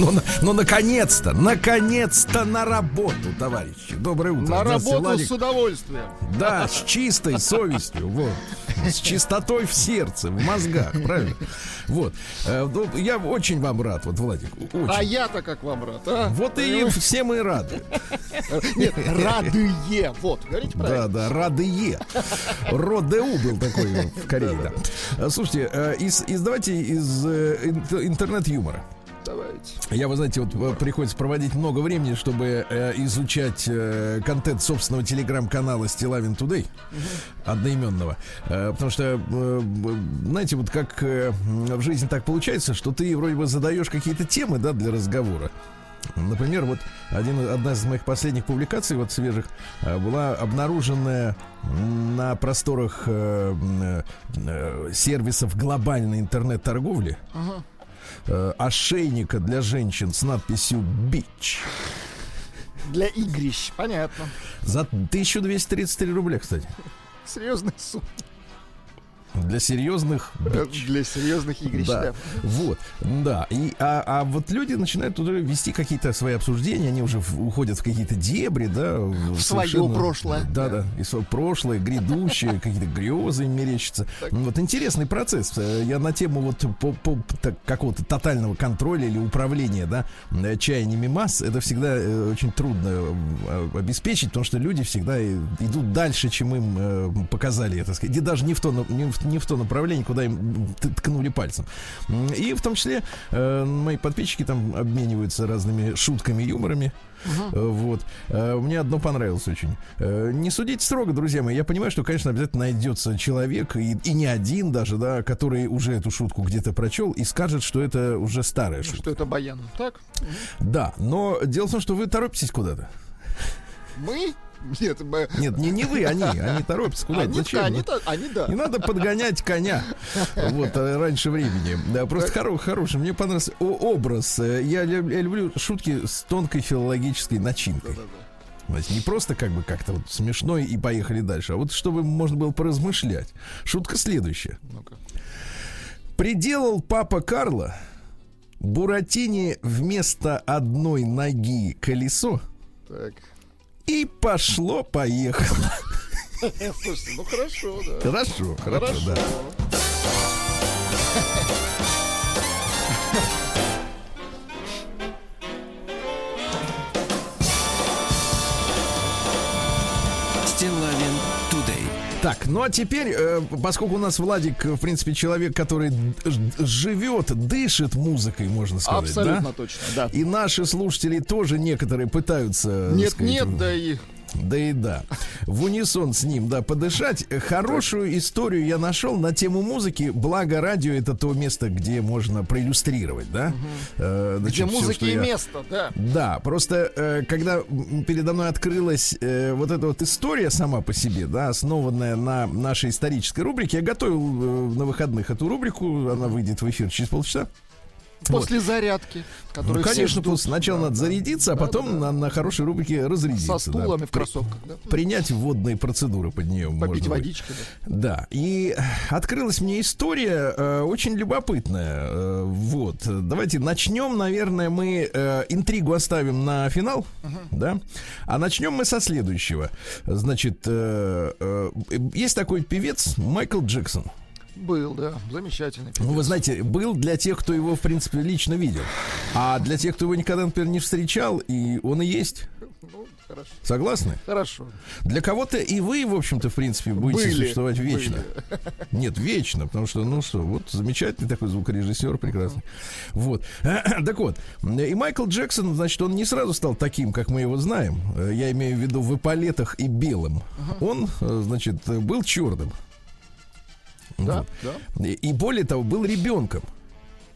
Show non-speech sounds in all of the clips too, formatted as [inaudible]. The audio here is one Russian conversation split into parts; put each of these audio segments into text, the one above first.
Тудей. Ну, на- ну, наконец-то, наконец-то на работу, товарищи. Доброе утро. На работу Владик. с удовольствием. Да, с чистой совестью, вот. С чистотой в сердце, в мозгах, правильно? Вот. Э, ну, Я очень вам рад, вот, Владик, очень. А я-то как вам рад, а? Вот и все мы рады. Нет, радые. Вот, говорите Да, правильно. да, радые. Родеу был такой в Корее, да. Слушайте, э, из, из- давайте из э, ин- интернет-юмора. Давайте. Я, вы знаете, вот э, приходится проводить много времени, чтобы э, изучать э, контент собственного телеграм-канала Стилавин Тудей одноименного. Э, потому что, э, знаете, вот как э, в жизни так получается, что ты вроде бы задаешь какие-то темы, да, для разговора. Например, вот один, одна из моих последних публикаций, вот свежих, э, была обнаруженная на просторах э, э, э, сервисов глобальной интернет-торговли э, ошейника для женщин с надписью «Бич». Для игрищ, понятно. За 1233 рубля, кстати. Серьезный суд. Для серьезных бич. Для серьезных игрищ, Да, да. вот, да. И, а, а вот люди начинают туда вести какие-то свои обсуждения, они уже в- уходят в какие-то дебри, да. В, своё прошлое. Да, да, и свое прошлое, грядущее, какие-то грезы им мерещатся. Ну, Вот интересный процесс. Э, Я на тему вот по, по- так, какого-то тотального контроля или управления, да, э, чаяниями масс, это всегда э, очень трудно э, обеспечить, потому что люди всегда э, идут дальше, чем им э, показали, это сказать, и даже не в то, не в, не в то направление, куда им ткнули пальцем. И в том числе э, мои подписчики там обмениваются разными шутками, юморами. Э, Вот. Э, Мне одно понравилось очень. Э, Не судите строго, друзья мои. Я понимаю, что, конечно, обязательно найдется человек, и, и не один даже, да, который уже эту шутку где-то прочел и скажет, что это уже старая шутка. Что это баян? Так? Да, но дело в том, что вы торопитесь куда-то. Мы? [laughs] Нет, мы... Нет, не, не вы, они. [laughs] Они торопятся куда-то. Они, Зачем? они, Ну, да, они да. Не надо подгонять коня [laughs] вот э, раньше времени. Да, просто хоро- хороший. Мне понравился о- образ. Э, Я, я люблю шутки с тонкой филологической начинкой. Значит, не просто как бы как-то вот смешно и поехали дальше, а вот чтобы можно было поразмышлять. Шутка следующая. Ну-ка. Приделал папа Карло Буратине вместо одной ноги колесо Так. И пошло-поехало. Слушайте, ну хорошо, да. Хорошо, хорошо, Хорошо. да. Так, ну а теперь, э, поскольку у нас Владик, э, в принципе, человек, который живет, дышит музыкой, можно сказать, Абсолютно да? точно, да. И наши слушатели тоже некоторые пытаются... так Нет, сказать, нет, да и... Да и да. В унисон с ним, да, подышать. Хорошую историю я нашел на тему музыки. Благо, радио это то место, где можно проиллюстрировать, да? Э, значит, Где музыки что и я- место, да. да, просто э, когда передо мной открылась э, вот эта вот история сама по себе, да, основанная на нашей исторической рубрике, я готовил на выходных эту рубрику, она выйдет в эфир через полчаса. После зарядки, Ну, которую конечно, ждут. сначала Да, надо да. зарядиться, а Да, потом да, да. На, на хорошей рубрике разрядиться. Со да. стулами в При- кроссовках, да. Принять водные процедуры под нее. Попить водички, да. Да, и открылась мне история э, очень любопытная. Э, вот, давайте начнем, наверное, мы э, интригу оставим на финал, да, а начнем мы со следующего. Значит, э, э, есть такой певец Майкл Джексон. Был, да. Замечательный. Ну, вы знаете, был для тех, кто его, в принципе, лично видел. А для тех, кто его никогда, например, не встречал, и он и есть. Ну, хорошо. Согласны? Хорошо. Для кого-то и вы, в общем-то, в принципе, будете Были, существовать вечно. были. Нет, вечно, потому что, ну что, вот замечательный такой звукорежиссер, прекрасный. Вот. [clears throat] Так вот, и Майкл Джексон, значит, он не сразу стал таким, как мы его знаем. Э, Я имею в виду в эполетах и белым. Он, э, значит, был черным. Да, да. И и более того, был ребенком.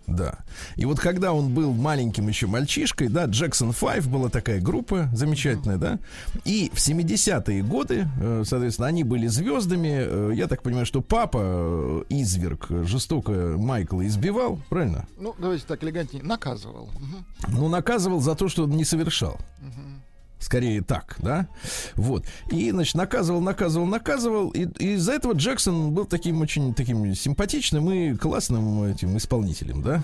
Да. И вот когда он был маленьким еще мальчишкой, да, Джексон 5 была такая группа замечательная, да, и в 70-е годы, э, соответственно, они были звездами. Э, Я так понимаю, что папа э, изверг жестоко Майкла избивал, правильно? Ну, давайте так элегантнее. Наказывал. Мгм. Ну, наказывал за то, что он не совершал. Скорее так, да? Вот. И, значит, наказывал, наказывал, наказывал. И, и из-за этого Джексон был таким очень таким симпатичным и классным этим исполнителем, да?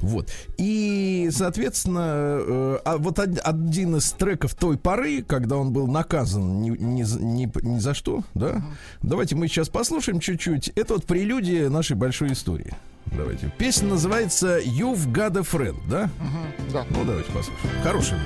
Вот. И, соответственно, э, а вот од- один из треков той поры, когда он был наказан ни, ни, за- ни, ни за что, да? Давайте мы сейчас послушаем чуть-чуть. Это вот прелюдия нашей большой истории. Давайте. Песня называется You've Got a Friend, да? Мгм. Да. Ну, давайте послушаем. Хороший.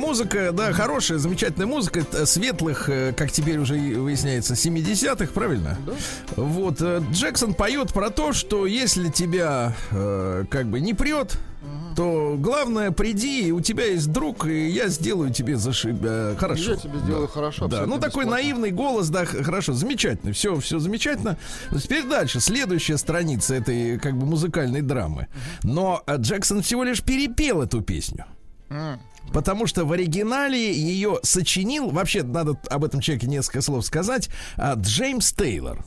Музыка, да, хорошая, замечательная музыка, э, светлых, э, как теперь уже выясняется, 70-х, правильно? Да. Вот, э, Джексон поет про то, что если тебя э, как бы не прет, то главное, приди, и у тебя есть друг, и я сделаю тебе зашиб... хорошо. Я тебе сделаю хорошо. Да, ну такой бесплатно. наивный голос, да, хорошо, замечательно, все, все замечательно. Теперь дальше, следующая страница этой как бы музыкальной драмы. Но Джексон всего лишь перепел эту песню. Потому что в оригинале ее сочинил, вообще надо об этом человеке несколько слов сказать, а, Джеймс Тейлор.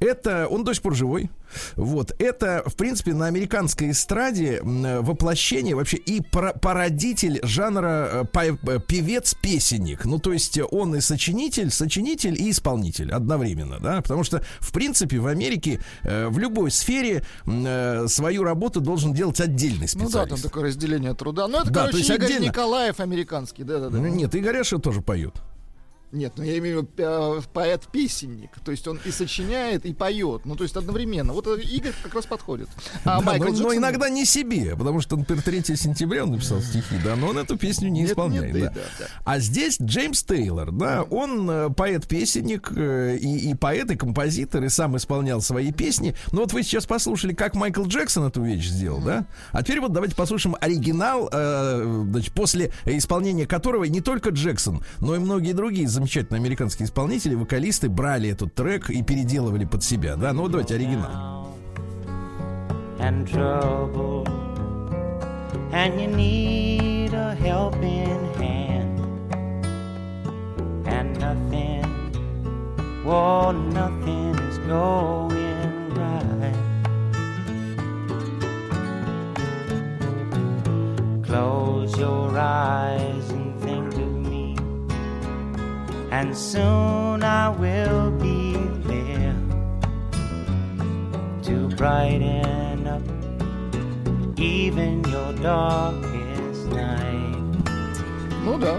Это, он до сих пор живой. Вот, это, в принципе, на американской эстраде воплощение вообще и породитель жанра э, э, певец-песенник. Ну, то есть он и сочинитель, сочинитель и исполнитель одновременно, да, потому что, в принципе, в Америке э, в любой сфере свою работу должен делать отдельный Ну специалист. да, там такое разделение труда. Ну это, Да, то короче, есть Игорь отдельно. Николаев американский, да-да-да. Ну, Нет, Игоряша тоже поет. Нет, ну я имею в виду поэт-песенник. То есть он и сочиняет, и поет. Ну, то есть одновременно. Вот э, Игорь как раз подходит. А Да, Майкл но, но Джексон- иногда не себе, потому что, например, 3 сентября он написал стихи, да, но он эту песню не Нет, исполняет. нет, да. да, да, да. А здесь Джеймс Тейлор, да, он э, поэт-песенник э, и, и поэт, и композитор, и сам исполнял свои песни. Ну вот вы сейчас послушали, как Майкл Джексон эту вещь сделал, да? А теперь вот давайте послушаем оригинал, э, значит, после исполнения которого не только Джексон, но и многие другие замечательные американские исполнители, вокалисты брали этот трек и переделывали под себя, да? Ну давайте оригинал. right. Close your eyes and soon I will be there to brighten up even your darkest night. Ну да.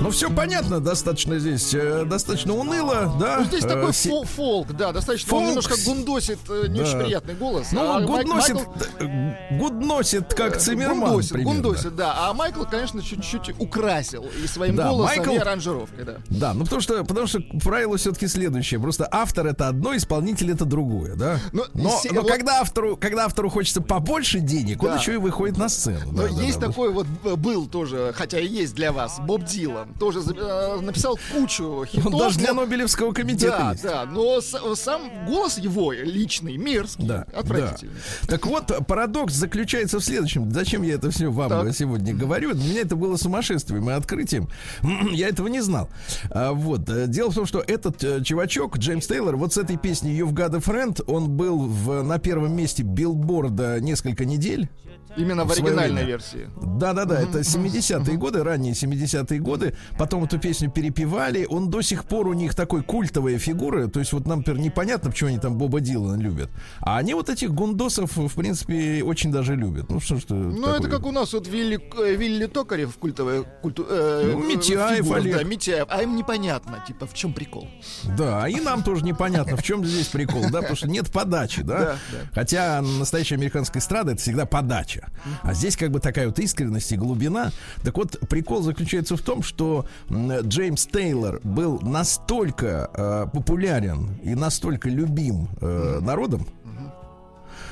Ну, все понятно, достаточно здесь, э, достаточно уныло, да? Ну, здесь Э, такой фол- фолк, да, достаточно. Он Фолк, немножко гундосит, э, не да. очень приятный голос. Ну, а носит, Майкл- э, гудносит, как Циммерман. Гундосит, примерно. гундосит, да. А Майкл, конечно, чуть-чуть украсил и своим Да, голосом, Майкл- и аранжировкой, да. Да, ну потому что, потому что правило все-таки следующее. Просто автор это одно, исполнитель это другое, да. Ну, но се- но когда автору, когда автору хочется побольше денег, он Да. еще и выходит на сцену. Но Да, да, есть да. такой вот б- был тоже, хотя и есть для вас, Боб Дилан. Тоже э, написал кучу хитов. Он даже для но- Нобелевского комитета Да, есть. да, но с- сам голос его личный, мерзкий, Да, отвратительный. да. Так вот, парадокс заключается в следующем. Зачем я это все вам Так. сегодня говорю? Для меня это было сумасшествием и открытием. [clears throat] Я этого не знал. А, вот. э, Дело в том, что этот э, чувачок, Джеймс Тейлор, вот с этой песней You've Got a Friend, он был в, на первом месте билборда несколько недель. Именно в оригинальной время. версии. Да-да-да, это 70-е годы, ранние 70-е годы. Потом эту песню перепевали. Он до сих пор у них такой культовая фигура. То есть вот нам, например, непонятно, почему они там Боба Дилана любят. А они вот этих гундосов, в принципе, очень даже любят. Ну что ж Ну, это как у нас вот Вилли, э, Вилли Токарев, культовая культу, э, Ну, э, Митяев фигура, Олег. Да, Митяев. А им непонятно, типа, в чем прикол. Да, и нам тоже непонятно, в чем здесь прикол, да, потому что нет подачи, да? Да, да. Хотя настоящая американская эстрада это всегда подача. А здесь как бы такая вот искренность и глубина. Так вот, прикол заключается в том, что Джеймс Тейлор был настолько э, популярен и настолько любим э, народом,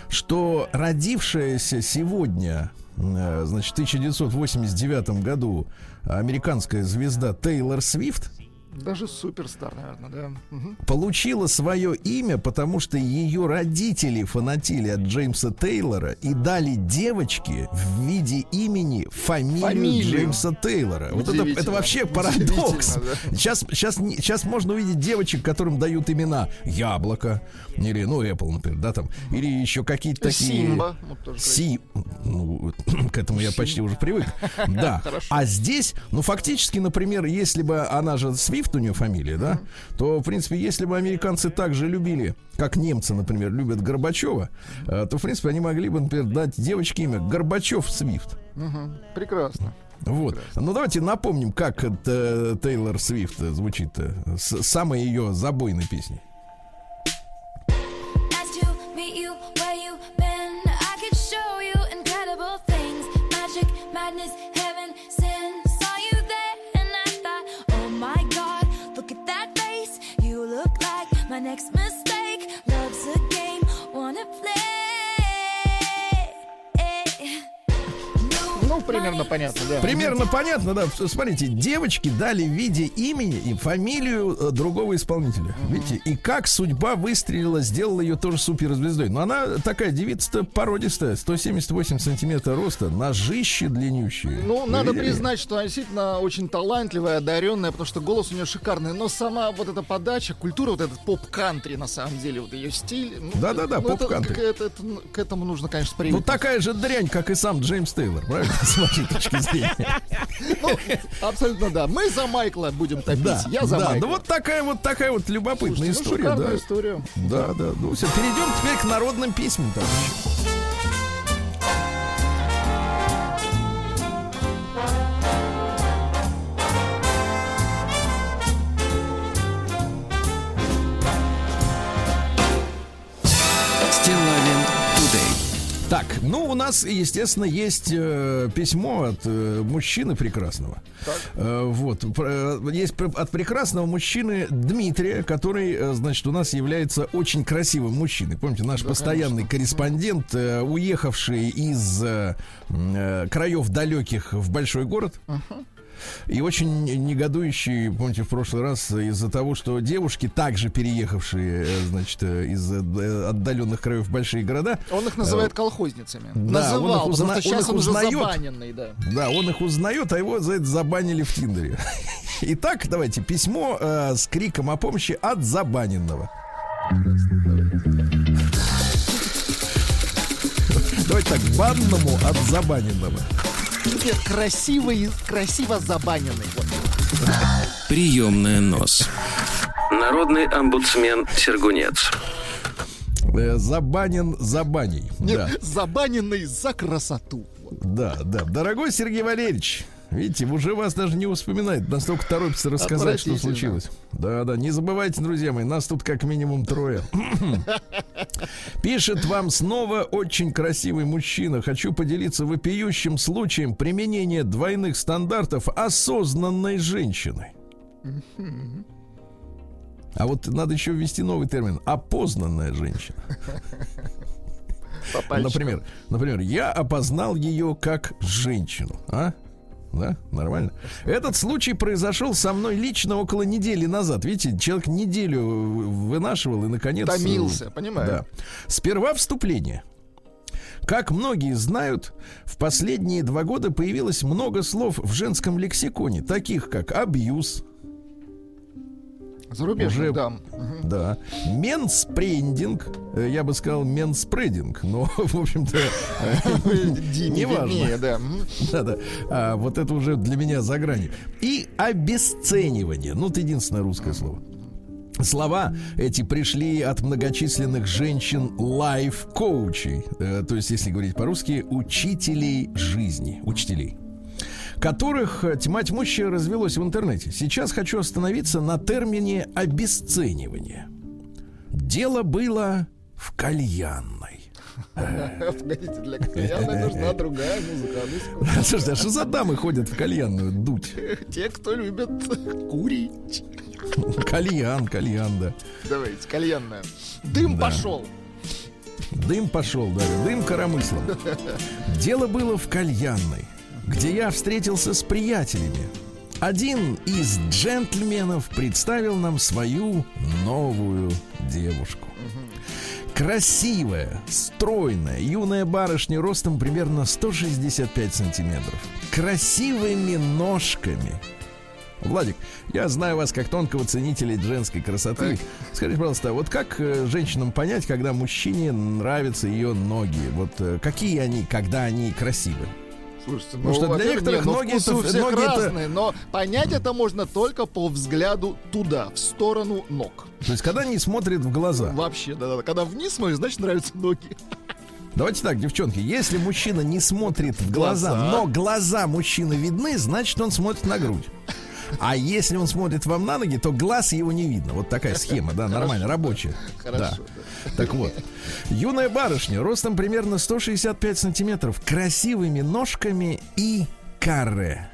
что родившаяся сегодня, э, значит, в 1989 году американская звезда Тейлор Свифт Даже суперстар, наверное, да. Мгм. получила свое имя, потому что ее родители фанатили от Джеймса Тейлора и дали девочке в виде имени фамилию, Фамилию. Джеймса Тейлора. Вот это, это вообще парадокс. Удивительно, Сейчас, сейчас, сейчас можно увидеть девочек, которым дают имена Яблоко или, ну, Apple, например, да, там, или еще какие-то такие... Симба. тоже Си, ну, [coughs] к этому я почти уже привык. Да. [laughs] А здесь, ну, фактически, например, если бы она же Свифт у нее фамилия, да, то, в принципе, если бы американцы так же любили, как немцы, например, любят Горбачева, э, то, в принципе, они могли бы, например, дать девочке имя Горбачев Свифт. Мгм. Прекрасно. Вот. Ну, давайте напомним, как это Тейлор Свифт звучит э, с самой ее забойной песней. Nice next mistake. Примерно понятно, да. Примерно понятно, да. Смотрите, девочки дали в виде имени и фамилию э, другого исполнителя. Видите, и как судьба выстрелила, сделала ее тоже суперзвездой. Но она такая девица-то породистая, 178 сантиметров роста, ножище длиннющие. Ну, Вы надо видели? признать, что она действительно очень талантливая, одаренная, потому что голос у нее шикарный. Но сама вот эта подача, культура, вот этот поп-кантри, на самом деле, вот ее стиль. ну, Да-да-да, ну, это поп-кантри. к- это- это- к этому нужно, конечно, Ну, привыкнуть. такая же дрянь, как и сам Джеймс Тейлор, правильно? С вашей точки зрения. Ну, абсолютно да. Мы за Майкла будем топить. Да, Я за да, Майкла. ну вот такая вот такая вот любопытная Слушайте, ну, история, шикарная да. история. Да, да. Ну все, перейдем теперь к народным письмам, товарищи. Так, ну у нас, естественно, есть э, письмо от э, мужчины прекрасного. Э, вот Пр- э, есть от прекрасного мужчины Дмитрия, который, э, значит, у нас является очень красивым мужчиной. Помните, наш постоянный корреспондент, э, уехавший из э, э, краев далеких в большой город. И очень негодующий, помните, в прошлый раз из-за того, что девушки, также переехавшие, э, значит, э, из э, отдаленных краев в большие города, Он их называет колхозницами. да, он их Называл, узна- потому что он сейчас их он, уже узнает. забаненный, да. Да, он их узнает, а его за это забанили в Тиндере. [laughs] Итак, давайте письмо э, с криком о помощи от забаненного. Давайте так, банному от забаненного. Нет, красивый, красиво забаненный. Вот. Приемная нос. Народный омбудсмен Сергунец. Э, забанен забаней. Нет, Да, забаненный за красоту. Да, да. Дорогой Сергей Валерьевич, Видите, уже вас даже не вспоминает. Настолько торопится рассказать, что случилось. Да, да, не забывайте, друзья мои, нас тут как минимум трое. [laughs] Пишет вам снова очень красивый мужчина. Хочу поделиться вопиющим случаем применения двойных стандартов осознанной женщиной. А вот надо еще ввести новый термин. Опознанная женщина. Например, например, я опознал ее как женщину. А? Да, нормально. Этот случай произошел со мной лично около недели назад. Видите, человек неделю вынашивал и наконец. Томился, э, понимаю. Да. Сперва вступление. Как многие знают, в последние два года появилось много слов в женском лексиконе, таких как абьюз, Зарубежных уже- дам. Да, менспрендинг, э, я бы сказал менспрединг, но, [laughs] в общем-то, Диме неважно. виднее, да. А, вот это уже для меня за гранью. И обесценивание. Ну, это единственное русское слово. Слова эти пришли от многочисленных женщин лайф-коучей, э, то есть, если говорить по-русски, учителей жизни, учителей, которых э, тьма тьмущая развелось в интернете. Сейчас хочу остановиться на термине обесценивание. Дело было в кальянной. Погодите, для кальяна нужна другая музыка. а ну, [laughs] Слушайте, а что за дамы ходят в кальянную дуть? Те, кто любит курить. Кальян, кальян, да. Давайте, кальянная. Дым Да. пошел. Дым пошел, да, дым коромыслом. [laughs] Дело было в кальянной, где я встретился с приятелями. Один из джентльменов представил нам свою новую девушку. Красивая, стройная, юная барышня ростом примерно 165 сантиметров. Красивыми ножками. Владик, я знаю вас как тонкого ценителя женской красоты. Скажите, пожалуйста, вот как э, женщинам понять, когда мужчине нравятся ее ноги? Вот э, какие они, когда они красивы? Слушайте, Потому что для некоторых не, ну, ноги это- всех ноги это- разные, но понять это можно только по взгляду туда, в сторону ног. То есть, когда они смотрят в глаза. Вообще, да-да. Когда вниз смотришь, значит нравятся ноги. Давайте так, девчонки, если мужчина не смотрит в глаза, Глаза. но глаза мужчины видны, значит, он смотрит на грудь. А если он смотрит вам на ноги, то глаз его не видно. Вот такая схема, да, нормально, рабочая. Хорошо. Да. Так вот, юная барышня, ростом примерно 165 сантиметров, красивыми ножками и каре.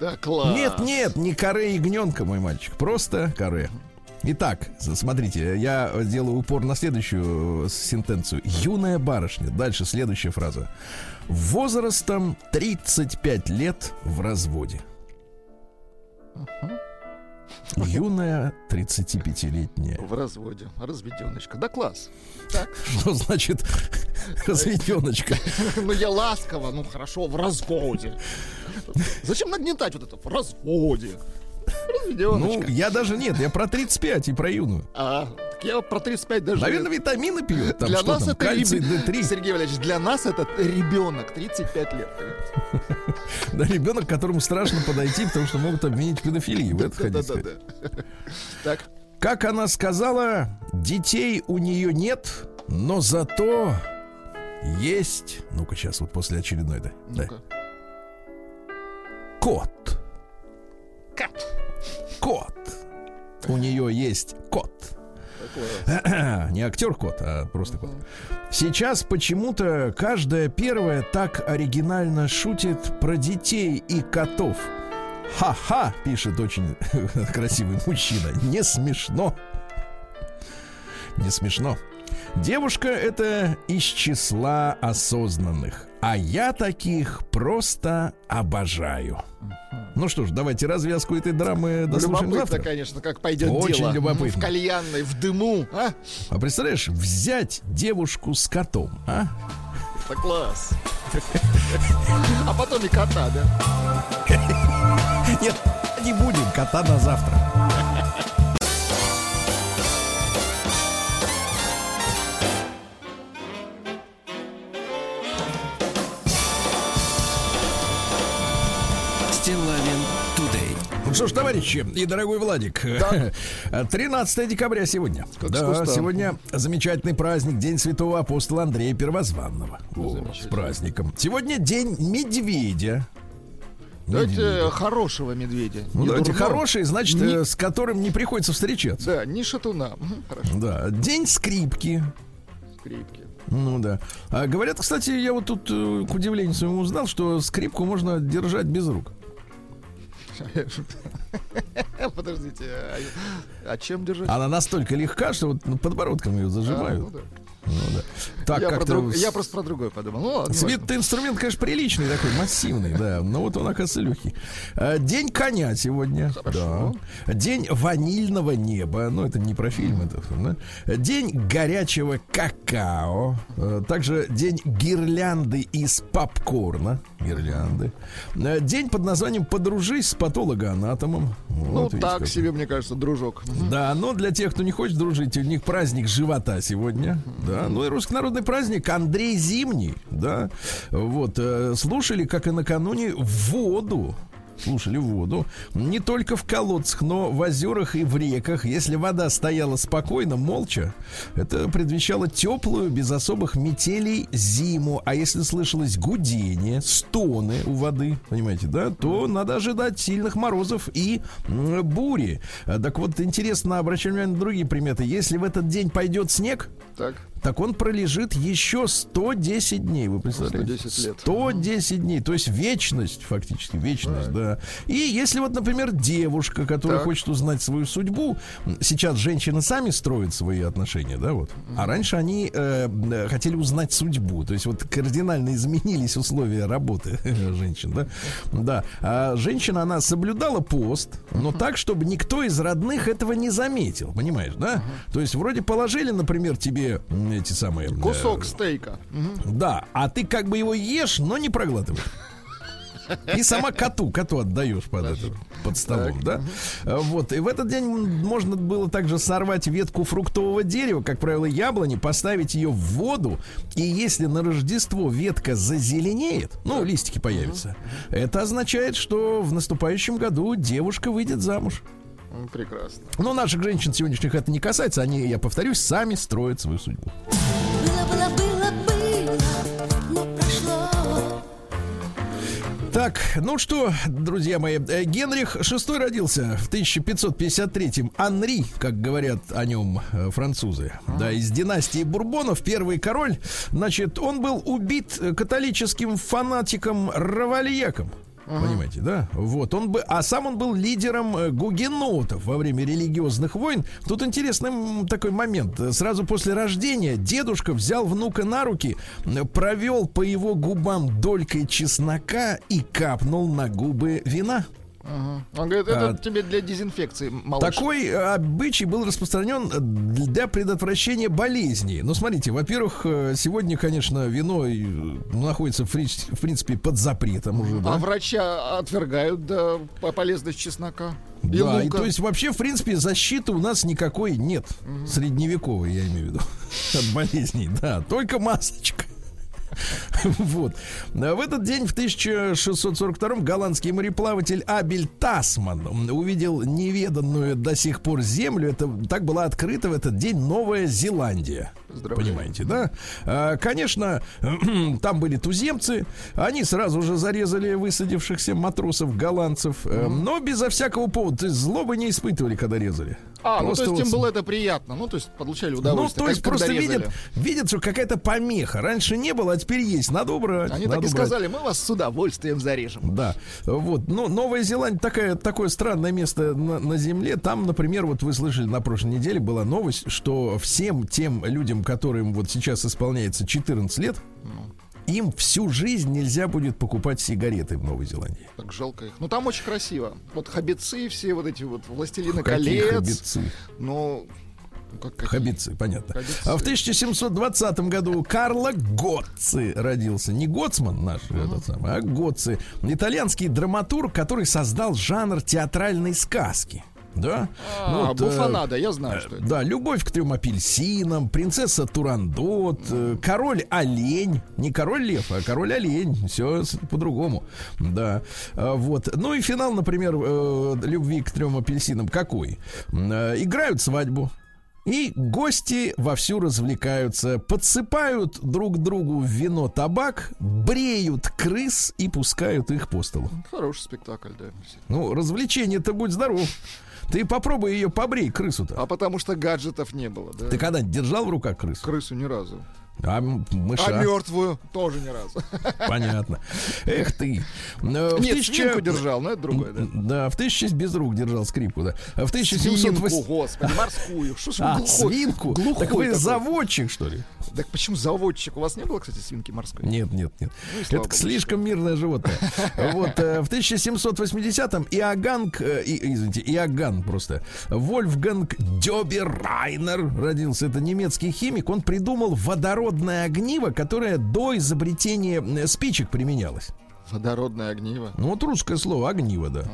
Да, класс. Нет, нет, не каре ягненка, мой мальчик, просто каре. Итак, смотрите, я делаю упор на следующую э, сентенцию. Юная барышня. Дальше следующая фраза. Возрастом 35 лет в разводе. Юная 35-летняя. В разводе. Разведеночка. Да класс. Так. Что значит разведеночка? Ну я ласково, ну хорошо, в разводе. Зачем нагнетать вот это? В разводе. Ну, я даже нет, я про 35 и про юную. А, так я про 35 даже... Наверное, витамины пьют. Там для нас там, это кальций ребе- D3. Сергей Валерьевич, для нас это ребенок 35 лет. [laughs] Да, ребенок, которому страшно подойти, потому что могут обвинить в педофилии. Вы это хотите сказать? Да-да-да. Так, Как она сказала, детей у нее нет, но зато есть. Ну-ка, сейчас вот после очередной, да. да. ну-ка. Кот. Кот. У нее есть кот. [clears throat] Не актер кот, а просто кот. Сейчас почему-то каждая первая так оригинально шутит про детей и котов. Ха-ха, пишет очень [laughs] красивый мужчина. Не смешно. Не смешно. Девушка это из числа осознанных. А я таких просто обожаю. Ну что ж, давайте развязку этой драмы дослушаем Любопытно, завтра. конечно, как пойдет Очень дело. любопытно. В кальянной, в дыму, а? А представляешь, взять девушку с котом, а? Это класс. А потом и кота, да? Нет, не будем кота на завтра. Что ж, товарищи и дорогой Владик, 13 [laughs] декабря сегодня. Как да, с куста. сегодня замечательный праздник, День Святого Апостола Андрея Первозванного. О, с праздником. Сегодня День Медведя. Давайте Медведя. хорошего медведя. Ну, не давайте дурного. хороший, значит, Не- э, с которым не приходится встречаться. Да, не шатуна. Хорошо, Да. День скрипки. скрипки. Ну да. А говорят, кстати, я вот тут э, к удивлению своему узнал, что скрипку можно держать без рук. [laughs] Подождите, а, а чем держать? Она настолько легка, что вот ну, подбородком ее А, зажимают. Ну. Ну. Так я, про друг- я просто про другое подумал. Ну ладно. Свет инструмент, конечно, приличный такой, массивный, да. Но вот он, оказывается, легкий. А, День коня сегодня. Хорошо. Да. День ванильного неба. Ну, это не про фильм, это. да. День горячего какао. А, Также день гирлянды из попкорна. Гирлянды. А, День под названием «Подружись с патологоанатомом». Ну Вот, видите, так как. себе, мне кажется, дружок. Да, но для тех, кто не хочет дружить, у них праздник живота сегодня. Да, ну и русский народный праздник Андрей Зимний. Да, вот э, слушали, как и накануне, воду. Слушали воду. Не только в колодцах, но в озерах и в реках. Если вода стояла спокойно, молча, это предвещало теплую, без особых метелей зиму. А если слышалось гудение, стоны у воды, понимаете, да, то надо ожидать сильных морозов и бури. Так вот, интересно, обращаем внимание на другие приметы. Если в этот день пойдет снег, Так. Так он пролежит еще 110 дней, вы представляете? 110 лет. 110 дней, то есть вечность, фактически, вечность, да. И если вот, например, девушка, которая Так. хочет узнать свою судьбу, сейчас женщины сами строят свои отношения, да, вот. А раньше они э, э, хотели узнать судьбу, то есть вот кардинально изменились условия работы [laughs] женщин, да. Да. А женщина, она соблюдала пост, но так, чтобы никто из родных этого не заметил, понимаешь, да? То есть вроде положили, например, тебе эти самые... э, Кусок стейка. Мгм. да, а ты как бы его ешь, но не проглатываешь. И сама коту, коту отдаешь под это, под столом, да? А, Вот, и в этот день можно было также сорвать ветку фруктового дерева, как правило, яблони, поставить ее в воду, и если на Рождество ветка зазеленеет, ну, листики появятся, это означает, что в наступающем году девушка выйдет замуж. Прекрасно. Но наших женщин сегодняшних это не касается, они, я повторюсь, сами строят свою судьбу. Было, было, было, было, но прошло. Так, ну что, друзья мои, э, Генрих VI родился в 1553-м. Анри, как говорят о нем э, французы. Да, из династии Бурбонов, первый король. Значит, он был убит э, католическим фанатиком Равальяком. Понимаете, да? Вот, он бы, а сам он был лидером э, гугенотов во время религиозных войн. Тут интересный такой момент. Сразу после рождения дедушка взял внука на руки, провел по его губам долькой чеснока и капнул на губы вина. Ага. Он говорит, это А, тебе для дезинфекции, малыш. Такой обычай был распространен для предотвращения болезней. Ну, смотрите, во-первых, э, сегодня, конечно, вино э, находится, в при- в принципе, под запретом уже, да? А врача отвергают да, по полезность чеснока. И Да, и то есть вообще, в принципе, защиты у нас никакой нет. Средневековой, я имею в виду. [laughs] От болезней, да. Только масочка. [laughs] Вот. В этот день, в 1642 голландский мореплаватель Абель Тасман увидел неведанную до сих пор землю. Это так была открыта в этот день Новая Зеландия. Поздравляю. Понимаете, да? А, Конечно, [clears throat] там были туземцы. Они сразу же зарезали высадившихся матросов, голландцев. э, Но безо всякого повода. То есть злобы не испытывали, когда резали. А, ну то есть вот им было это приятно. Ну, то есть получали ну, удовольствие. то есть как- просто видят, видят, что какая-то помеха. Раньше не было, а теперь есть. Надо убрать. Они надо так и убрать. сказали, мы вас с удовольствием зарежем. Да, вот. Ну, Новая Зеландия такая, такое странное место на, на Земле. Там, например, вот вы слышали на прошлой неделе была новость, что всем тем людям, которым вот сейчас исполняется 14 лет, им всю жизнь нельзя будет покупать сигареты в Новой Зеландии. Так жалко их. Ну там очень красиво. Вот хабицы, все вот эти вот властелины Какие колец. хабицы? Ну, ну, как, какие? Хабицы, понятно. Хабицы. А в 1720 году Карло Гоцци родился. Не Гоцман наш, этот самый, а Гоцци. Итальянский драматург, который создал жанр театральной сказки. Да? А, Ну вот, э, буфонада, я знаю, что это. Да, любовь к трем апельсинам, принцесса Турандот, э, король олень, не король лев, а король олень, все по-другому, да, А, вот. Ну и финал, например, э, любви к трем апельсинам какой? Э, Играют свадьбу. И гости вовсю развлекаются, подсыпают друг другу в вино табак, бреют крыс и пускают их по столу. Хороший спектакль, да. Ну, развлечение-то будь здоров. Ты попробуй ее побрей, крысу-то. А потому что гаджетов не было, да? Ты когда держал в руках крысу? Крысу ни разу. А мыша? А мертвую тоже ни разу. Понятно. Эх ты. Э, в Нет, тысяча- свинку держал, но это другое, да. Да, в 1000 без рук держал скрипку, да. А В Свинку, 1708... господи, морскую. Что ж вы А, глухой? свинку? Глухой так вы такой. заводчик, что ли? Так почему заводчик? У вас не было, кстати, свинки морской? Нет, нет, нет. Ну Это слишком мирное животное. [laughs] Вот э, в 1780-м Иоганг, э, извините, Иоганн просто, Вольфганг Дёберайнер родился. Это немецкий химик. Он придумал водородное огниво, которое до изобретения спичек применялось. Водородное огниво. Ну вот русское слово огниво, да.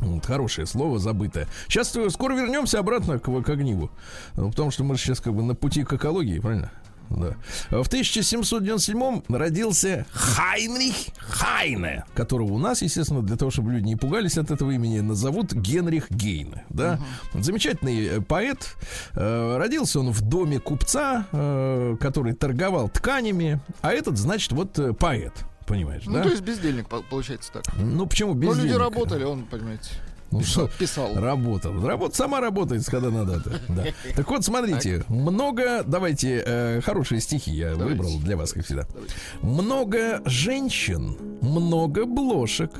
Вот, хорошее слово, забытое. Сейчас э, скоро вернемся обратно к, к огниву. Ну, Потому что мы сейчас как бы на пути к экологии, правильно? Да. В 1797 родился Хайнрих Хайне, которого у нас, естественно, для того, чтобы люди не пугались от этого имени, назовут Генрих Гейне. Да? Замечательный э, поэт. Э, Родился он в доме купца, э, который торговал тканями, а этот, значит, вот поэт. Понимаешь, Ну, да? то есть бездельник, по- получается так. Ну почему без Ну, люди работали, он, понимаете, Ну, что, писал. Работал. Работа сама работает, когда надо. [laughs] Да. Так вот, смотрите, много, давайте, э, хорошие стихи я Давайте. выбрал для вас, как всегда. Давайте. Много женщин, много блошек.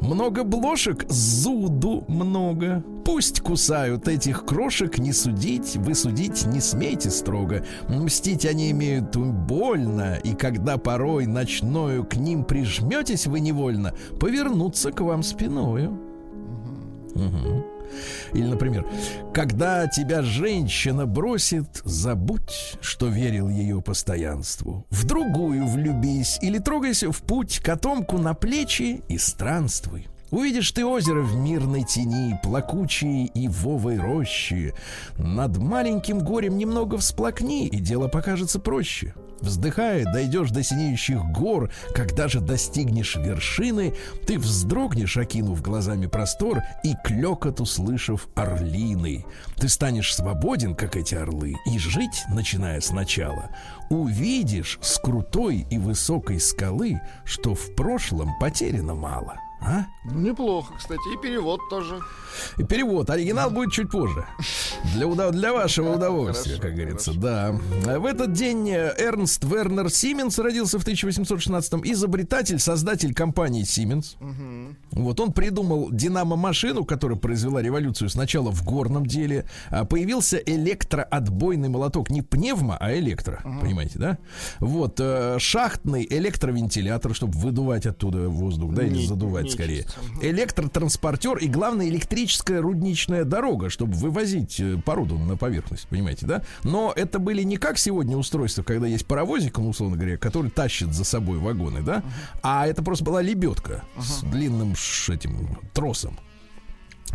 Много блошек, зуду много. Пусть кусают этих крошек, не судить, вы судить не смейте строго. Мстить они имеют больно, и когда порой ночною к ним прижметесь вы невольно, повернуться к вам спиною. Мгм. Или, например, когда тебя женщина бросит, забудь, что верил ее постоянству. В другую влюбись или трогайся в путь, котомку на плечи и странствуй. Увидишь ты озеро в мирной тени, плакучие и вовой рощи. Над маленьким горем немного всплакни, и дело покажется проще. Вздыхая, дойдешь до синеющих гор, когда же достигнешь вершины, ты вздрогнешь, окинув глазами простор, и клекот услышав орлины. Ты станешь свободен, как эти орлы, и жить, начиная сначала, увидишь с крутой и высокой скалы, что в прошлом потеряно мало. А? Неплохо, кстати. И перевод тоже. И перевод. Оригинал будет чуть позже. Для, уда- для вашего удовольствия, Хорошо, как говорится. Да. В этот день э, Эрнст Вернер Сименс родился в 1816-м. Изобретатель, создатель компании Siemens. Вот он придумал динамо-машину, которая произвела революцию сначала в горном деле. А Появился электроотбойный молоток. Не пневмо, а электро. Понимаете, да? Вот. э, Шахтный электровентилятор, чтобы выдувать оттуда воздух, да, или задувать нечисть. скорее. Электротранспортер и, главное, электрическая рудничная дорога, чтобы вывозить э, породу на поверхность, понимаете, да? Но это были не как сегодня устройства, когда есть паровозик, ну, условно говоря, который тащит за собой вагоны, да? А это просто была лебедка с длинным этим тросом.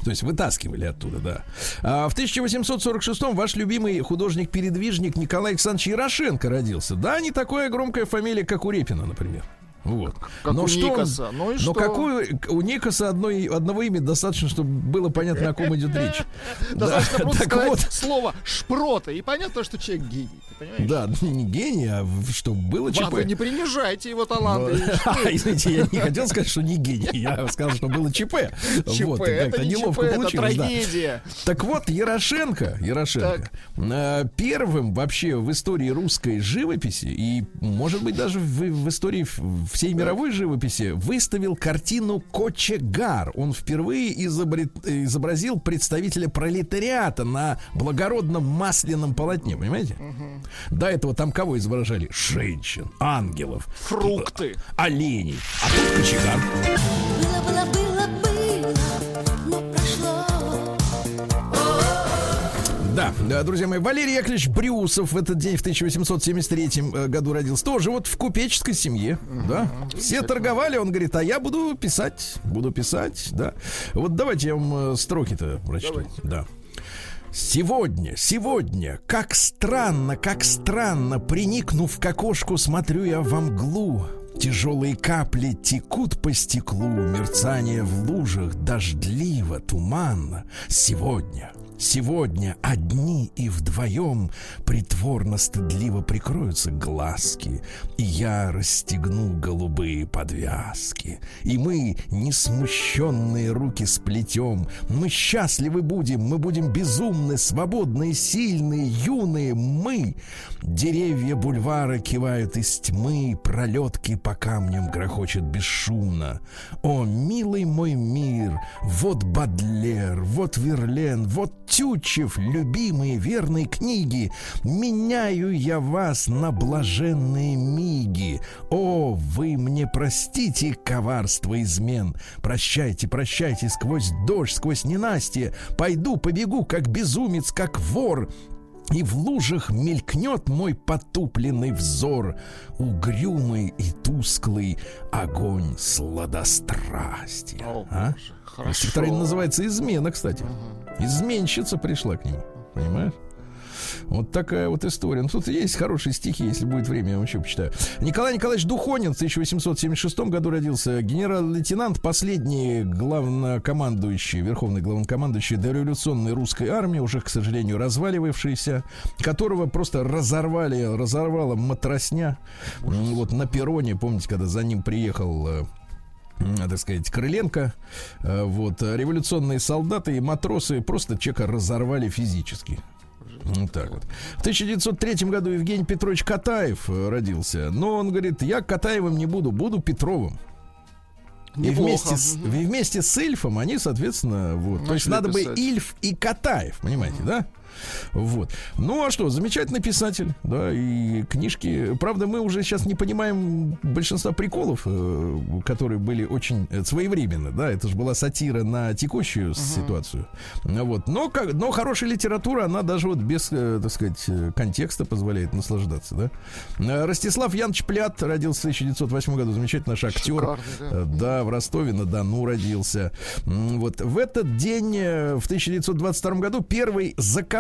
То есть вытаскивали оттуда, да. А в 1846-м ваш любимый художник-передвижник Николай Александрович Ярошенко родился. Да, не такая громкая фамилия, как у Репина, например. Вот. Как Но у что он- Никоса. Ну и но что? какую у Никоса одной, одного имя достаточно, чтобы было понятно, о ком идет речь. [laughs] Достаточно Да, просто так сказать вот. слово шпрота, и понятно, что человек гений. Да, не гений, а что было ЧП. вы не принижайте его Ну, таланты. [laughs] а, Извините, я не хотел сказать, что не гений. Я сказал, что было ЧП. [laughs] ЧП, это не ЧП, это трагедия. Так вот, Ярошенко, Ярошенко э, первым вообще в истории русской живописи и, может быть, даже в, истории всей мировой живописи выставил картину Кочегар. Он впервые изобрет- изобразил представителя пролетариата на благородном масляном полотне, понимаете? До этого там кого изображали? Женщин, ангелов, Фрукты. оленей. А тут Кочегар. Было, было, было, Да, да, друзья мои, Валерий Яковлевич Брюсов в этот день в 1873 э, году родился. Тоже вот в купеческой семье, да. Все торговали, он говорит, а я буду писать, буду писать, да. Вот давайте я вам э, строки-то прочту. Да. Сегодня, сегодня, как странно, как странно, приникнув к окошку, смотрю я во мглу. Тяжелые капли текут по стеклу, мерцание в лужах, дождливо, туманно. Сегодня, Сегодня одни и вдвоем притворно-стыдливо прикроются глазки, и я расстегну голубые подвязки. И мы, не смущенные руки сплетем, мы счастливы будем, мы будем безумны, свободные, сильные, юные, мы. Деревья бульвара кивают из тьмы, пролетки по камням грохочет бесшумно. О, милый мой мир, вот Бадлер, вот Верлен, вот Тютчев, любимые верные книги. Меняю я вас на блаженные миги. О, вы мне простите коварство измен. Прощайте, прощайте сквозь дождь, сквозь ненастье. Пойду, побегу, как безумец, как вор. И в лужах мелькнет мой потупленный взор, Угрюмый и тусклый огонь сладострастия. О, а? боже, хорошо. Стихотворение называется «Измена», кстати. Изменщица пришла к нему, понимаешь? Вот такая вот история. Ну, тут есть хорошие стихи, если будет время, я вам еще почитаю. Николай Николаевич Духонин в 1876 году родился. Генерал-лейтенант, последний главнокомандующий, верховный главнокомандующий дореволюционной русской армии, уже, к сожалению, разваливавшийся, которого просто разорвали, разорвала матросня. М, Вот на перроне, помните, когда за ним приехал э, так сказать, Крыленко, э, вот, э, революционные солдаты и матросы просто человека разорвали физически. Вот так вот. В 1903 году Евгений Петрович Катаев э, родился. Но он говорит, я Катаевым не буду, буду Петровым. И вместе, с, и вместе с Ильфом они, соответственно, вот. То есть Начали надо бы писать. Ильф и Катаев, понимаете, да? Вот. Ну а что, замечательный писатель, да, и книжки. Правда, мы уже сейчас не понимаем большинства приколов, э, которые были очень э, своевременны, да. Это же была сатира на текущую ситуацию. Ну, Вот. Но, как, но хорошая литература, она даже вот без, э, так сказать, контекста позволяет наслаждаться, да. Ростислав Янович Плят родился в 1908 году, замечательный наш актер. Шикарный, да. Да, в Ростове-на-Дону родился. М, Вот в этот день, в 1922 году, первый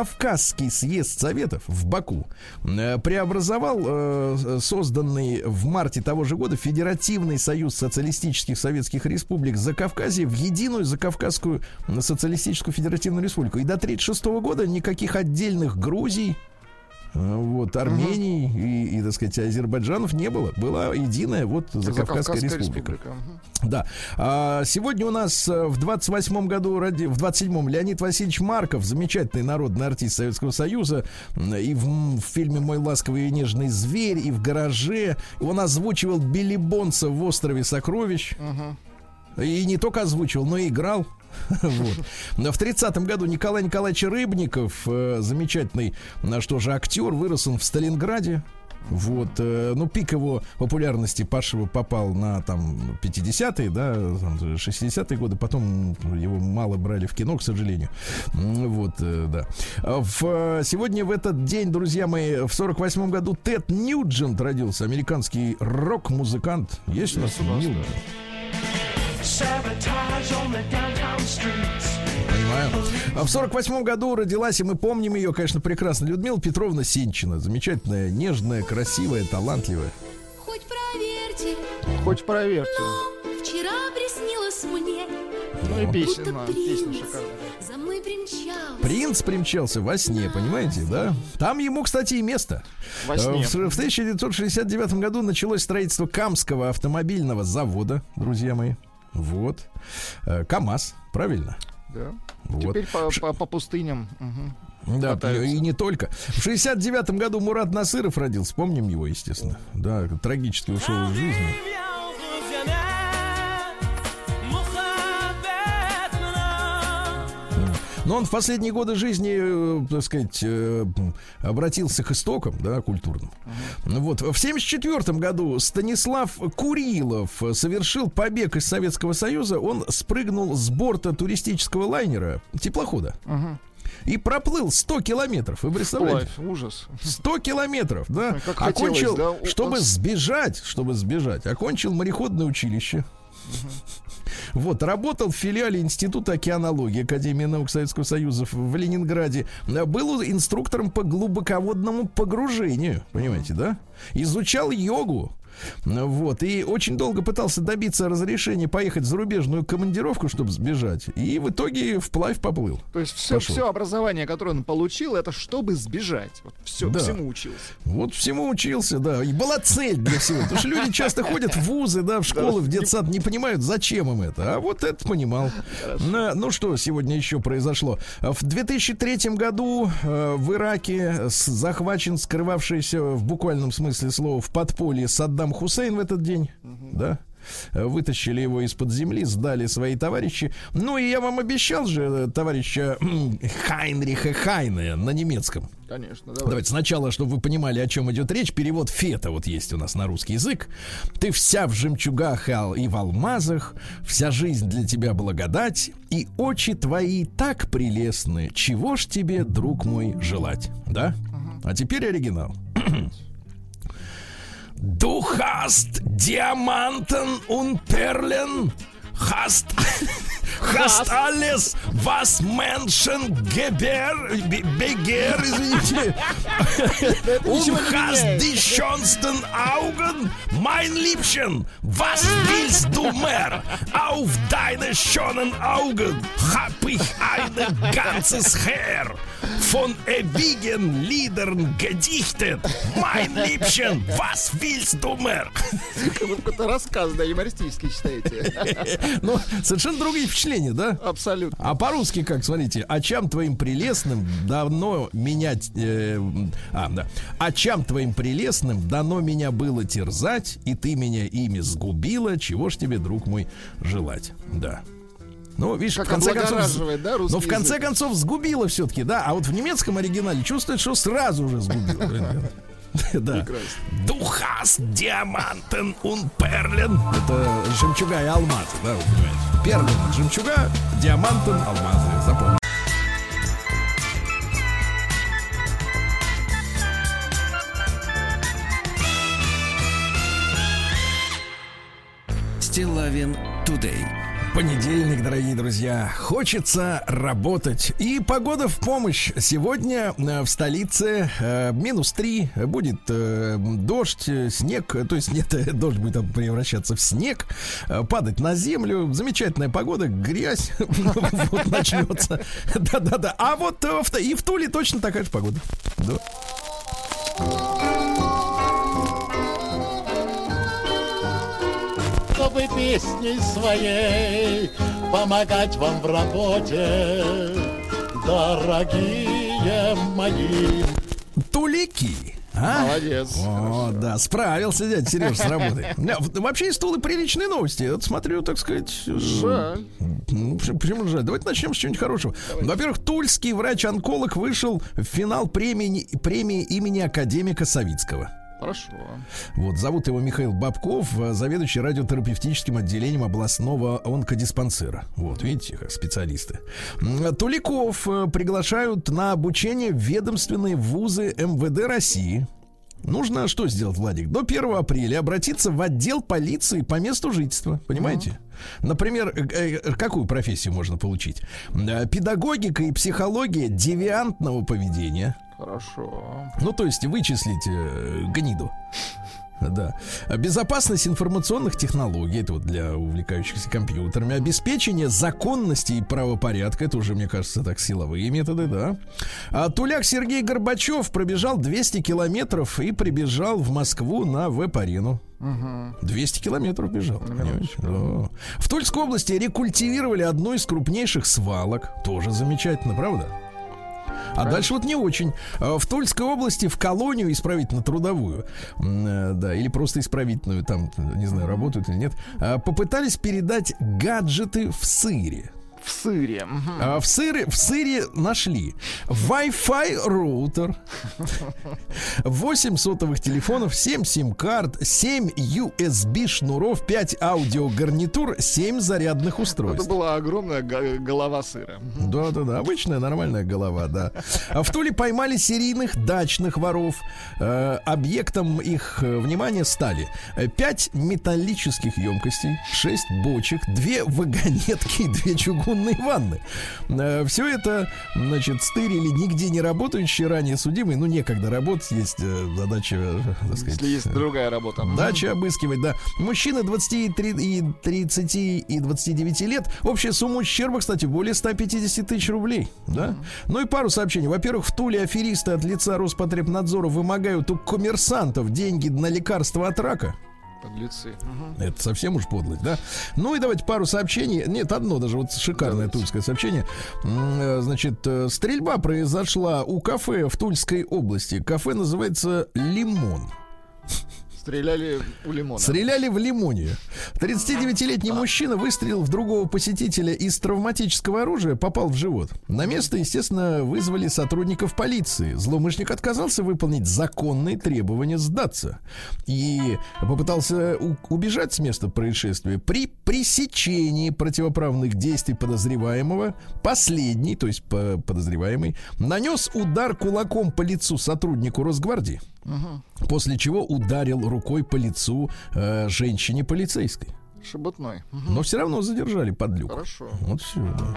Закавказский съезд Советов в Баку э, преобразовал э, созданный в марте того же года Федеративный союз социалистических советских республик Закавказья в единую Закавказскую социалистическую федеративную республику. И до 1936 года никаких отдельных Грузий, вот, Армении и, и, так сказать, Азербайджанов не было. Была единая вот Закавказская, республика. Мгм. Да. А, сегодня у нас э, в 28-м году, в 27-м Леонид Васильевич Марков, замечательный народный артист Советского Союза, и в, в фильме «Мой ласковый и нежный зверь», и в «Гараже». Он озвучивал Билли Бонса в «Острове сокровищ». И не только озвучивал, но и играл. [laughs] Вот. В 30-м году Николай Николаевич Рыбников, э, замечательный, на что же актер, вырос он в Сталинграде. Вот, э, ну, пик его популярности Пашева попал на там 50-е, да, там, 60-е годы, потом его мало брали в кино, к сожалению. Вот, э, да. В, э, сегодня в этот день, друзья мои, в 48-м году Тед Ньюджент родился, американский рок-музыкант. Есть у нас Ньюджент? Понимаю. А в 48 году родилась, и мы помним ее, конечно, прекрасно, Людмила Петровна Сенчина. Замечательная, нежная, красивая, талантливая. Хоть проверьте, Хоть проверьте. но вчера приснилось мне, Ну и песня, песня принц шикарная. за мной примчался. Принц примчался во сне, понимаете, да? Там ему, кстати, и место. Во сне. Э, в 1969 году началось строительство Камского автомобильного завода, друзья мои. Вот. Э, КАМАЗ, правильно? Да. Вот. Теперь по, по- по пустыням. Мгм. Да, катаются. и не только. В 69 году Мурат Насыров родился, помним его, естественно. Да, трагически ушел из жизни. Но он в последние годы жизни, э, так сказать, э, обратился к истокам, да, культурным. Вот. В 1974 году Станислав Курилов совершил побег из Советского Союза. Он спрыгнул с борта туристического лайнера, теплохода, и проплыл 100 километров. Вы представляете? Ой, ужас. 100 километров, да? Как окончил, да, чтобы сбежать, чтобы сбежать, окончил мореходное училище. Вот, работал в филиале Института океанологии Академии наук Советского Союза в- Ленинграде. Э, Был инструктором по глубоководному погружению, понимаете, да? Изучал йогу. Вот. И очень долго пытался добиться разрешения поехать в зарубежную командировку, чтобы сбежать. И в итоге вплавь поплыл. То есть все, Пошел. все образование, которое он получил, это чтобы сбежать. Вот все, Да. всему учился. Вот всему учился, да. И была цель для всего. Потому что люди часто ходят в вузы, да, в школы, в детсад, не понимают, зачем им это. А вот это понимал. Ну что сегодня еще произошло? В 2003 году э, в Ираке захвачен скрывавшийся в буквальном смысле слова в подполье Саддам Хусейн в этот день. Да? Э, Вытащили его из-под земли, сдали свои товарищи. Ну и я вам обещал же э, товарища м, Хайнриха Хайне на немецком. Конечно, давай. Давайте сначала, чтобы вы понимали, о чем идет речь, перевод фета вот есть у нас на русский язык. Ты вся в жемчугах и в алмазах, вся жизнь для тебя благодать, и очи твои так прелестны. Чего ж тебе, друг мой, желать? Да? А теперь оригинал. [clears throat] Du hast Diamanten und Perlen, hast, [laughs] hast alles, was Menschen gebär, be, begehren, [laughs] und hast die schönsten Augen. Mein Liebchen, was willst du mehr? Auf deine schönen Augen hab ich ein ganzes Heer. Von ewigen Liedern gedichtet. Mein Liebchen, was willst du mehr? Будто какой-то рассказ, да, юмористический читаете. Ну, совершенно другие впечатления, да? Абсолютно. А по-русски как, смотрите, очам твоим прелестным давно менять... э, а, да. Очам твоим прелестным дано меня было терзать, и ты меня ими сгубила, чего ж тебе, друг мой, желать? Да. Ну, видишь, Как в конце концов... да, Но в конце язык? концов сгубила все-таки, да. А вот в немецком оригинале чувствует, что сразу же сгубила. [laughs] Да. Hast Diamanten und Perlen. Это жемчуга и алмазы, да, вы понимаете. Перлин, жемчуга, диамантен, алмазы. Запомни. Стилавин Тудей. Понедельник, дорогие друзья. Хочется работать. И погода в помощь. Сегодня э, в столице э, минус 3. Будет э, дождь, э, снег. То есть нет, [laughs] дождь будет превращаться в снег. э, Падать на землю. Замечательная погода. Грязь [laughs] начнется. [laughs] Да-да-да. А вот и в Туле точно такая же погода. Да. Чтобы песней своей помогать вам в работе, дорогие мои. Тулики. А? Молодец. О, да, справился дядя Сереж с [laughs] работой. Вообще из Тулы приличные новости. Вот смотрю, так сказать. Жаль. Ну, почему- почему жаль? Давайте начнем с чего-нибудь хорошего. Во-первых, тульский врач-онколог вышел в финал премии, премии имени академика Савицкого. Хорошо. Вот, зовут его Михаил Бабков, э, заведующий радиотерапевтическим отделением областного онкодиспансера. Вот, видите, как специалисты. М, Туликов э, приглашают на обучение в ведомственные вузы МВД России. Нужно что сделать, Владик? До 1 апреля обратиться в отдел полиции по месту жительства. Понимаете? Например, э, э, какую профессию можно получить? Э, Педагогика и психология девиантного поведения. Хорошо. Ну, то есть вычислить э, гниду. Да. Безопасность информационных технологий, это вот для увлекающихся компьютерами. Обеспечение законности и правопорядка, это уже, мне кажется, так силовые методы, да. А Туляк Сергей Горбачев пробежал 200 километров и прибежал в Москву на веб-арену. 200 километров бежал. понимаете? Да. В Тульской области рекультивировали одну из крупнейших свалок. Тоже замечательно, правда? А дальше вот не очень. А, В Тульской области в колонию исправительно-трудовую, э, да, или просто исправительную, там, не знаю, работают или нет, а, попытались передать гаджеты в сыре. В сыре. А в сыре, в сыре нашли Wi-Fi роутер, 8 сотовых телефонов, 7 сим-карт, 7 USB шнуров, 5 аудиогарнитур, 7 зарядных Это устройств. была огромная голова сыра. Мгм. Да, да, да, обычная нормальная голова, да. А в Туле поймали серийных дачных воров. Э, объектом их э, внимания стали э, пять металлических емкостей, шесть бочек, две вагонетки и две чугунные умные ванны. Все это, значит, стырили нигде не работающие ранее судимые. Ну, некогда работать, есть э, задача, э, так сказать. Если есть другая работа. Дача обыскивать, да. Мужчины 20 и три- и 30 и 29 лет. Общая сумма ущерба, кстати, более 150 тысяч рублей. Да? Ну и пару сообщений. Во-первых, в Туле аферисты от лица Роспотребнадзора вымогают у коммерсантов деньги на лекарства от рака. Подлецы. Это совсем уж подлость, да? Ну и давайте пару сообщений. Нет, одно даже вот шикарное тульское сообщение. Э, Значит, э, стрельба произошла у кафе в Тульской области. Кафе называется «Лимон». Стреляли у лимона. Стреляли в лимоне. 39-летний мужчина выстрелил в другого посетителя из травматического оружия, попал в живот. На место, естественно, вызвали сотрудников полиции. Злоумышленник отказался выполнить законные требования сдаться. И попытался убежать с места происшествия. При пресечении противоправных действий подозреваемого последний, то есть по- подозреваемый, нанес удар кулаком по лицу сотруднику Росгвардии. После чего ударил рукой по лицу э, женщине полицейской. Шебутной. Но все равно задержали подлюку. Хорошо. Вот все, да.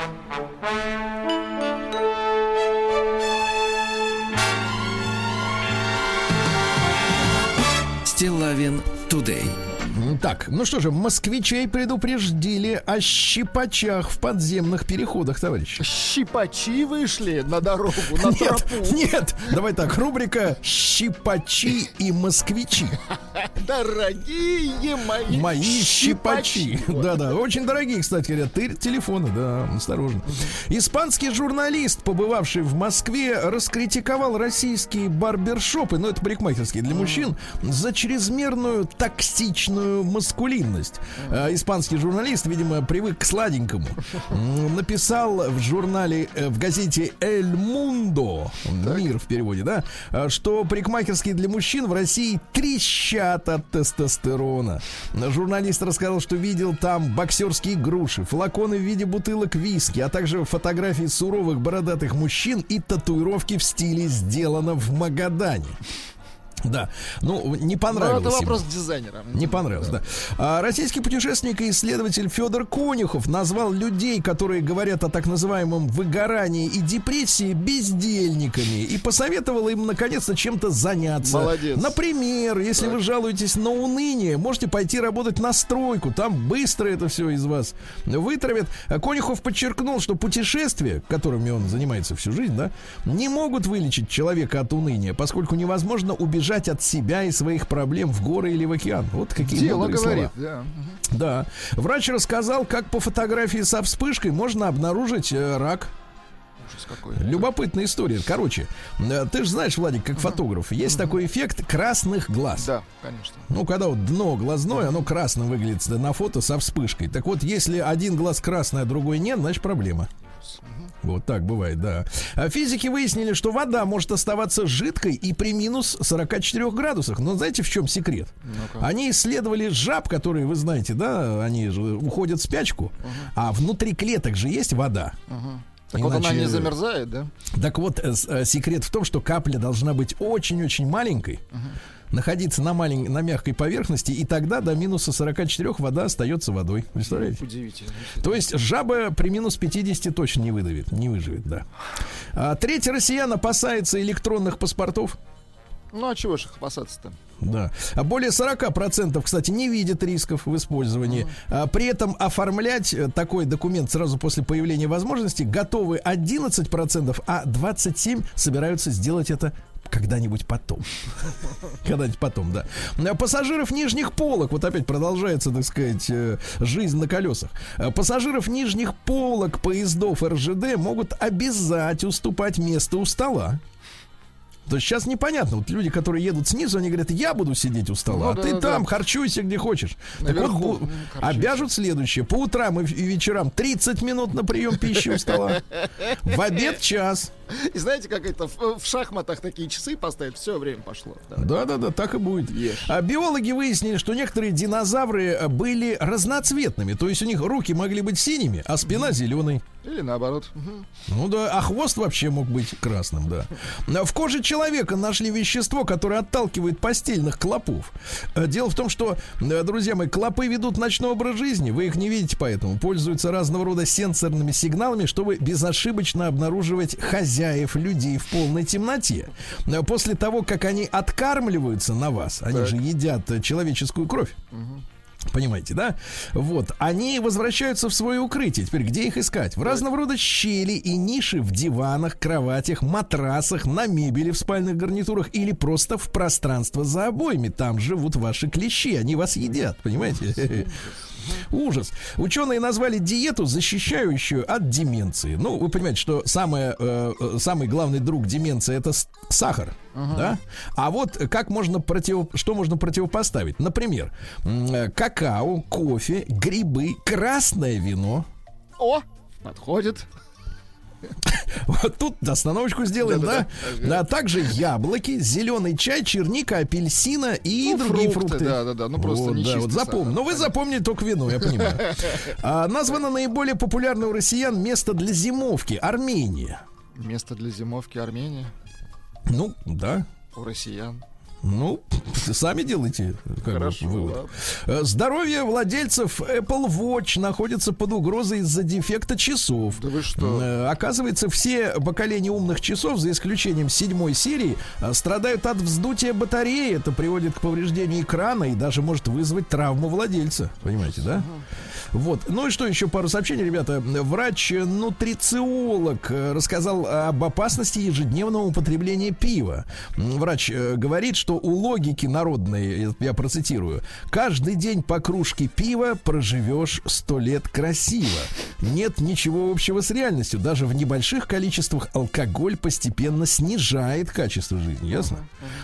Стилавин Today. Так, ну что же, москвичей предупредили о щипачах в подземных переходах, товарищи. Щипачи вышли на дорогу, на Нет, тропу. нет, давай так, рубрика «Щипачи и москвичи». Дорогие мои, Мои щипачи. Да-да, очень дорогие, кстати говоря. Телефоны, да, осторожно. Испанский журналист, побывавший в Москве, раскритиковал российские барбершопы, ну это парикмахерские для мужчин, за чрезмерную токсичную маскулинность. А, Испанский журналист, видимо, привык к сладенькому. Написал в журнале, э, в газете «Эль Мундо», мир в переводе, да, а, что парикмахерские для мужчин в России трещат от тестостерона. Журналист рассказал, что видел там боксерские груши, флаконы в виде бутылок виски, а также фотографии суровых бородатых мужчин и татуировки в стиле «сделано в Магадане». Да, ну, не Ну, понравилось это ему. вопрос дизайнера. Не понравилось, да. А, российский путешественник и исследователь Федор Конюхов назвал людей, которые говорят о так называемом выгорании и депрессии, бездельниками и посоветовал им наконец-то чем-то заняться. Молодец. Например, если вы жалуетесь на уныние, можете пойти работать на стройку. Там быстро это все из вас вытравят. Конюхов подчеркнул, что путешествия, которыми он занимается всю жизнь, да, не могут вылечить человека от уныния, поскольку невозможно убежать от себя и своих проблем в горы или в океан. Вот какие Дело мудрые слова. говорит, да. Да. Врач рассказал, как по фотографии со вспышкой можно обнаружить э, рак. Любопытная история. Короче, э, ты же знаешь, Владик, как фотограф, есть такой эффект красных глаз. Да, конечно. Ну, когда вот дно глазное, оно красным выглядит на фото со вспышкой. Так вот, если один глаз красный, а другой нет, значит проблема. Вот так бывает, да. А физики выяснили, что вода может оставаться жидкой и при минус 44 градусах. Но знаете, в чем секрет? Ну-ка. Они исследовали жаб, которые, вы знаете, да, они же уходят в спячку, а внутри клеток же есть вода. Так вот она Иначе- не замерзает, да? Так вот, э, э, секрет в том, что капля должна быть очень-очень маленькой, находиться на, малень... на мягкой поверхности, и тогда до минуса 44 вода остается водой. Представляете? Удивительно. То есть жаба при минус 50 точно не выдавит, не выживет, да. А, треть россиян опасается электронных паспортов. Ну а чего же их опасаться-то? Да. А более 40%, кстати, не видят рисков в использовании. А при этом оформлять э, такой документ сразу после появления возможности готовы 11%, а 27% собираются сделать это когда-нибудь потом. Когда-нибудь потом, да. А Пассажиров нижних полок, вот опять продолжается, так сказать, э, жизнь на колесах. А Пассажиров нижних полок поездов РЖД могут обязать уступать место у стола. То есть сейчас непонятно. Вот люди, которые едут снизу, они говорят, я буду сидеть у стола, Ну а да, ты да, там, да. харчуйся где хочешь. Наверху, Так вот, ну, обяжут следующее. По утрам и вечерам 30 минут на прием пищи у стола. [laughs] В обед час. И знаете, как это в, в шахматах такие часы поставить, все время пошло. Давай. Да, да, да, так и будет. Ешь. А биологи выяснили, что некоторые динозавры э, были разноцветными. То есть у них руки могли быть синими, а спина зеленой. Или наоборот. Ну да, а хвост вообще мог быть красным, да. В коже человека нашли вещество, которое отталкивает постельных клопов. Э, Дело в том, что, э, друзья мои, клопы ведут ночной образ жизни, вы их не видите поэтому, пользуются разного рода сенсорными сигналами, чтобы безошибочно обнаруживать хозяев людей в полной темноте. Э, После того, как они откармливаются на вас, они же едят человеческую кровь. Понимаете, да? Вот. Они возвращаются в свое укрытие. Теперь где их искать? В разного рода щели и ниши в диванах, кроватях, матрасах, на мебели в спальных гарнитурах или просто в пространство за обоями. Там живут ваши клещи, они вас едят, понимаете? Ужас. Ученые назвали диету, защищающую от деменции. Ну, вы понимаете, что самое, э, э, самый главный друг деменции это сахар. Да? А вот как можно против... что можно противопоставить? Например, э, какао, кофе, грибы, красное вино. О, подходит. [laughs] Вот тут остановочку сделаем, да? Да-да-да. А также яблоки, зеленый чай, черника, апельсина и Ну, другие фрукты, фрукты. да-да-да, ну, просто не да, вот запомни. сахар, Ну вы запомнили только вино, я понимаю. [laughs] А, названо наиболее популярное у россиян место для зимовки Армения. Место для зимовки Армения Ну, да. у россиян. Ну, [laughs] сами делайте как Хорошо, вывод. ладно. Э, Здоровье владельцев Apple Watch находится под угрозой из-за дефекта часов. Да вы что? Э, Оказывается, все поколения умных часов, за исключением седьмой серии, э, страдают от вздутия батареи. Это приводит к повреждению экрана и даже может вызвать травму владельца. Понимаете, да? Вот. Ну и что еще пару сообщений, ребята. Врач-нутрициолог рассказал об опасности ежедневного употребления пива. Врач говорит, что у логики народной, я процитирую, каждый день по кружке пива проживешь сто лет красиво. Нет ничего общего с реальностью. Даже в небольших количествах алкоголь постепенно снижает качество жизни. Ясно?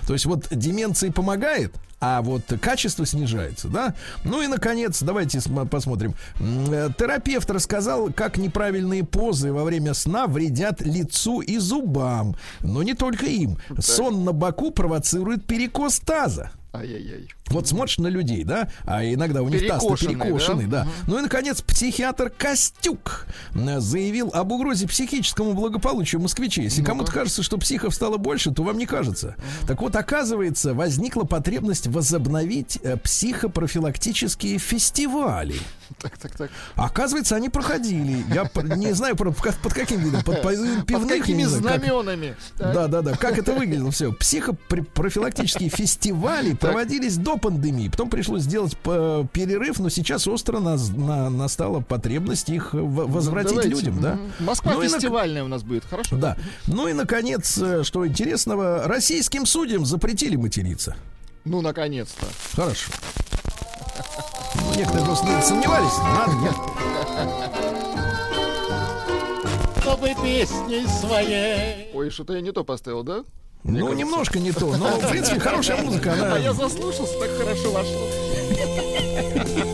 То есть вот деменции помогает, а вот качество снижается, да? Ну и, наконец, давайте см- посмотрим. Э, Терапевт рассказал, как неправильные позы во время сна вредят лицу и зубам. Но не только им. Сон на боку провоцирует перекос таза. Ай-яй-яй. Вот смотришь на людей, да, а иногда у них таз Перекошенный, да. да? Ну и, наконец, психиатр Костюк э, заявил об угрозе психическому благополучию москвичей. Если кому-то кажется, что психов стало больше, то вам не кажется. Так вот, оказывается, возникла потребность возобновить э, психопрофилактические фестивали. [laughs] Так, так, так. Оказывается, они проходили. Я не знаю, под каким видом, под, пивных, какими знаменами? Да, да, да. Как это выглядело все? Психопрофилактические фестивали проводились до пандемии. Потом пришлось сделать перерыв, но сейчас остро нас- на- настала потребность их возвратить людям, да? Москва Ну фестивальная у нас будет, хорошо? Да. Ну и, наконец, э, что интересного, российским судьям запретили материться. Ну, наконец-то. Хорошо. Ну, некоторые просто наверное, сомневались. Надо, нет. Чтобы песней своей Ой, что-то я не то поставил, да? Мне Ну, кажется. немножко не то. Но, в принципе, хорошая музыка. [laughs] А я Она... заслушался, так хорошо вошло. [laughs]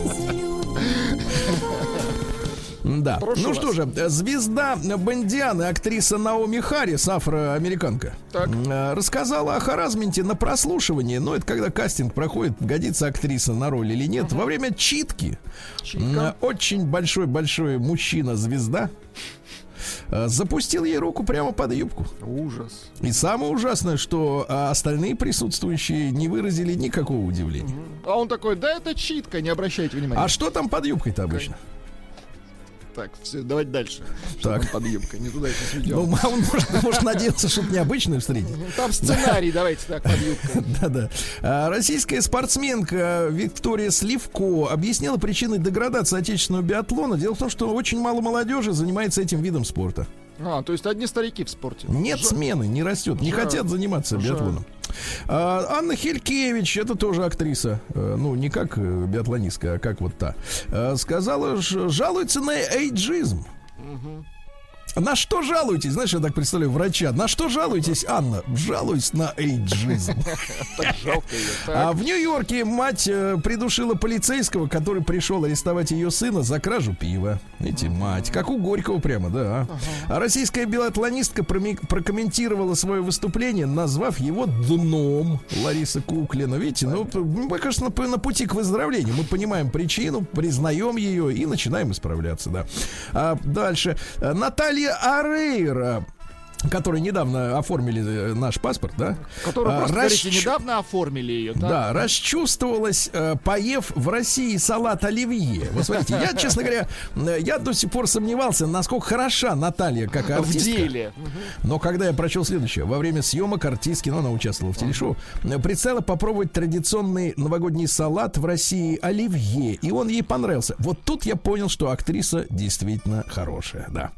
Да. Прошу ну вас. что же, звезда Бондианы, актриса Наоми Харрис, афроамериканка, Так. э, рассказала о харазменте на прослушивании. Но это когда кастинг проходит, годится актриса на роль или нет. Во время читки Читка. э, очень большой-большой мужчина-звезда э, запустил ей руку прямо под юбку. Ужас. И самое ужасное, что э, остальные присутствующие не выразили никакого удивления. А он такой, да это читка, не обращайте внимания. А что там под юбкой-то обычно? Так, все, давайте дальше. Что Так. под юбкой, не туда сейчас ведем. Ну, [laughs] он может, может надеяться что-то необычное встретить. Там сценарий, давайте так, под юбкой. [laughs] Да-да. А, Российская спортсменка Виктория Сливко объяснила причины деградации отечественного биатлона. Дело в том, что очень мало молодежи занимается этим видом спорта. А, то есть одни старики в спорте. Нет Жаль. смены, не растет, не Жаль. хотят заниматься Жаль. биатлоном. А, Анна Хелькевич, это тоже актриса, э, ну не как э, биатлонистка, а как вот та, э, сказала, жалуется на эйджизм. На что жалуетесь? Знаешь, я так представляю врача. На что жалуетесь, Анна? Жалуюсь на эйджизм. [laughs] А в Нью-Йорке мать э, придушила полицейского, который пришел арестовать ее сына за кражу пива. Видите, мать. Как у Горького прямо, да. А российская биатлонистка прокомментировала свое выступление, назвав его дном. Лариса Куклина. Видите, ну, мы, кажется, на, пути к выздоровлению. Мы понимаем причину, признаем ее и начинаем исправляться, да. А дальше. Э, Наталья Арейра которые недавно оформили э, наш паспорт, да? Которую А, просто, расч- говорите, недавно оформили ее, да? да, расчувствовалась, э, поев в России салат оливье. Вот смотрите, я, честно говоря, э, я до сих пор сомневался, насколько хороша Наталья как В артистка. деле. Но когда я прочел следующее, во время съемок артистки, ну, она участвовала в телешоу, представила попробовать традиционный новогодний салат в России оливье, и он ей понравился. Вот тут я понял, что актриса действительно хорошая, да.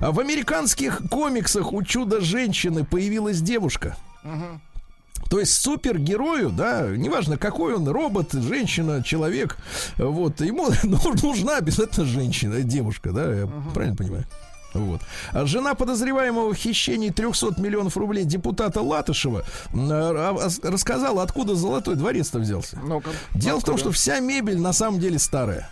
А в американских комиксах у чудо-женщины появилась девушка. То есть супергерою, да, неважно какой он, робот, женщина, человек, вот, ему [laughs] ну, нужна обязательно женщина, девушка, да, я правильно понимаю? Вот. А жена подозреваемого в хищении 300 миллионов рублей депутата Латышева а, а, рассказала, откуда золотой дворец-то взялся. Ну-ка, Дело в том, что вся мебель на самом деле старая.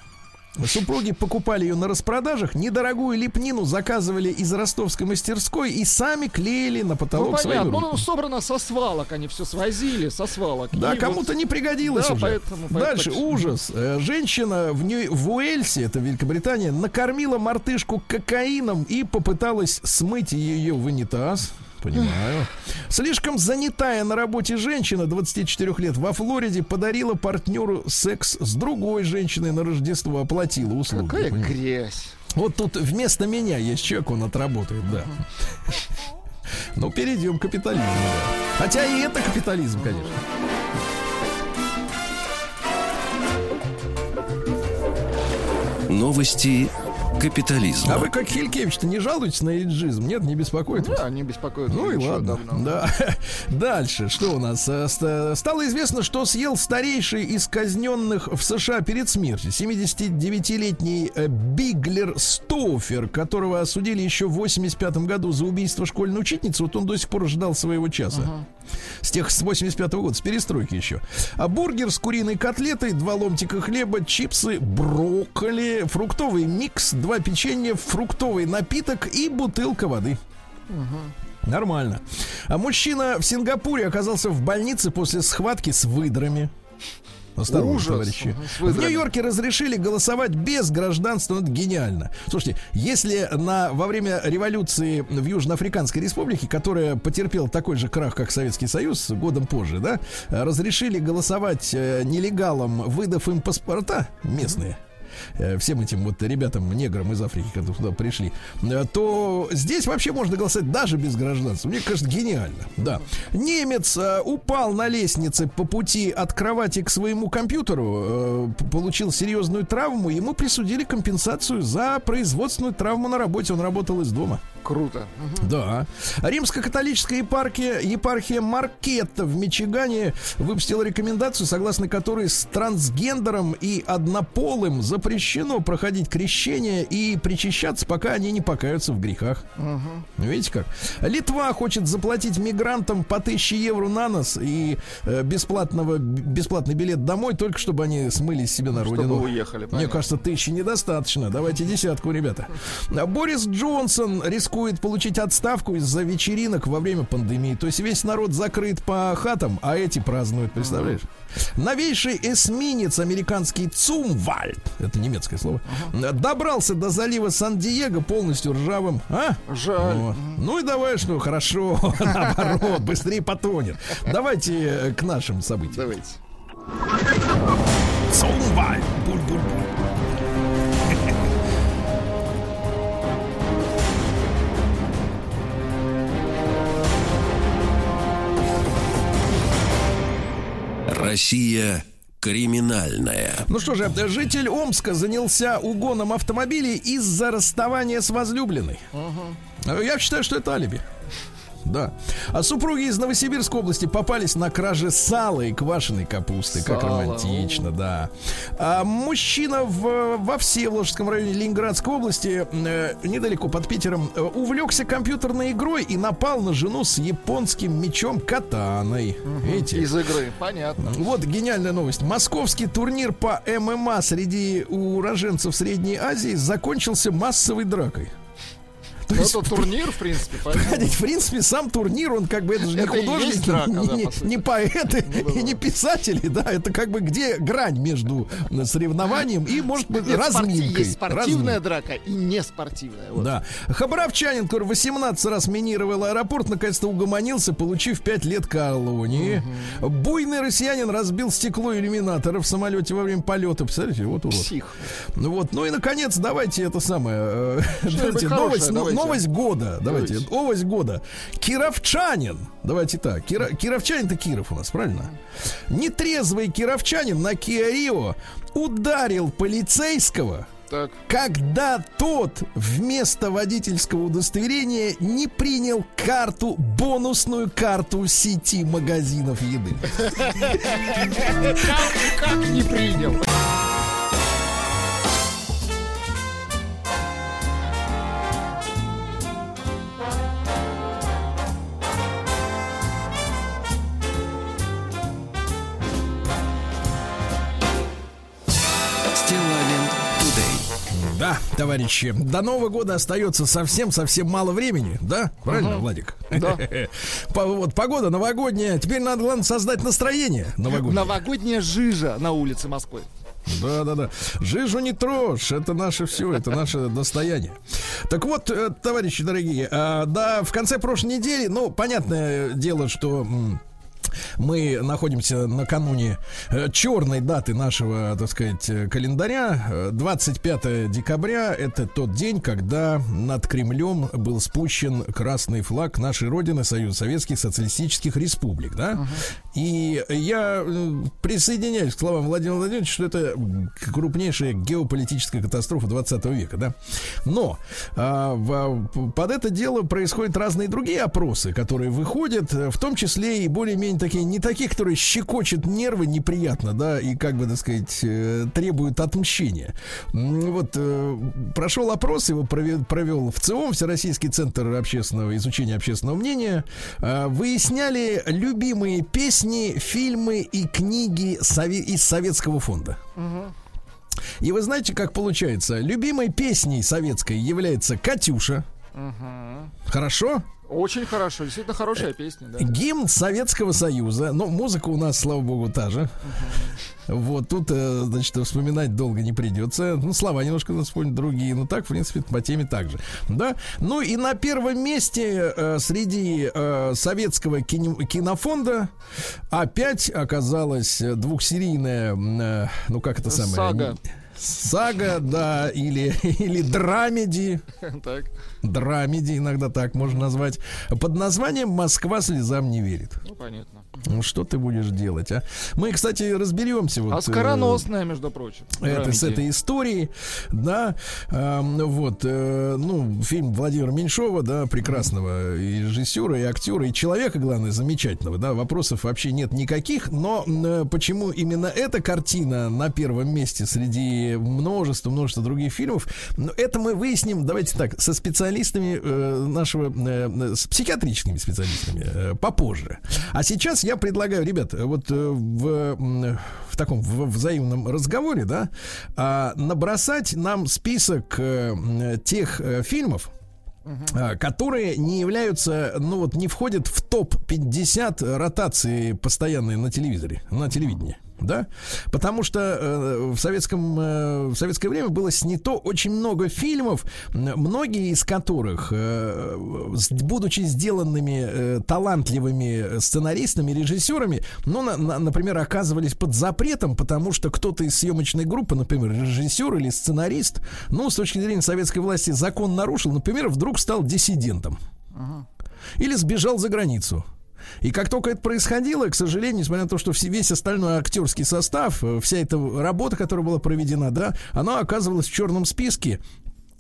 Супруги покупали ее на распродажах, недорогую лепнину заказывали из ростовской мастерской и сами клеили на потолок Ну, понятно. Ну, руками. собрано со свалок. Они все свозили со свалок. Да, кому-то вот- не пригодилось Да, уже. поэтому- поэтому Дальше ужас. Э, Женщина в, Нью- в Уэльсе, это Великобритания, накормила мартышку кокаином и попыталась смыть ее в унитаз. Понимаю. Слишком занятая на работе женщина 24 лет во Флориде подарила партнеру секс с другой женщиной на Рождество, оплатила услуги. Какая Понимаете? грязь. Вот тут вместо меня есть человек, он отработает, да. [laughs] Ну, перейдем к капитализму. да. Хотя и это капитализм, конечно. Новости капитализма. А вы как Хилькевич-то не жалуетесь на эйджизм? Нет, не беспокоит вас? Да, они беспокоят. Ну и ладно. давно. Да. [laughs] Дальше, что у нас? Э, ст- Стало известно, что съел старейший из казненных в США перед смертью 79-летний э, Биглер Стоуфер, которого осудили еще в 85 году за убийство школьной учительницы. Вот он до сих пор ждал своего часа. С тех с 85 года, с перестройки еще. А бургер с куриной котлетой, два ломтика хлеба, чипсы, брокколи, фруктовый микс, два печенья, фруктовый напиток и бутылка воды. Нормально. А мужчина в Сингапуре оказался в больнице после схватки с выдрами. Осторожно, Ужас. товарищи. В. Нью-Йорке разрешили голосовать без гражданства. Это гениально. Слушайте, если на, во время революции в Южноафриканской республике, которая потерпела такой же крах, как Советский Союз, годом позже, да, разрешили голосовать э, нелегалам, выдав им паспорта местные, э, всем этим вот ребятам, неграм из Африки, которые туда пришли, э, то здесь вообще можно голосовать даже без гражданства. Мне кажется, гениально. Да. Немец э, упал на лестнице по пути от кровати к своему компьютеру, э, получил серьезную травму, ему присудили компенсацию за производственную травму на работе. Он работал из дома. Круто. Мгм. Да. Римско-католическая епархия, епархия Маркетта в Мичигане выпустила рекомендацию, согласно которой с трансгендером и однополым запрещено проходить крещение и причащаться, пока они не покаются в грехах. Видите как? Литва хочет заплатить мигрантам по 1000 евро на нос и э, бесплатного, бесплатный билет домой, только чтобы они смылись себе на Чтобы родину. уехали. Мне понятно. кажется, тысячи недостаточно. Давайте десятку, ребята. Борис Джонсон рискует получить отставку из-за вечеринок во время пандемии. То есть весь народ закрыт по хатам, а эти празднуют, представляешь? Новейший эсминец американский Цумвальд, это немецкое слово, добрался до залива Сан-Диего полностью ржавым. А? Жаль. Вот. Ну и давай, что хорошо, [laughs] наоборот, быстрее потонет. Давайте э, к нашим событиям. Давайте. Цумвальд. Буль-буль-буль. Россия криминальная. Ну что же, житель Омска занялся угоном автомобилей из-за расставания с возлюбленной. Э, Я считаю, что это алиби. Да. А супруги из Новосибирской области попались на краже сала и квашеной капусты. Как Сало, романтично, да. А мужчина в, во Всеволожском районе Ленинградской области, э, недалеко под Питером, э, увлекся компьютерной игрой и напал на жену с японским мечом катаной. Видите? Из игры, понятно. Вот гениальная новость. Московский турнир по ММА среди уроженцев Средней Азии закончился массовой дракой. Ну, это турнир, в принципе, [laughs] поэтому... В принципе, сам турнир, он как бы, это же не художники, драка, не, да, по не поэты и не писатели, да, это как бы где грань между соревнованием и, может быть, Нет, разминкой. Есть спортивная Разминкой. драка и не спортивная. вот. Да. Хабаровчанин, который 18 раз минировал аэропорт, наконец-то угомонился, получив 5 лет колонии. Буйный россиянин разбил стекло иллюминатора в самолете во время полета. Представляете, вот урод. Псих. Ну вот, ну и наконец, давайте это самое. э, давайте, новость, ну, давайте. Новость года. Давайте, Давайте. новость года. Кировчанин. Давайте так. Кира, Кировчанин-то Киров у нас, правильно? Нетрезвый кировчанин на Rio ударил полицейского, Так. когда тот вместо водительского удостоверения не принял карту, бонусную карту сети магазинов еды. Как не принял? Да, товарищи, до Нового года остается совсем-совсем мало времени, да? Правильно, Владик? Да. [laughs] По- Вот погода новогодняя. Теперь надо, главное, создать настроение новогоднее. Новогодняя жижа на улице Москвы. Да, да, да. Жижу не трожь, это наше все, это наше достояние. Так вот, э, товарищи дорогие, а, да, в конце прошлой недели, ну, понятное дело, что мы находимся накануне э, черной даты нашего, так сказать, э, календаря. Э, 25 декабря это тот день, когда над Кремлем был спущен красный флаг нашей Родины, Союза Советских Социалистических Республик, да? И я э, присоединяюсь к словам Владимира Владимировича, что это крупнейшая геополитическая катастрофа 20 века, да? Но а, в- под это дело происходят разные другие опросы, которые выходят, э, в том числе и более-менее такие, не такие, которые щекочут нервы неприятно, да, и как бы, так сказать, э, требуют отмщения. Вот э, прошел опрос, его прове- провел в ЦИОМ, Всероссийский центр общественного изучения общественного мнения. А, Выясняли любимые песни, фильмы и книги из Советского фонда. И вы знаете, как получается? Любимой песней советской является «Катюша». Хорошо? Очень хорошо, действительно хорошая песня, да. Гимн Советского Союза. Ну, музыка у нас, слава богу, та же. Вот тут, э, значит, вспоминать долго не придется. Ну, слова немножко надо вспомнить другие. Но так, в принципе, по теме так же. Да? Ну и на первом месте э, среди э, советского кино- кинофонда опять оказалась двухсерийная, э, ну как это самое? Сага. Сага, да, или, или драмеди. Так, Драмеди, иногда так можно назвать. Под названием «Москва слезам не верит». ну понятно. Ну, что ты будешь делать, а? Мы, кстати, разберемся. Вот, А скороносная, между прочим. э, это, с этой историей, да, Эм, вот, э, ну, фильм Владимира Меньшова, да, прекрасного и режиссера, и актера, и человека, главное, замечательного, да, вопросов вообще нет никаких, но э, почему именно эта картина на первом месте среди множества-множества других фильмов, ну, это мы выясним, давайте так, со специалистами э, нашего, э, с психиатрическими специалистами э, попозже. А сейчас я предлагаю, ребят, вот э, в, в таком в- взаимном разговоре, да, а, набросать нам список э, тех э, фильмов, а, которые не являются, ну вот не входят в топ-50 ротации постоянной на телевизоре, на телевидении. Да? Потому что э, в, советском, э, в советское время было снято очень много фильмов, многие из которых, э, будучи сделанными э, талантливыми сценаристами, режиссерами, ну, на- на- например, оказывались под запретом, потому что кто-то из съемочной группы, например, режиссер или сценарист, ну, с точки зрения советской власти, закон нарушил, например, вдруг стал диссидентом. Или сбежал за границу. И как только это происходило, к сожалению, несмотря на то, что весь остальной актерский состав, э, вся эта работа, которая была проведена, да, она оказывалась в черном списке.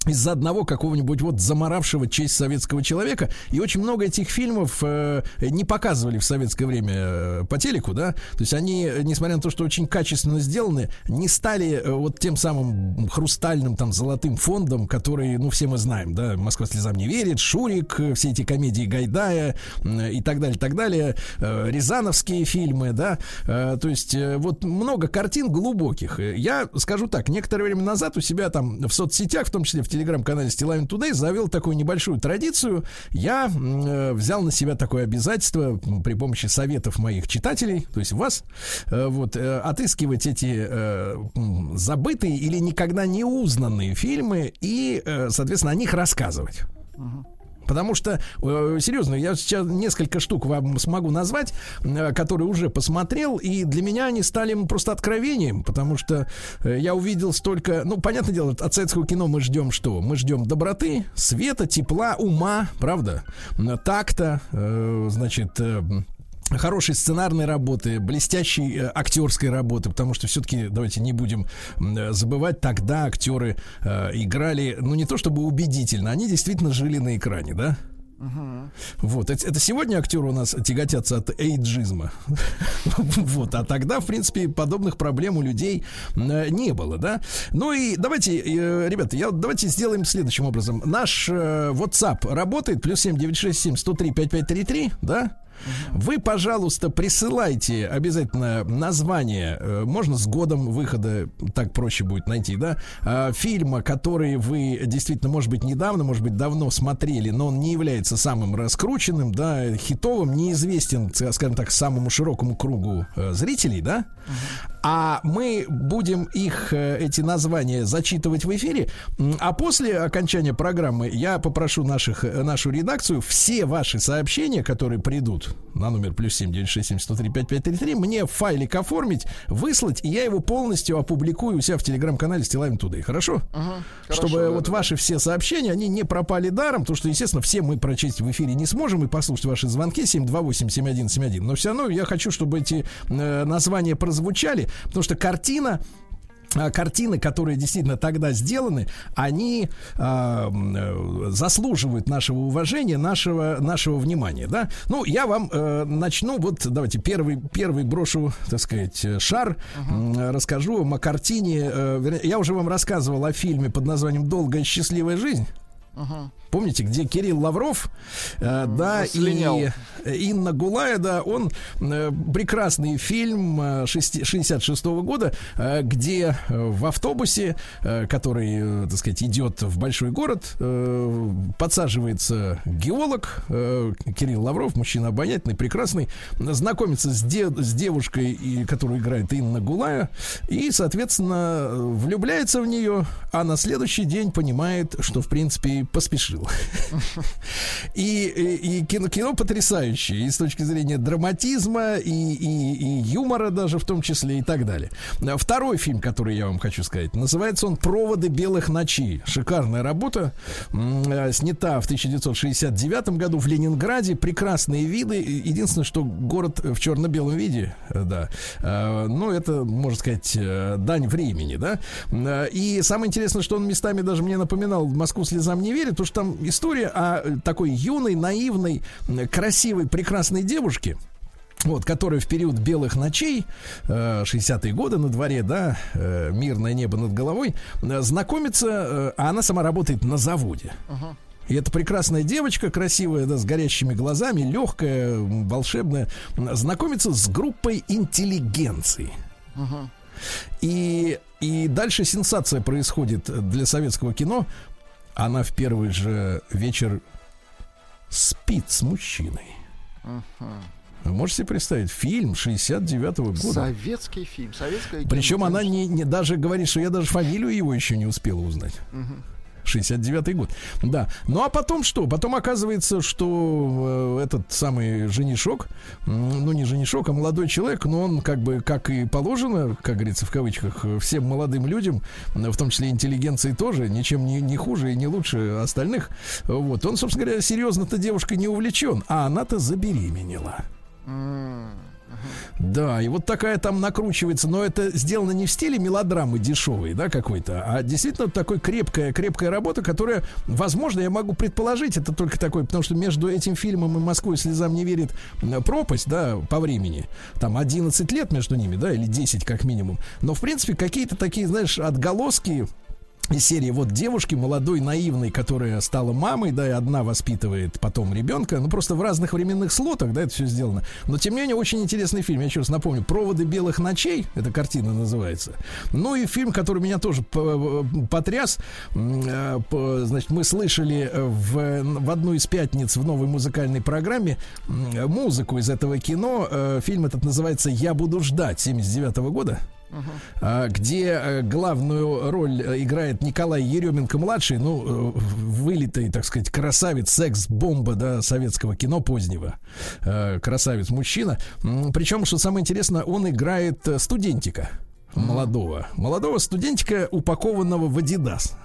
Из-за одного какого-нибудь вот заморавшего честь советского человека. И очень много этих фильмов э, не показывали в советское время э, по телеку, да. То есть они, несмотря на то, что очень качественно сделаны, не стали э, вот тем самым хрустальным там золотым фондом, который, ну, все мы знаем, да, «Москва слезам не верит», «Шурик», э, все эти комедии Гайдая э, и так далее, так далее, э, Рязановские фильмы, да. Э, то есть э, вот много картин глубоких. Э, Я скажу так, некоторое время назад у себя там в соцсетях, в том числе в телеграм-канале Стилавин Today, завел такую небольшую традицию. Я э, взял на себя такое обязательство при помощи советов моих читателей, то есть вас, э, вот, э, отыскивать эти э, забытые или никогда не узнанные фильмы и, э, соответственно, о них рассказывать. Потому что, э, серьезно, я сейчас несколько штук вам смогу назвать, э, которые уже посмотрел, и для меня они стали просто откровением, потому что э, я увидел столько, ну, понятное дело, от советского кино мы ждем что? Мы ждем доброты, света, тепла, ума, правда, э, значит, хорошей сценарной работы, блестящей э, актерской работы, потому что все-таки, давайте не будем э, забывать, тогда актеры э, играли, ну не то чтобы убедительно, они действительно жили на экране, да? Вот, это, это сегодня актеры у нас тяготятся от эйджизма. [laughs] Вот, а тогда, в принципе, подобных проблем у людей э, не было, да? Ну и давайте, э, ребята, я, давайте сделаем следующим образом. Наш э, WhatsApp работает, плюс 7967 103 5533, да? Вы, пожалуйста, присылайте обязательно название, э, можно с годом выхода, так проще будет найти, да, э, фильма, который вы действительно, может быть, недавно, может быть, давно смотрели, но он не является самым раскрученным, да, хитовым, неизвестен, скажем так, самому широкому кругу э, зрителей, да, а мы будем их, э, эти названия зачитывать в эфире, а после окончания программы я попрошу наших, э, нашу редакцию все ваши сообщения, которые придут на номер плюс 7967 103 5533, мне файлик оформить, выслать, и я его полностью опубликую у себя в телеграм-канале Стилавин Тудей. Хорошо? Хорошо, Чтобы да, вот да, ваши все сообщения, они не пропали даром, потому что, естественно, все мы прочесть в эфире не сможем и послушать ваши звонки 728-7171. Но все равно я хочу, чтобы эти э, названия прозвучали, потому что картина а, картины, которые действительно тогда сделаны, они а, э, заслуживают нашего уважения, нашего, нашего внимания, да. Ну, я вам э, начну, вот давайте первый, первый брошу, так сказать, э, шар, э, расскажу вам о картине, э, я уже вам рассказывал о фильме под названием «Долгая счастливая жизнь». Помните, где Кирилл Лавров, э, да, слинял. и э, Инна Гулая, да, он э, прекрасный фильм э, 66 года, э, где э, в автобусе, э, который, э, так сказать, идет в большой город, э, подсаживается геолог э, Кирилл Лавров, мужчина обаятельный, прекрасный, знакомится с, де- с девушкой, и, которую играет Инна Гулая, и, соответственно, влюбляется в нее, а на следующий день понимает, что, в принципе, поспешил. [laughs] И, и- и кино, кино потрясающее и с точки зрения драматизма, и, и- и юмора даже в том числе и так далее. Второй фильм, который я вам хочу сказать, называется он «Проводы белых ночей». Шикарная работа, э, снята в 1969 году в Ленинграде. Прекрасные виды. Единственное, что город в черно-белом виде, э, да. Э, Ну, это, можно сказать, дань времени, да. И самое интересное, что он местами даже мне напоминал «Москву слезам не верит», потому что там история о э, такой юной, наивной, красивой, прекрасной девушке, вот, которая в период белых ночей, э, 60-е годы на дворе, да, э, мирное небо над головой, э, знакомится, э, а она сама работает на заводе. И эта прекрасная девочка, красивая, да, с горящими глазами, легкая, волшебная, знакомится с группой интеллигенции. И, и дальше сенсация происходит для советского кино. Она в первый же вечер спит с мужчиной. Вы можете представить? Фильм 69-го года. Советский фильм, советское кино, Причем она не, не даже говорит, что я даже фамилию его еще не успела узнать. 69-й год. Да. Ну а потом что? Потом оказывается, что э, этот самый женишок, ну не женишок, а молодой человек, но он как бы, как и положено, как говорится в кавычках, всем молодым людям, в том числе интеллигенции тоже, ничем не, не хуже и не лучше остальных. Вот. Он, собственно говоря, серьезно-то девушкой не увлечен, а она-то забеременела. М, Да, и вот такая там накручивается, но это сделано не в стиле мелодрамы дешевой, да, какой-то, а действительно такой крепкая, крепкая работа, которая, возможно, я могу предположить, это только такой, потому что между этим фильмом и Москвой слезам не верит пропасть, да, по времени. Там 11 лет между ними, да, или 10 как минимум. Но, в принципе, какие-то такие, знаешь, отголоски из серии вот девушки молодой, наивной, которая стала мамой, да, и одна воспитывает потом ребенка, ну просто в разных временных слотах, да, это все сделано. Но тем не менее очень интересный фильм. Я еще раз напомню, "Проводы белых ночей" эта картина называется. Ну и фильм, который меня тоже п- потряс. Э, Значит, мы слышали в, в одну из пятниц в новой музыкальной программе музыку из этого кино. Э, Фильм этот называется "Я буду ждать" 79 года а, где э, главную роль э, играет Николай Еременко младший, ну э, вылитый, так сказать, красавец, секс-бомба, да, советского кино позднего, красавец мужчина. М, Причем, что самое интересное, он играет студентика молодого. Молодого студентика, упакованного в Адидас.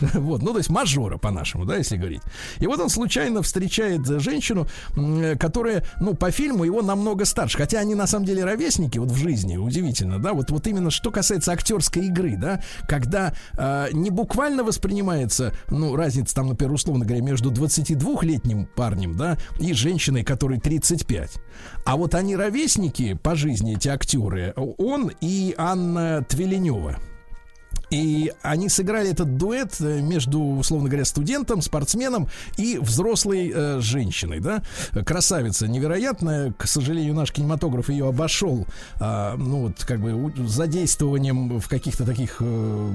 [laughs] Вот, ну, то есть мажора, по-нашему, да, если говорить. И вот он случайно встречает женщину, м, которая, ну, по фильму его намного старше. Хотя они на самом деле ровесники, вот в жизни, удивительно, да. Вот, вот именно что касается актерской игры, да, когда э, не буквально воспринимается, ну, разница там, например, условно говоря, между 22-летним парнем, да, и женщиной, которой 35. А вот они ровесники по жизни, эти актеры, он и Анна Твеленева. И они сыграли этот дуэт э, между, условно говоря, студентом, спортсменом и взрослой э, женщиной, да. Красавица невероятная. К сожалению, наш кинематограф ее обошел, а, ну вот как бы задействованием в каких-то таких э,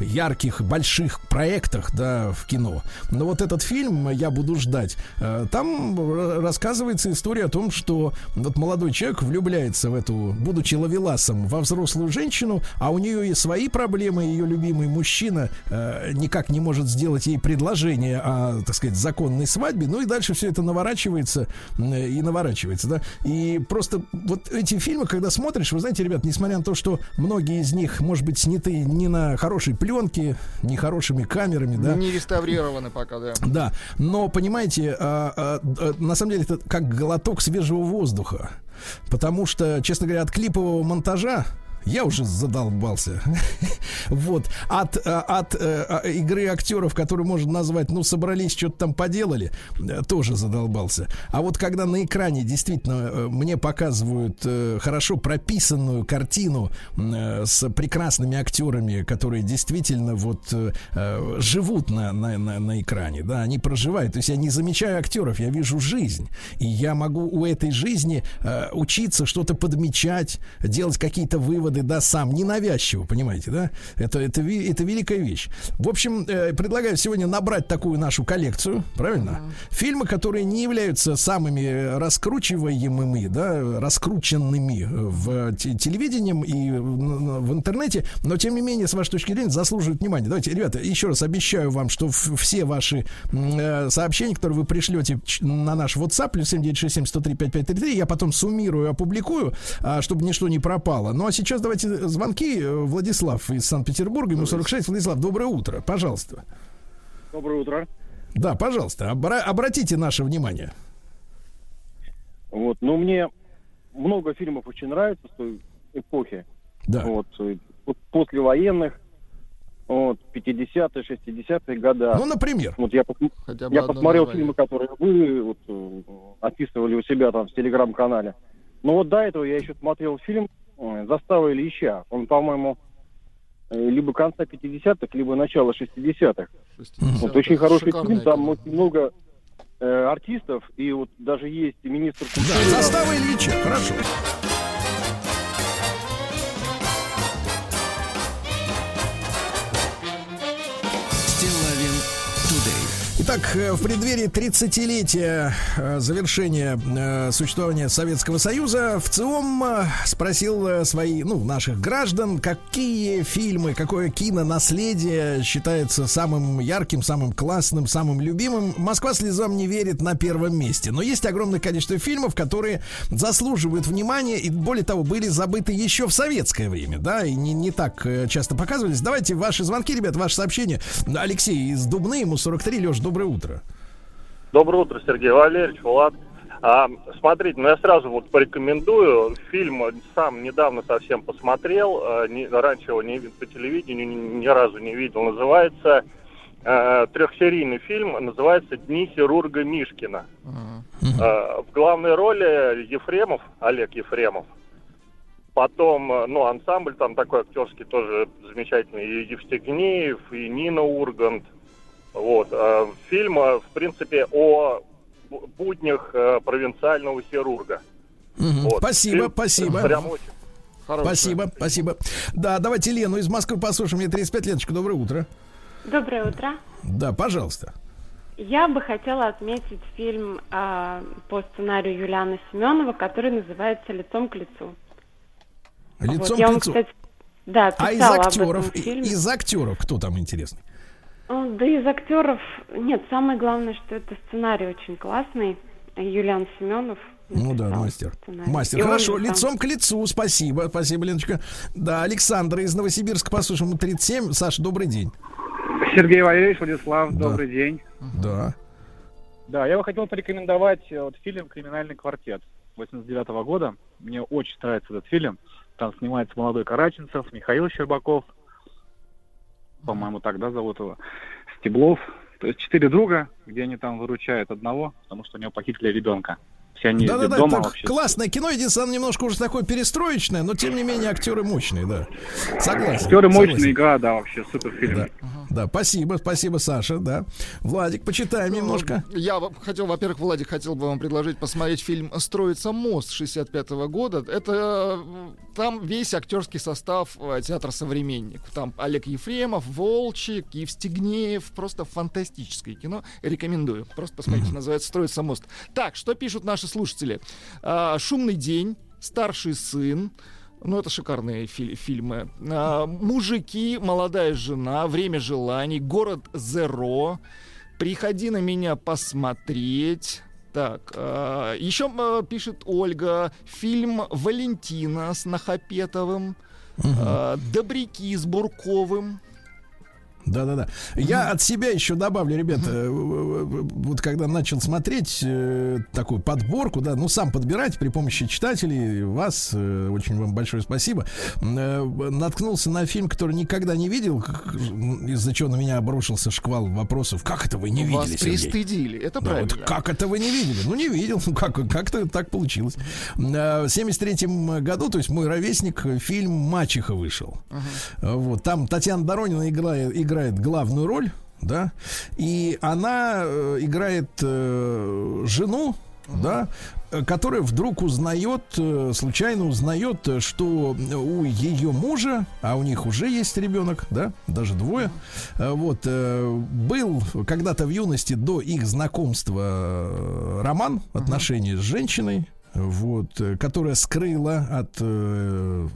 ярких, больших проектах, да, в кино. Но вот этот фильм «Я буду ждать», э, там рассказывается история о том, что вот молодой человек влюбляется в эту, будучи ловеласом, во взрослую женщину, а у нее и свои проблемы, ее любимый мужчина э, никак не может сделать ей предложение о, так сказать, законной свадьбе. Ну и дальше все это наворачивается э, и наворачивается, да. И просто вот эти фильмы, когда смотришь, вы знаете, ребят, несмотря на то, что многие из них, может быть, сняты не на хорошей пленке, не хорошими камерами, да, Не реставрированы пока, да. да, но понимаете, а, а, на самом деле это как глоток свежего воздуха. Потому что, честно говоря, от клипового монтажа я уже задолбался. [laughs] Вот. От, а, от э, а, игры актеров, которые можно назвать, ну, собрались, что-то там поделали, э, тоже задолбался. А вот когда на экране действительно э, мне показывают э, хорошо прописанную картину э, с прекрасными актерами, которые действительно вот э, э, живут на, на, на, на экране, да, они проживают. То есть я не замечаю актеров, я вижу жизнь. И я могу у этой жизни э, учиться что-то подмечать, делать какие-то выводы, да, сам, ненавязчиво, понимаете, да? Это, это, это великая вещь. В общем, э, предлагаю сегодня набрать такую нашу коллекцию, правильно? Фильмы, которые не являются самыми э, раскручиваемыми, да, раскрученными в те- телевидением и в, в интернете, но тем не менее, с вашей точки зрения, заслуживают внимания. Давайте, ребята, еще раз обещаю вам, что в- все ваши э, сообщения, которые вы пришлете на наш WhatsApp, плюс 7967 103 5533, я потом суммирую, опубликую, а, чтобы ничто не пропало. Ну а сейчас давайте звонки. Э, Владислав из Санкт-Петербурга, ему 46. Владислав, доброе утро, пожалуйста. Доброе утро. Да, пожалуйста, обра- обратите наше внимание. Вот, ну мне много фильмов очень нравится с той эпохи. Да. Вот, э, вот послевоенных, вот, 50-е, 60-е года. Ну, например. вот я, пос- я посмотрел название. фильмы, которые вы вот, э, описывали у себя там в телеграм-канале. Но вот до этого я еще смотрел фильм «Застава Ильича». Он, по-моему, э, либо конца 50-х, либо начала 60-х. 60-х. Вот очень хороший фильм, там очень много э, артистов, и вот даже есть министр Да, застава Ильича, хорошо. Итак, э, в преддверии 30-летия э, завершения э, существования Советского Союза в ЦИОМ спросил свои, ну, наших граждан, какие фильмы, какое кинонаследие считается самым ярким, самым классным, самым любимым. Москва слезам не верит на первом месте. Но есть огромное количество фильмов, которые заслуживают внимания и, более того, были забыты еще в советское время, да, и не, не так часто показывались. Давайте ваши звонки, ребят, ваши сообщения. Алексей из Дубны, ему 43. Леш, доброе утро. Доброе утро, Сергей Валерьевич, Влад. А, смотрите, ну я сразу вот порекомендую. Фильм сам недавно совсем посмотрел. а, не- раньше его не по телевидению, ни, ни разу не видел. Называется э, трехсерийный фильм, называется «Дни хирурга Мишкина». А, в главной роли Ефремов, Олег Ефремов. Потом, э, ну, ансамбль там такой актерский тоже замечательный. И Евстигнеев, и Нина Ургант. Вот. а, Фильм, э, в принципе, о бу- буднях э, провинциального хирурга. Мгм. Вот. Спасибо, Фильм спасибо. Прям очень. Хорошая. Спасибо, спасибо. Да, давайте Лену из Москвы послушаем. Мне 35 леточка, доброе утро. Доброе утро. Да, пожалуйста. Я бы хотела отметить фильм а, по сценарию Юлианы Семенова, который называется «Лицом к лицу». Лицом Вот, к вам, лицу. кстати, да, А из актеров, из актеров кто там интересный? Ну, Да из актеров... Нет, самое главное, что это сценарий очень классный. Юлиан Семенов. Ну да, мастер. сценарий. Мастер, И хорошо, там- лицом к лицу, спасибо, спасибо, Леночка. Да, Александр из Новосибирска, послушаем, ему 37. Саша, добрый день. Сергей Валерьевич, Владислав, Да. добрый день. Да. Да, я бы хотел порекомендовать э, вот фильм «Криминальный квартет» 89 года. Мне очень нравится этот фильм. Там снимается молодой Караченцев, Михаил Щербаков. По-моему, тогда зовут его. Стеблов. То есть четыре друга, где они там выручают одного, потому что у него похитили ребенка. Все они из Да-да-да, дома это вообще. классное кино, единственное, оно немножко уже такое перестроечное, но тем не менее актеры мощные, да. Согласен. Актеры согласен. игра, да, вообще супер фильм. Да. Да, спасибо, спасибо, Саша, да. Владик, почитаем немножко. Я хотел, во-первых, Владик, хотел бы вам предложить посмотреть фильм «Строится мост» 65 года. Это э, там весь актерский состав э, театра «Современник». Там Олег Ефремов, Волчик, Евстигнеев. Просто фантастическое кино. Рекомендую. Просто посмотрите, называется «Строится мост». Так, что пишут наши слушатели? А, «Шумный день», «Старший сын», ну, это шикарные фи- фильмы. А, «Мужики», «Молодая жена», «Время желаний», «Город Зеро», «Приходи на меня посмотреть». Так, а, еще а, пишет Ольга, фильм «Валентина» с Нахапетовым, а, «Добряки» с Бурковым. Да-да-да. Я от себя еще добавлю, ребят, э, вот когда начал смотреть э, такую подборку, да, ну сам подбирать при помощи читателей, вас, э, очень вам большое спасибо, э, наткнулся на фильм, который никогда не видел, из-за чего на меня обрушился шквал вопросов. Как это вы не Вас видели, Сергей? пристыдили, это Да, правильно. вот как это вы не видели? Ну, не видел. Ну, как, как-то так получилось. В 73 году, то есть мой ровесник, фильм «Мачеха» вышел. Вот, там Татьяна Доронина играет, играет главную роль, да, и она э, играет э, жену, да, э, которая вдруг узнает, э, случайно узнает, что у ее мужа, а у них уже есть ребенок, да, даже двое, э, вот, был когда-то в юности до их знакомства роман, отношения с женщиной, вот, э, которая скрыла от э,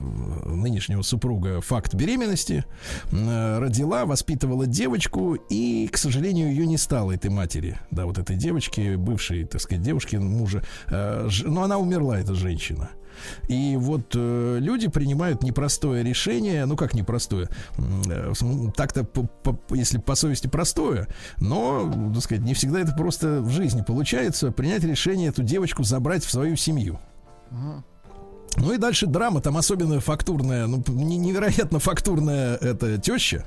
нынешнего супруга факт беременности, э, родила, воспитывала девочку, и, к сожалению, ее не стало, этой матери, да, вот этой девочки, бывшей, так сказать, девушки мужа, э, ж- но она умерла, эта женщина. И вот э, люди принимают непростое решение, ну как непростое, э, так-то, по- по- если по совести простое, но, так сказать, не всегда это просто в жизни получается, принять решение эту девочку забрать в свою семью. Ну и дальше драма, там особенно фактурная, ну, невероятно фактурная эта теща,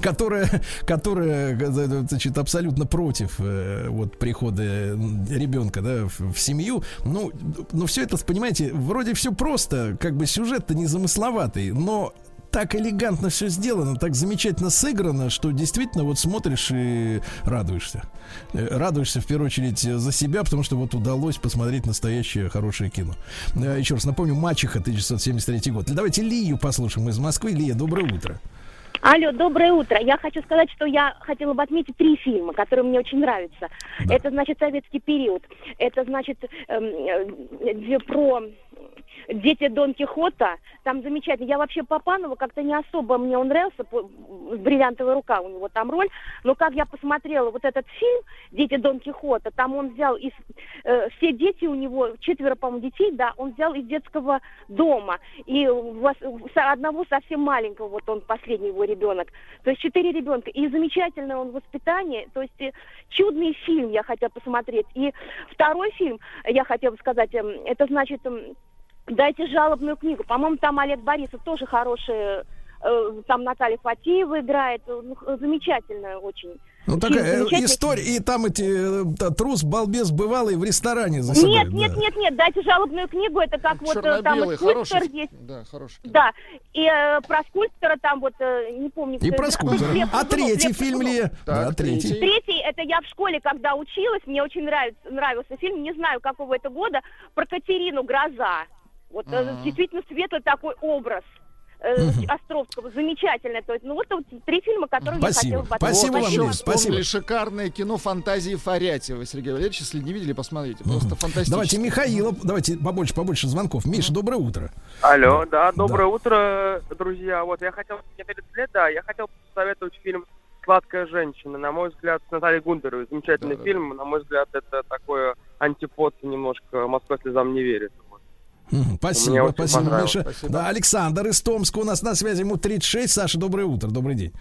которая, которая, э, значит, абсолютно против э, вот прихода ребенка, да, в, в семью. Ну, ну, все это, понимаете, вроде все просто, как бы сюжет-то незамысловатый, но так элегантно все сделано, так замечательно сыграно, что действительно вот смотришь и радуешься. Э, Радуешься в первую очередь э, за себя, потому что вот удалось посмотреть настоящее хорошее кино. Э, Еще раз напомню, Мачеха 1973 год. Давайте Лию послушаем из Москвы. Лия, доброе утро. Алло, доброе утро. Я хочу сказать, что я хотела бы отметить три фильма, которые мне очень нравятся. Это, значит, советский период. Это, значит, эм, э, где про Дети Дон Кихота, там замечательно. Я вообще Папанова как-то не особо мне он нравился, бриллиантовая рука у него там роль, но как я посмотрела вот этот фильм Дети Дон Кихота, там он взял из э, все дети у него четверо, по-моему, детей, да, он взял из детского дома. И вас- со- одного совсем маленького, вот он последний его ребенок, то есть четыре ребенка. И замечательное он воспитание, то есть э, чудный фильм я хотела посмотреть. И второй фильм я хотела сказать, эм, это значит эм, Дайте жалобную книгу. По-моему, там Олег Борисов тоже хороший. э, Там Наталья Фатеева играет. Ну, замечательная очень. Ну, такая э, история, и там эти э, та- трус, балбес бывалый в ресторане заседает. Нет, нет, да. нет, нет, дайте жалобную книгу, это как вот э, там и скульптор хороший. есть. Да, хороший. кино. Да, и э, про скульптора там вот, э, не помню, И про скульптора. Глеб А третий фильм ли? Да, третий. Третий, это я в школе, когда училась, мне очень нравится, нравился фильм, не знаю, какого это года, про Катерину «Гроза». Вот Ага. действительно светлый такой образ. э, Островского, замечательно. То есть, ну вот, вот три фильма, которые я хотела бы отметить. Вот еще вспомнили шикарное кино фантазии Фарятьева, Сергей Валерьевич. Если не видели, посмотрите. Просто фантастически. Давайте Михаила, давайте побольше, побольше звонков. Миша, доброе утро. Алло, да, доброе утро, друзья. Вот я хотел, не перед лет, да, я хотел посоветовать фильм «Сладкая женщина». На мой взгляд, с Натальей Гундаровой. Замечательный фильм. На мой взгляд, это такое антипод немножко «Москва слезам не верит». Спасибо, спасибо. Миша. Спасибо. Да, Александр из Томска у нас на связи, ему 36. Саша, доброе утро, добрый день.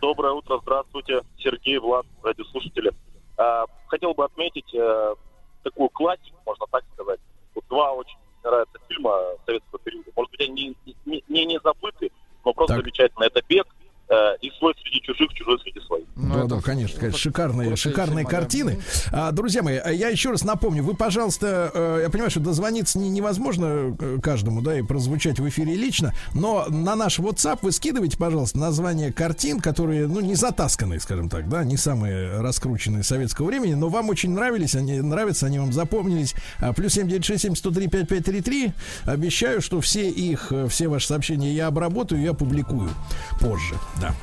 Доброе утро, здравствуйте, Сергей, Влад, радиослушатели. А, хотел бы отметить э, такую классику, можно так сказать. Вот два очень нравятся фильма советского периода. Может быть, они не, не, не, не забыты, но просто Так. замечательно. Это «Бег» э, и «Свой среди чужих, чужой среди своих». да, да, конечно, конечно, шикарные, шикарные картины. А, друзья мои, а я еще раз напомню, вы, пожалуйста, э, я понимаю, что дозвониться не- невозможно э, каждому, да, и прозвучать в эфире лично, но на наш WhatsApp вы скидывайте, пожалуйста, название картин, которые, ну, не затасканные, скажем так, да, не самые раскрученные советского времени, но вам очень нравились, они нравятся, они вам запомнились. А, плюс 7967 103 5533. Обещаю, что все их, э, все ваши сообщения я обработаю и опубликую позже, да.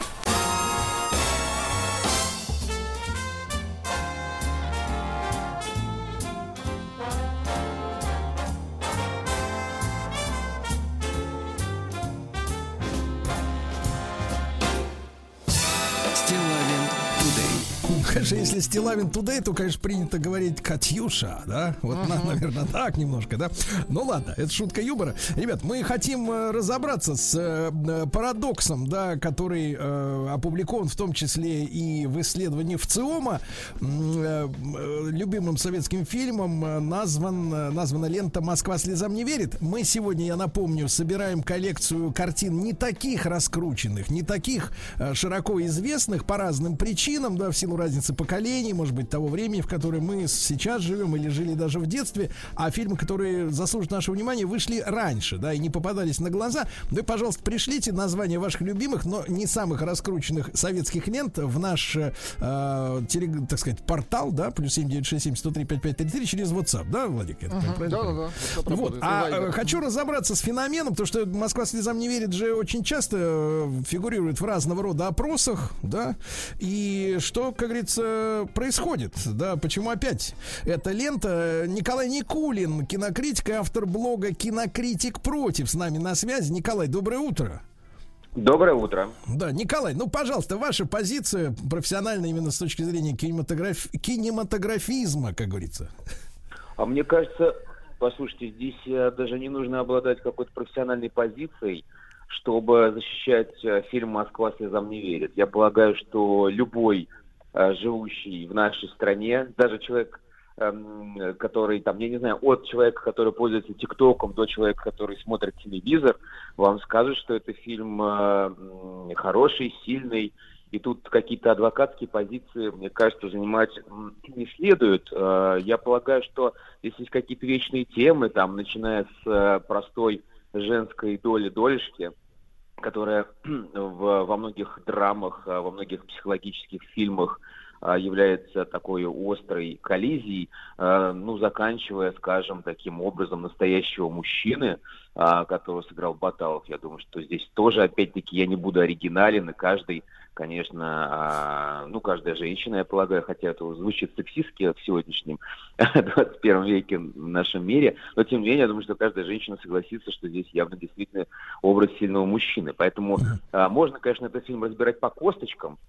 Конечно, если Стилавин Тудей, то, конечно, принято говорить Катюша, да? Вот, на- [laughs] наверное, так немножко, да? Ну ладно, это шутка юмора. Ребят, мы хотим э, разобраться с э, э, парадоксом, да, который э, опубликован в том числе и в исследовании ВЦИОМа. Э, любимым советским фильмом назван, названа лента «Москва слезам не верит». Мы сегодня, я напомню, собираем коллекцию картин не таких раскрученных, не таких э, широко известных по разным причинам, да, в силу разницы поколений, может быть, того времени, в которое мы сейчас живем или жили даже в детстве, а фильмы, которые заслуживают нашего внимания, вышли раньше, да, и не попадались на глаза. Вы, пожалуйста, пришлите название ваших любимых, но не самых раскрученных советских лент в наш, э, э, теле- так сказать, портал, да, плюс 7967 103 5533 через WhatsApp, да, Владик? Я так Мгм, правильно да-да-да, понимаю? WhatsApp Вот, а Viber. э, хочу разобраться с феноменом, потому что Москва слезам не верит же очень часто э, фигурирует в разного рода опросах, да, и что, как говорится, происходит, да, почему опять эта лента Николай Никулин, кинокритик и автор блога «Кинокритик против» с нами на связи. Николай, доброе утро. Доброе утро. Да, Николай, ну, пожалуйста, ваша позиция профессиональная именно с точки зрения кинематограф... кинематографизма, как говорится. А мне кажется, послушайте, здесь э, даже не нужно обладать какой-то профессиональной позицией, чтобы защищать э, фильм «Москва слезам не верит». Я полагаю, что любой э, живущий в нашей стране, даже человек, эм, который там, я не знаю, от человека, который пользуется ТикТоком, до человека, который смотрит телевизор, вам скажет, что это фильм э, хороший, сильный, и тут какие-то адвокатские позиции, мне кажется, занимать не следует. Э, Я полагаю, что если есть какие-то вечные темы, там, начиная с э, простой женской доли долечки, которая [clears throat] в, во многих драмах, э, во многих психологических фильмах э, является такой острой коллизией, э, ну, заканчивая, скажем, таким образом настоящего мужчины, которого сыграл Баталов. Я думаю, что здесь тоже, опять-таки, я не буду оригинален, и каждый конечно, а, ну, каждая женщина, я полагаю, хотя это звучит сексистски в сегодняшнем [laughs] 21 веке в нашем мире, но тем не менее, я думаю, что каждая женщина согласится, что здесь явно действительно образ сильного мужчины. Поэтому а, можно, конечно, этот фильм разбирать по косточкам,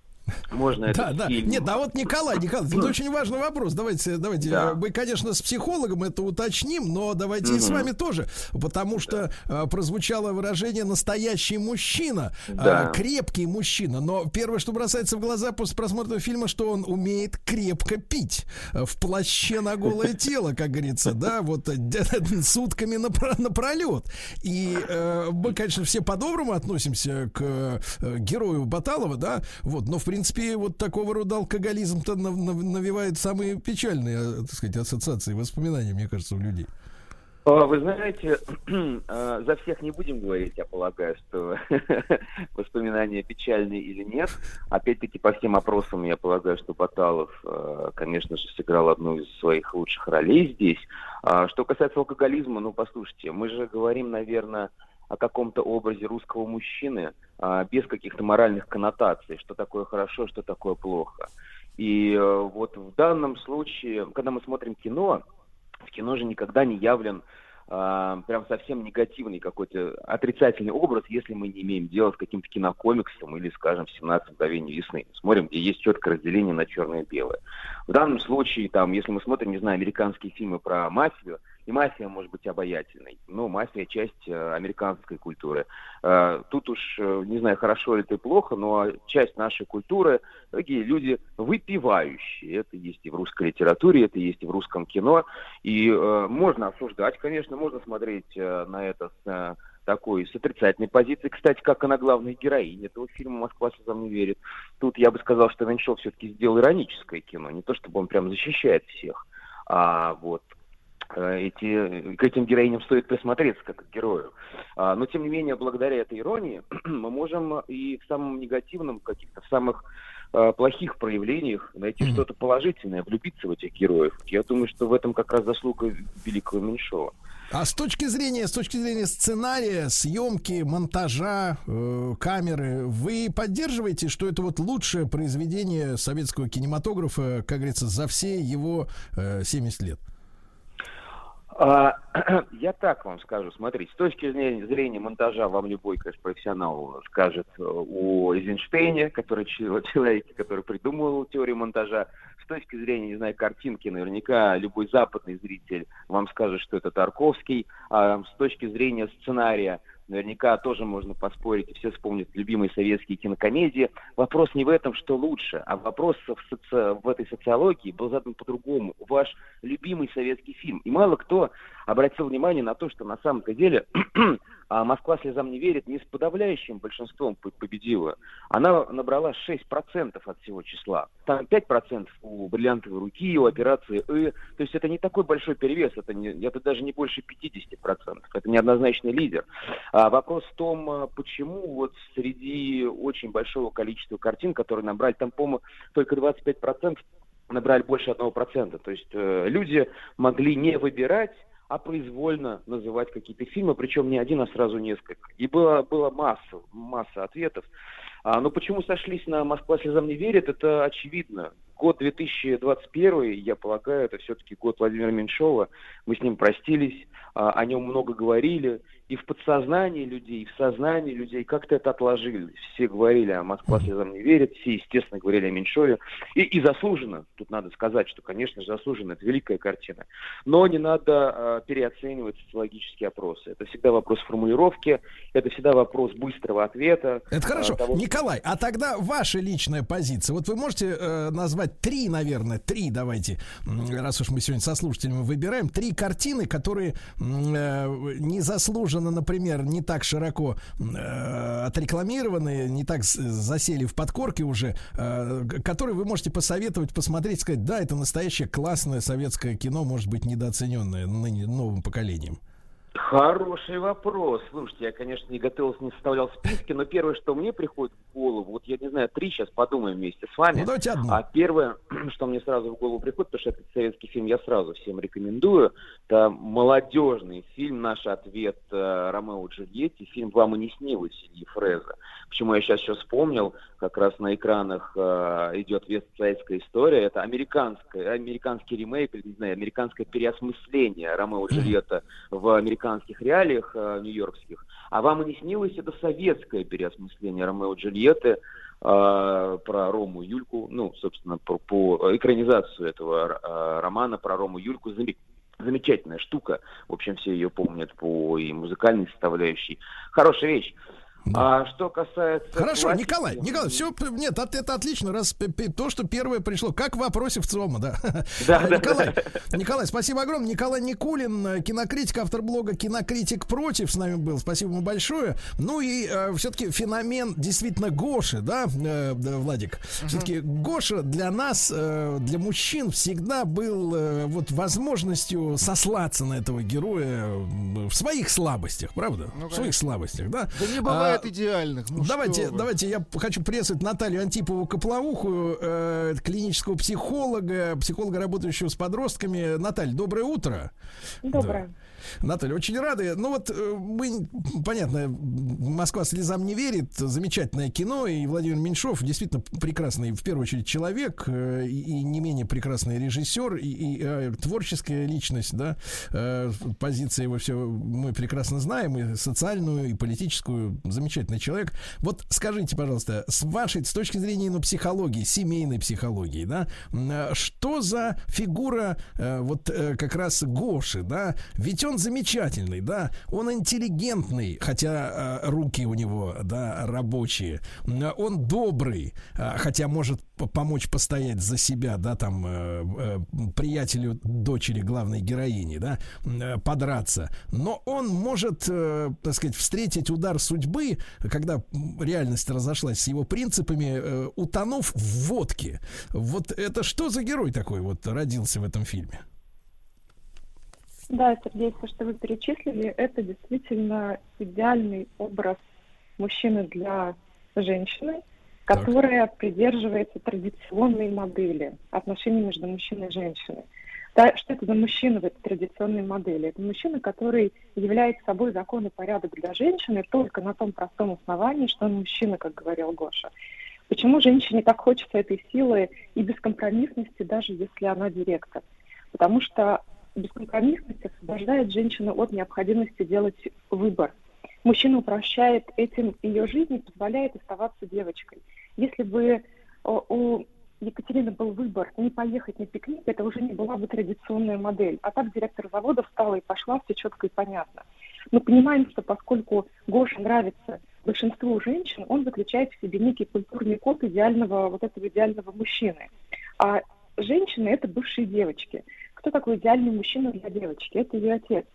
можно Да, этот да. фильм... Нет, а вот Николай, Николай, это очень важный вопрос. Давайте, давайте. Да. э, Мы, конечно, с психологом это уточним, но давайте и с вами тоже, потому что э, прозвучало выражение настоящий мужчина, э, Да. крепкий мужчина. Но первое, что бросается в глаза после просмотра фильма, что он умеет крепко пить э, в плаще на голое [laughs] тело, как говорится, да, вот э, д- сутками напро- напролет. И э, мы, конечно, все по-доброму относимся к э, герою Баталова, да, вот, но в принципе вот такого рода алкоголизм-то нав- нав- навевает самые печальные, э, так сказать, ассоциации, воспоминания, мне кажется, у людей. А, Вы знаете, э, [clears throat] за всех не будем говорить, я полагаю, что [laughs] воспоминания печальные или нет. Опять-таки, по всем опросам, я полагаю, что Баталов, э, конечно же, сыграл одну из своих лучших ролей здесь. А Что касается алкоголизма, ну, послушайте, мы же говорим, наверное, о каком-то образе русского мужчины а, без каких-то моральных коннотаций, что такое хорошо, что такое плохо. И э, вот в данном случае, когда мы смотрим кино, в кино же никогда не явлен а, прям совсем негативный какой-то отрицательный образ, если мы не имеем дела с каким-то кинокомиксом или, скажем, в 17 мгновений весны. Смотрим, где есть четкое разделение на черное и белое. В данном случае, там, если мы смотрим, не знаю, американские фильмы про мафию, и мафия может быть обаятельной, но мафия часть э, американской культуры. Э, тут уж, э, не знаю, хорошо ли это плохо, но часть нашей культуры, такие люди выпивающие. Это есть и в русской литературе, это есть и в русском кино. И можно осуждать, конечно, можно смотреть на это с такой, с отрицательной позиции. Кстати, как она главная героиня этого фильма «Москва слезам не верит». Тут я бы сказал, что Меньшов все-таки сделал ироническое кино. Не то, чтобы он прям защищает всех, а вот эти, к этим героиням стоит присмотреться как к герою. А, но, тем не менее, благодаря этой иронии [clears throat] мы можем и в самом негативном, каких-то в самых э, плохих проявлениях найти что-то положительное, влюбиться в этих героев. Я думаю, что в этом как раз заслуга великого Меньшова. А с точки зрения, с точки зрения сценария, съемки, монтажа, э, камеры, вы поддерживаете, что это вот лучшее произведение советского кинематографа, как говорится, за все его э, 70 лет? А, [clears throat] я так вам скажу, смотрите, с точки зрения, зрения монтажа вам любой, конечно, профессионал скажет э, о Эйзенштейне, который че- [laughs] человеке, который придумал теорию монтажа. С точки зрения, не знаю, картинки, наверняка любой западный зритель вам скажет, что это Тарковский. А с точки зрения сценария, наверняка тоже можно поспорить, и все вспомнят любимые советские кинокомедии. Вопрос не в этом, что лучше, а вопрос в, соци- в этой социологии был задан по-другому. Ваш любимый советский фильм. И мало кто обратил внимание на то, что на самом-то деле [clears throat] а Москва слезам не верит не с подавляющим большинством по- победила. Она набрала 6% от всего числа. Там 5% у бриллиантовой руки, у операции «Э». То есть это не такой большой перевес, это, не, это даже не больше 50%. Это неоднозначный лидер. А вопрос в том, а, почему вот среди очень большого количества картин, которые набрали, там, по-моему, только 25% набрали больше одного процента. То есть э, люди могли не выбирать, а произвольно называть какие-то фильмы, причем не один, а сразу несколько. И было, было масса, масса ответов. А, но почему сошлись на «Москва слезам не верит», это очевидно. Год 2021, я полагаю, это все-таки год Владимира Меньшова. Мы с ним простились, а, о нем много говорили. И в подсознании людей, и в сознании людей как-то это отложилось. Все говорили о «Москва слезам не верит», все, естественно, говорили о Меньшове. И, и заслуженно, тут надо сказать, что, конечно же, заслуженно, это великая картина. Но не надо а, переоценивать социологические опросы. Это всегда вопрос формулировки, это всегда вопрос быстрого ответа. Это а, хорошо. того, Николай, а тогда ваша личная позиция. Вот вы можете э, назвать три, наверное, три, давайте, раз уж мы сегодня со слушателями выбираем, три картины, которые э, незаслуженно, например, не так широко э, отрекламированы, не так засели в подкорке уже, э, которые вы можете посоветовать, посмотреть, сказать, да, это настоящее классное советское кино, может быть, недооцененное ныне новым поколением. Хороший вопрос. Слушайте, я, конечно, не готовился, не составлял списки, но первое, что мне приходит в голову. Вот я не знаю, три сейчас подумаем вместе с вами. Ну, давайте одну. А первое, [clears throat] что мне сразу в голову приходит, потому что этот советский фильм я сразу всем рекомендую, это молодежный фильм «Наш ответ» э, Ромео Джульетти, фильм «Вам и не снилось» Ильи Фреза. Почему я сейчас еще вспомнил, как раз на экранах э, идет вестсайдская история, это американская, американский ремейк, или, не знаю, американское переосмысление Ромео Джульетта в американских реалиях э, нью-йоркских. А «Вам и не снилось» это советское переосмысление Ромео и Джульетты, э, про Рому Юльку, ну, собственно, по, по экранизацию этого э, романа про Рому Юльку. Заме- Замечательная штука. В общем, все ее помнят по и музыкальной составляющей. Хорошая вещь. А что касается... Хорошо, классики- Николай, Николай, все, нет, от- это отлично, раз то, что первое пришло, как в вопросе в ЦОМа, да. Да, да, Николай, да. Николай, спасибо огромное. Николай Никулин, э, кинокритик, автор блога «Кинокритик против» с нами был. Спасибо ему большое. Ну и все-таки феномен действительно Гоши, да, э, да, Владик? Все-таки Гоша для нас, э, для мужчин всегда был э, вот возможностью сослаться на этого героя э, в своих слабостях, правда? Ну, в своих слабостях, да? Да не бывает А, идеальных. Ну, давайте, давайте я хочу приветствовать Наталью Антипову Коплоуху, э, клинического психолога, психолога, работающего с подростками. Наталья, доброе утро. Доброе. Наталья, очень рады. Ну вот э, мы, понятно, Москва слезам не верит. Замечательное кино. И Владимир Меньшов действительно прекрасный, в первую очередь, человек э, и, и не менее прекрасный режиссер и, и, э, творческая личность, да. Позиция его все мы прекрасно знаем, и социальную, и политическую. Замечательный человек. Вот скажите, пожалуйста, с вашей, с точки зрения ну, психологии, семейной психологии, да, что за фигура вот как раз Гоши, да? Ведь он замечательный, да, он интеллигентный, хотя э, руки у него, да, рабочие. М, Он добрый, э, хотя может помочь постоять за себя, да, там э, э, приятелю дочери главной героини, да, э, подраться. Но он может, э, так сказать, встретить удар судьбы, когда реальность разошлась с его принципами, э, утонув в водке. Вот это что за герой такой вот родился в этом фильме? Да, Сергей, все, что вы перечислили, это действительно идеальный образ мужчины для женщины, Так. которая придерживается традиционной модели отношений между мужчиной и женщиной. Да, что это за мужчина в этой традиционной модели? Это мужчина, который является собой закон и порядок для женщины только на том простом основании, что он мужчина, как говорил Гоша. Почему женщине так хочется этой силы и бескомпромиссности, даже если она директор? Потому что бескомпромиссность освобождает женщину от необходимости делать выбор. Мужчина упрощает этим ее жизнь и позволяет оставаться девочкой. Если бы о, у Екатерины был выбор не поехать на пикник, это уже не была бы традиционная модель. А так директор завода встала и пошла, все четко и понятно. Мы понимаем, что поскольку Гоша нравится большинству женщин, он заключает в себе некий культурный код идеального, вот этого идеального мужчины. А женщины — это бывшие девочки. Кто такой идеальный мужчина для девочки? Это ее отец.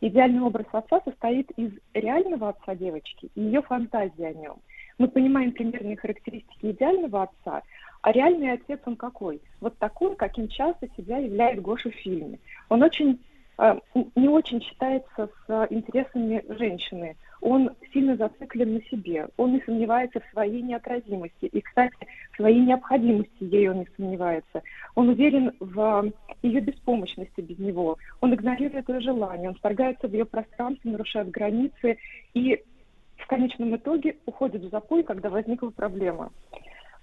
Идеальный образ отца состоит из реального отца девочки и ее фантазии о нем. Мы понимаем примерные характеристики идеального отца, а реальный отец он какой? Вот такой, каким часто себя являет Гоша в фильме. Он очень э, не очень считается с э, интересами женщины. Он сильно зациклен на себе. Он не сомневается в своей неотразимости. И, кстати, в своей необходимости ей он не сомневается. Он уверен в ее беспомощности без него. Он игнорирует ее желания, он вторгается в ее пространство, нарушает границы и в конечном итоге уходит в запой, когда возникла проблема.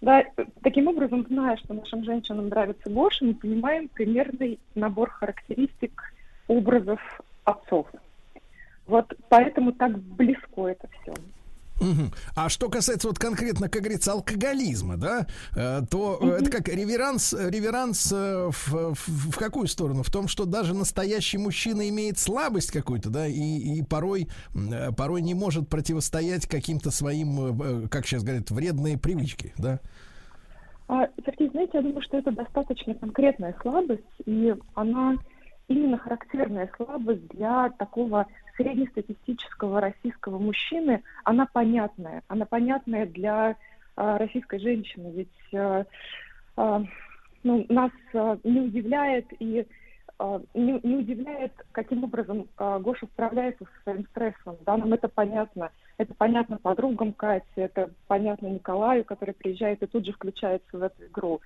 Да, э, таким образом, зная, что нашим женщинам нравится Гоша, мы понимаем примерный набор характеристик образов отцов. Вот поэтому так близко это все. А что касается вот конкретно, как говорится, алкоголизма, да, э, то это как реверанс, реверанс э, в, в- в какую сторону? В том, что даже настоящий мужчина имеет слабость какую-то, да, и, и порой, э, порой не может противостоять каким-то своим, как сейчас говорят, вредные привычки, да. А, Сергей, знаете, я думаю, что это достаточно конкретная слабость, и она именно характерная слабость для такого среднестатистического российского мужчины. Она понятная, она понятная для а, российской женщины, ведь а, а, ну, нас а, не удивляет и а, не, не удивляет, каким образом а, Гоша справляется со своим стрессом. Да, нам это понятно. Это понятно подругам Кати, это понятно Николаю, который приезжает и тут же включается в эту игру.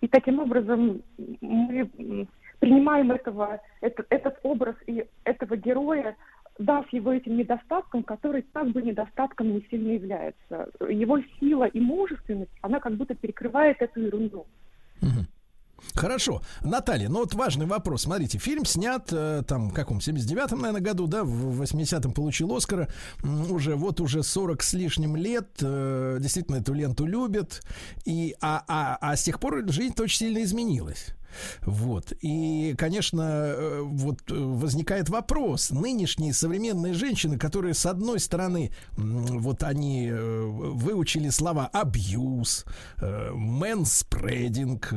И таким образом мы принимаем этого, этот, этот образ и этого героя, дав его этим недостаткам, который как бы недостатком не сильно является. Его сила и мужественность, она как будто перекрывает эту ерунду. Хорошо. Наталья, ну вот важный вопрос. Смотрите, фильм снят э, там, в каком, 79-м, наверное, году, да, в 80-м получил Оскара. Уже, вот уже 40 с лишним лет. э, Действительно, эту ленту любят. И, а, а, а с тех пор жизнь очень сильно изменилась. Вот. И, конечно, э, вот э, возникает вопрос. Нынешние современные женщины, которые, с одной стороны, вот они э, выучили слова абьюз, мэнспрединг,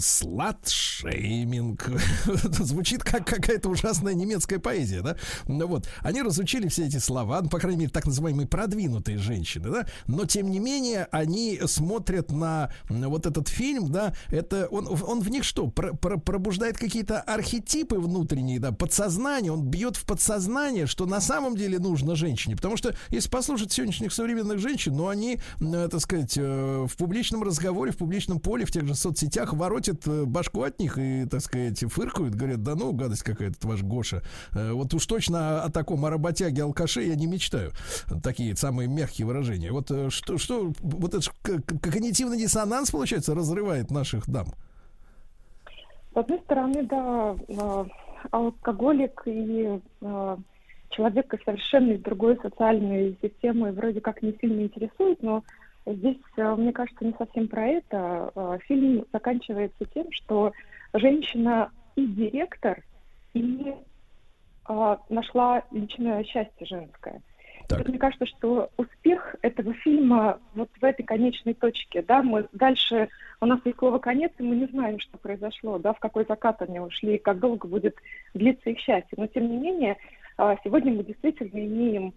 сладшейминг. [laughs] Звучит как какая-то ужасная немецкая поэзия, да? Ну вот. Они разучили все эти слова, ну, по крайней мере, так называемые продвинутые женщины, да? Но, тем не менее, они смотрят на вот этот фильм, да? Это он, он в них что, про- про- пробуждает какие-то архетипы внутренние, да, подсознание, он бьет в подсознание, что на самом деле нужно женщине. Потому что, если послушать сегодняшних современных женщин, ну, они, э, так сказать, э, в публичном разговоре, в публичном поле, в тех же соцсетях воротят э, башку от них и, так сказать, фыркают, говорят, да ну, гадость какая-то, ваш Гоша. Вот уж точно о таком, о работяге, алкаше я не мечтаю. Такие самые мягкие выражения. Вот что, что вот это ж к- к- когнитивный диссонанс, получается, разрывает наших дам. С одной стороны, да, а, алкоголик и а, человек из совершенно из другой социальной системы вроде как не сильно интересует, но здесь, а, мне кажется, не совсем про это. Фильм заканчивается тем, что женщина и директор, и нашла личное счастье женское. Вот мне кажется, что успех этого фильма вот в этой конечной точке, да, мы дальше, у нас есть слово конец, и мы не знаем, что произошло, да, в какой закат они ушли, и как долго будет длиться их счастье. Но тем не менее, а, сегодня мы действительно имеем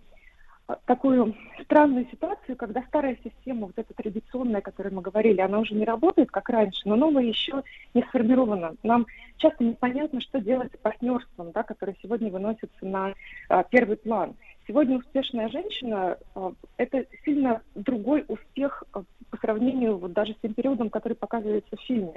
а, такую странную ситуацию, когда старая система, вот эта традиционная, о которой мы говорили, она уже не работает, как раньше, но новая еще не сформирована. Нам часто непонятно, что делать с партнерством, да, которое сегодня выносится на а, первый план. Сегодня успешная женщина а, это сильно другой успех а, по сравнению вот даже с тем периодом, который показывается в фильме.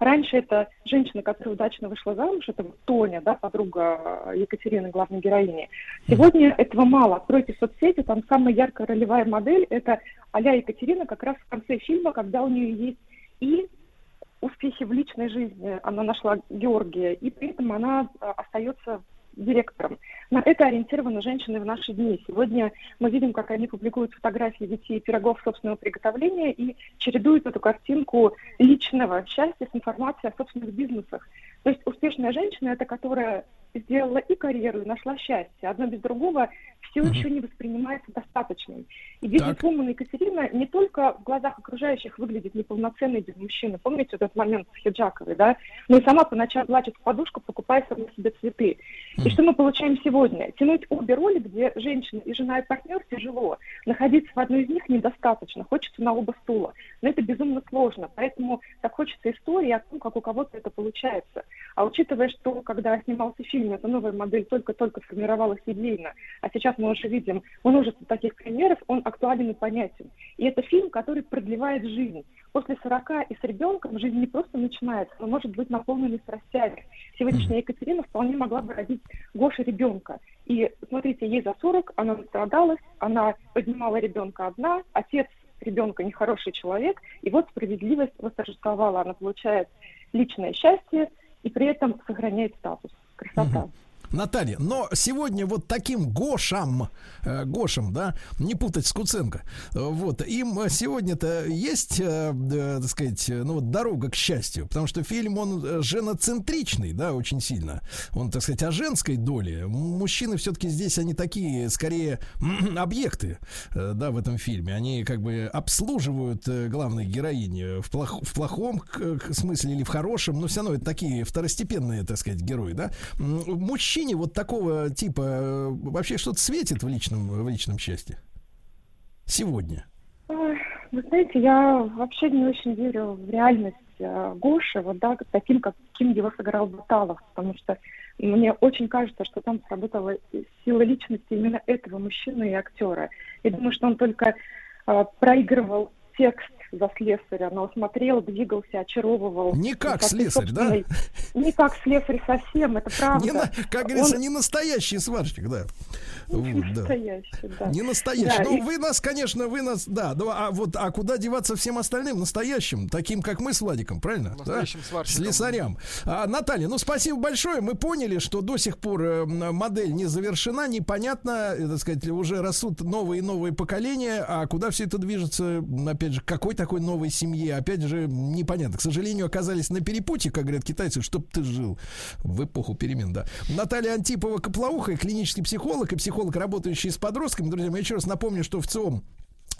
Раньше это женщина, которая удачно вышла замуж, это вот Тоня, да, подруга а, Екатерины, главной героини. Сегодня этого мало. Откройте соцсети, там самая яркая ролевая модель это а-ля Екатерина как раз в конце фильма, когда у нее есть и успехи в личной жизни, она нашла Георгия, и при этом она остается директором. На это ориентированы женщины в наши дни. Сегодня мы видим, как они публикуют фотографии детей и пирогов собственного приготовления и чередуют эту картинку личного счастья с информацией о собственных бизнесах. То есть успешная женщина – это которая сделала и карьеру, и нашла счастье. Одно без другого все еще не воспринимается достаточным. И бизнесвумен Екатерина не только в глазах окружающих выглядит неполноценной без мужчины. Помните этот момент с Хиджаковой, да? Но и сама по ночам плачет в подушку, покупая сама себе цветы. И что мы получаем сегодня? Тянуть обе роли, где женщина и жена и партнер тяжело. Находиться в одной из них недостаточно. Хочется на оба стула. Но это безумно сложно. Поэтому так хочется истории о том, как у кого-то это получается. А учитывая, что когда снимался фильм, эта новая модель только-только формировалась идейно, а сейчас мы уже видим множество таких примеров, он актуален и понятен. И это фильм, который продлевает жизнь. После 40 и с ребенком жизнь не просто начинается, но может быть наполнена страстями. Сегодняшняя Екатерина вполне могла бы родить Гоша ребенка. И смотрите, ей за 40, она настрадалась, она поднимала ребенка одна, отец ребенка нехороший человек, и вот справедливость восторжествовала. Она получает личное счастье и при этом сохраняет статус. para Uhum. Наталья, но сегодня вот таким Гошам, э, Гошам, да, не путать с Куценко, вот, им сегодня-то есть, э, э, так сказать, э, ну вот дорога к счастью, потому что фильм, он э, женоцентричный, да, очень сильно, он, так сказать, о женской доле, мужчины все-таки здесь, они такие, скорее, [clears throat] объекты, э, да, в этом фильме, они как бы обслуживают главной героини в, плох- в плохом смысле или в хорошем, но все равно это такие второстепенные, так сказать, герои, да, М, мужчине вот такого типа э, вообще что-то светит в личном, в личном счастье? Сегодня. Вы знаете, я вообще не очень верю в реальность э, Гоши, вот, да, таким, каким его сыграл Баталов, потому что мне очень кажется, что там сработала сила личности именно этого мужчины и актера. Я думаю, что он только э, проигрывал текст за слесаря, но смотрел, двигался, очаровывал. Не как слесарь, да? Не как слесарь совсем, это правда. Не на- как говорится, Он не настоящий сварщик, да. не Вот, да. настоящий, да. Не настоящий. Да, ну, и- вы нас, конечно, вы нас, да, ну, а вот, а куда деваться всем остальным настоящим, таким, как мы с Владиком, правильно? Да? Настоящим сварщиком. Слесарям. А, Наталья, ну, спасибо большое. Мы поняли, что до сих пор э, м, модель не завершена, непонятно, э, так сказать, уже растут новые и новые поколения, а куда все это движется, опять же, к какой такой новой семье, опять же, непонятно. К сожалению, оказались на перепутье, как говорят китайцы, чтоб ты жил в эпоху перемен, да. Наталья Антипова Коплауха, клинический психолог и психолог, работающий с подростками. Друзья мои, еще раз напомню, что в ЦИОМ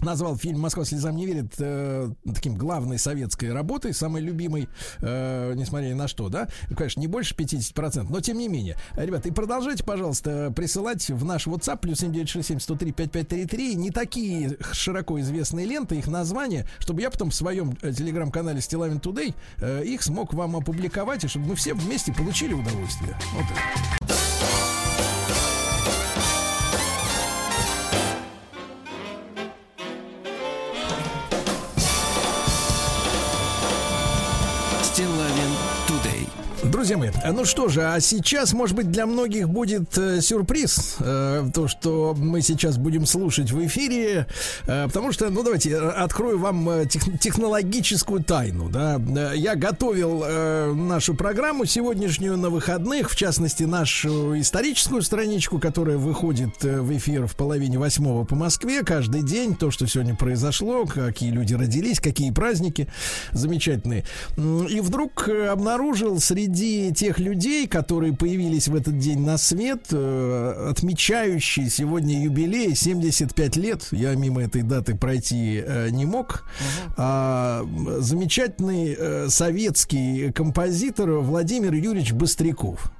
назвал фильм «Москва слезам не верит» э, таким главной советской работой, самой любимой, э, несмотря ни на что, да? Конечно, не больше 50%, но тем не менее. Ребята, и продолжайте, пожалуйста, присылать в наш WhatsApp плюс 7967 103 5533 не такие широко известные ленты, их названия, чтобы я потом в своем э, телеграм-канале Стилавин Today э, их смог вам опубликовать, и чтобы мы все вместе получили удовольствие. Вот это. Друзья мои, ну что же, а сейчас, может быть, для многих будет э, сюрприз, э, то, что мы сейчас будем слушать в эфире, э, потому что, ну давайте, э, открою вам э, тех- технологическую тайну, да. Э, Я готовил э, нашу программу сегодняшнюю на выходных, в частности, нашу историческую страничку, которая выходит в эфир в половине восьмого по Москве каждый день, то, что сегодня произошло, какие люди родились, какие праздники замечательные. И вдруг обнаружил среди тех людей, которые появились в этот день на свет, э, отмечающий сегодня юбилей 75 лет, я мимо этой даты пройти э, не мог, а, м, замечательный э, советский композитор Владимир Юрьевич Быстряков.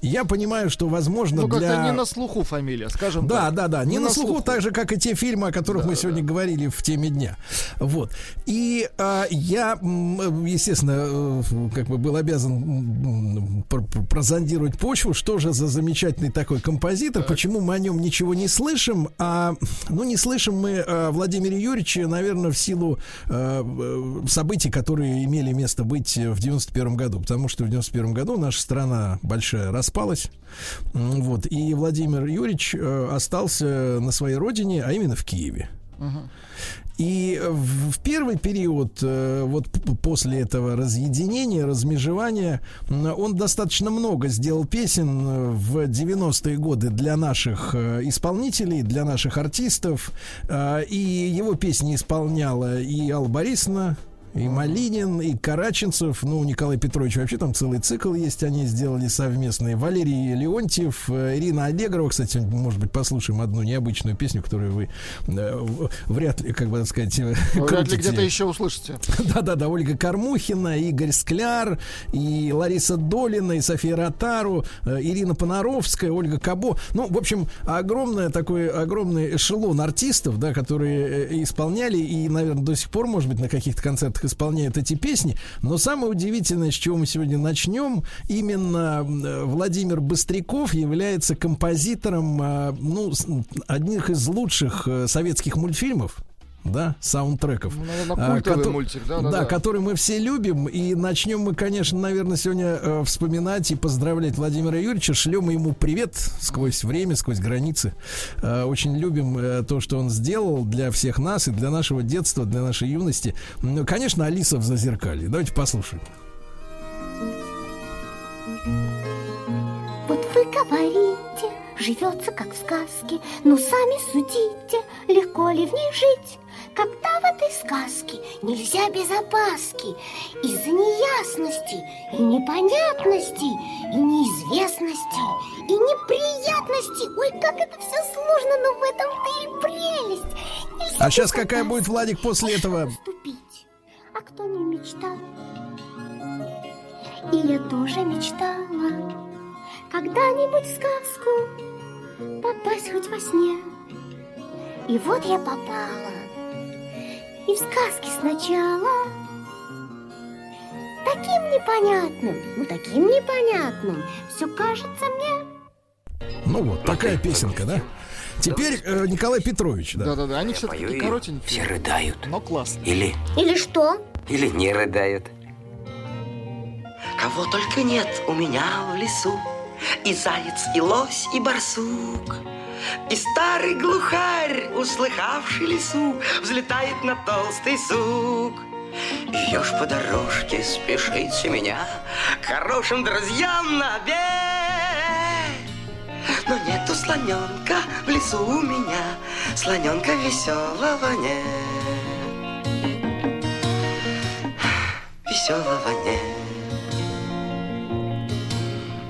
Я понимаю, что, возможно, Ну, для... не на слуху фамилия, скажем Да, так. да, да. Не, на слуху, так же, как и те фильмы, о которых мы сегодня говорили в теме дня. Вот. И а, я, м, естественно, э, как бы был обязан прозондировать почву, что же за замечательный такой композитор, почему мы о нем ничего не слышим, а ну не слышим мы о Владимире Юрьевиче, наверное, в силу э, э, событий, которые имели место быть в 91 году, потому что в 91 году наша страна большая распалась, вот, и Владимир Юрьевич э, остался на своей родине, а именно в Киеве. И в, в первый период, э, вот после этого разъединения, размежевания, он достаточно много сделал песен э, в 90-е годы для наших э, исполнителей, для наших артистов. Э, И его песни исполняла и Алла Борисовна, и Малинин, и Караченцев, ну, Николай Петрович вообще там целый цикл есть, они сделали совместные. Валерий Леонтьев, э, Ирина Аллегрова, кстати, может быть, послушаем одну необычную песню, которую вы э, вряд ли, как бы так сказать, э, [laughs] Вряд ли где-то еще услышите. [laughs] Да-да-да, Ольга Кормухина, Игорь Скляр, и Лариса Долина, и София Ротару, э, Ирина Понаровская, Ольга Кабо. Ну, в общем, огромное такой, огромный эшелон артистов, да, которые э, исполняли и, наверное, до сих пор, может быть, на каких-то концертах исполняют эти песни. Но самое удивительное, с чего мы сегодня начнем, именно э, Владимир Быстряков является композитором, э, ну, одних из лучших э, советских мультфильмов да, саундтреков. Ну, наверное, А, мультик, да, да, да. который мы все любим. И начнем мы, конечно, наверное, сегодня э, вспоминать и поздравлять Владимира Юрьевича. Шлем ему привет сквозь время, сквозь границы. Э, очень любим э, то, что он сделал для всех нас и для нашего детства, для нашей юности. Ну, конечно, Алиса в зазеркалье. Давайте послушаем. Вот вы говорите, живется как в сказке, но сами судите, легко ли в ней жить. Когда в этой сказке нельзя без опаски, из-за неясностей и непонятностей, и неизвестностей, и неприятностей. Ой, как это все сложно, но в этом-то и прелесть. Нельзя А сейчас какая будет, Владик, после этого? поступить. А кто не мечтал? И я тоже мечтала Когда-нибудь в сказку Попасть хоть во сне И вот я попала И в сказке сначала непонятным, ну таким непонятным. Все кажется мне. Ну вот, такая песенка, да? Теперь э, Николай Петрович, да. Да-да-да, они все-таки коротенькие. все рыдают. Но классно. Или, Или что? или не рыдают. Кого только нет у меня в лесу. И заяц, и лось, и барсук. И старый глухарь, услыхавший лесу, Взлетает на толстый сук. Еж по дорожке спешит меня К хорошим друзьям на обед. Но нету слоненка в лесу у меня, Слоненка веселого нет. Веселого нет.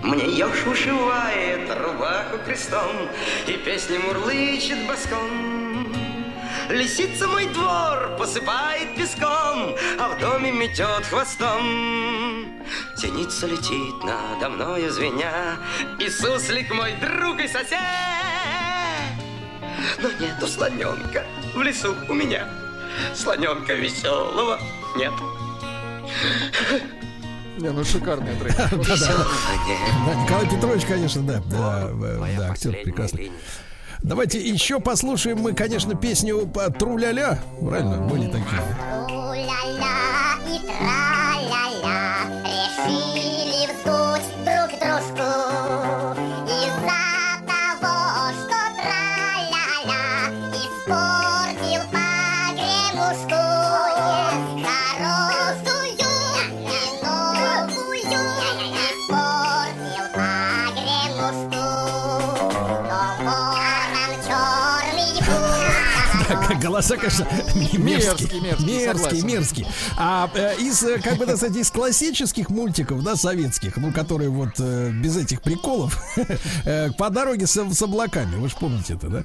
Мне еж вышивает рубаху крестом И песни мурлычет боском. Лисица мой двор посыпает песком, А в доме метет хвостом. Теница летит надо мною звеня, И суслик мой друг и сосед. Но нету слоненка в лесу у меня, Слоненка веселого нет. Не, ну шикарный трек. [laughs] Да, Николай Петрович, конечно, да, да, да, актер прекрасный. Давайте еще послушаем мы, конечно, песню по Тру-ля-ля. Правильно, были такие. Тру-ля-ля и тра-ля-ля Решили вздуть друг дружку Голоса, конечно, мерзкие, согласен. мерзкий. А э, из, э, как бы так сказать, из классических мультиков, да, советских, ну, которые вот э, без этих приколов, [laughs] по дороге с облаками, вы же помните это, да?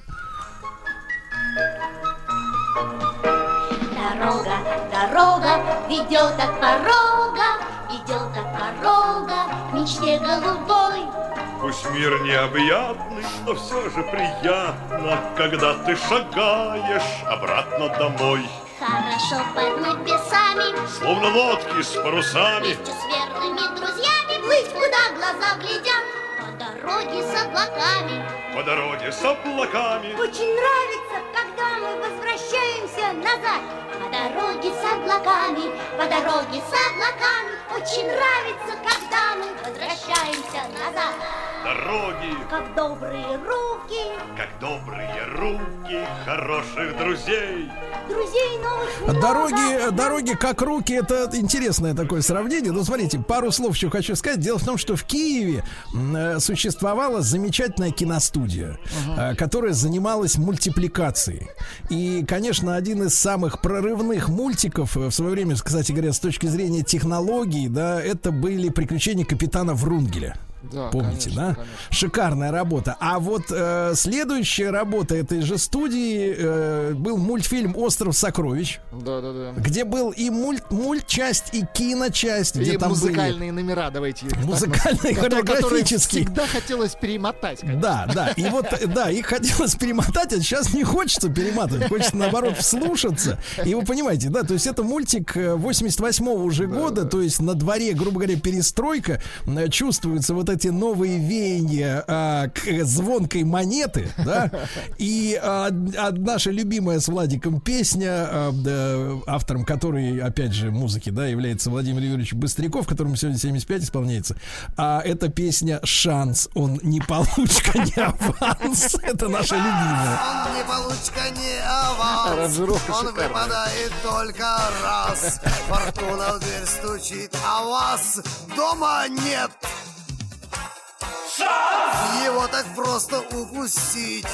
Дорога ведет от порога, ведет от порога к мечте голубой. Пусть мир необъятный, но все же приятно, когда ты шагаешь обратно домой. Хорошо под небесами, Словно лодки с парусами, вместе с верными друзьями, плыть, куда глаза глядят, дороге с облаками. по дороге с облаками. Очень нравится, когда мы возвращаемся назад. По дороге с облаками, по дороге с облаками. Очень нравится, когда мы возвращаемся назад. Дороги, Как добрые руки, как добрые руки хороших друзей. друзей новых Дороги, дороги как руки, это интересное такое сравнение. Ну, смотрите, пару слов еще хочу сказать. Дело в том, что в Киеве э, существовала замечательная киностудия, э, которая занималась мультипликацией. И, конечно, один из самых прорывных мультиков э, в свое время, кстати говоря, с точки зрения технологий, да, это были приключения капитана Врунгеля. Да, Помните, конечно, да? конечно. Шикарная работа. А вот э, следующая работа этой же студии э, был мультфильм Остров сокровищ, Да-да-да. где был и мульт, мультчасть, и киночасть, где И там музыкальные номера, давайте. Музыкальные, хореографические. Всегда хотелось перемотать. конечно. Да, да. И вот, да, их хотелось перемотать, а сейчас не хочется перематывать. Хочется, наоборот, вслушаться. И вы понимаете, да, то есть это мультик 88-го уже года, то есть на дворе, грубо говоря, перестройка. Э, Чувствуются вот эти новые веяния а, к звонкой монеты, да. И а, а, наша любимая с Владиком песня, а, да, автором которой, опять же, музыки, да, является Владимир Юрьевич Быстряков, которому сегодня 75 исполняется. А эта песня «Шанс». Он не получка, не аванс. Это наша любимая. Он не получка, не аванс Он выпадает только раз Фортуна в дверь стучит, а вас дома нет его так просто укусить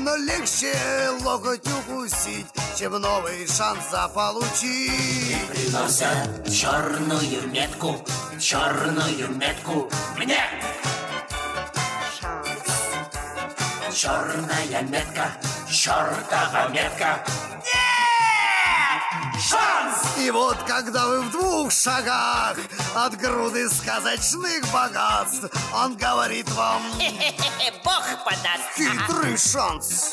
Но легче локоть укусить Чем новый шанс заполучить Приносят черную метку, черную метку мне. Черная метка, чертова метка. Шанс! И вот когда вы в двух шагах От груды сказочных богатств Он говорит вам [laughs] Бог подаст. Хитрый шанс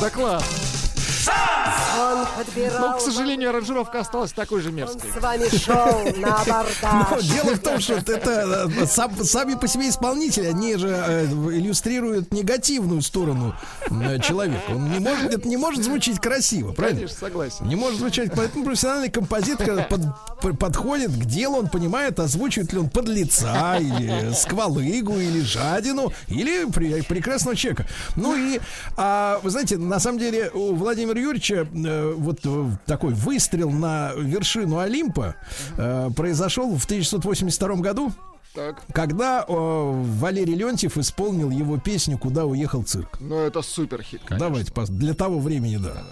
Да класс. Он подбирал... Но, к сожалению, аранжировка осталась такой же мерзкой. С вами шел на [laughs] Но абордаж. дело в том, что это э, сам- сами по себе исполнители, они же э, иллюстрируют негативную сторону э, человека. Он не может, это не может звучить красиво, правильно? Конечно, согласен. Не может звучать, поэтому профессиональный композитор под- подходит к делу, он понимает, озвучивает ли он подлеца, или сквалыгу, или жадину, или при- прекрасного человека. Ну и, а, вы знаете, на самом деле у Владимира Юрьевича э, вот э, такой выстрел на вершину Олимпа э, произошел в 1982 году. Так. Когда э, Валерий Леонтьев исполнил его песню «Куда уехал цирк». Ну, это супер хит, конечно. Давайте, для того времени, да.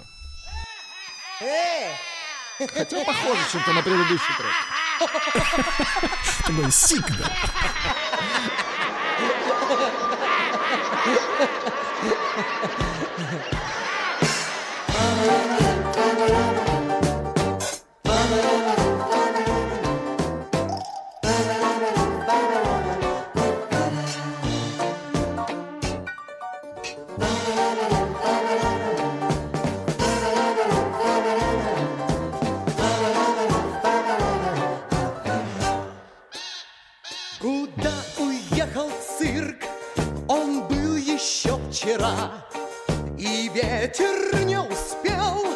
Хотя похоже чем-то на предыдущий трек. Такой сиквел. Куда вчера. И ветер не успел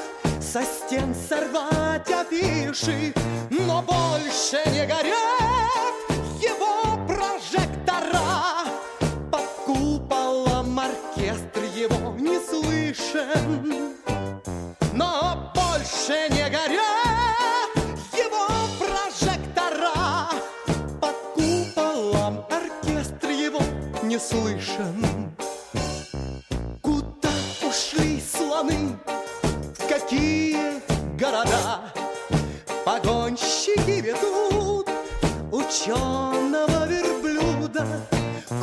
со стен сорвать афиши Но больше не горят его прожектора. Под куполом оркестр его не слышен Но больше не горят его прожектора. Под куполом оркестр его не слышен слоны? В какие города? Погонщики ведут ученого верблюда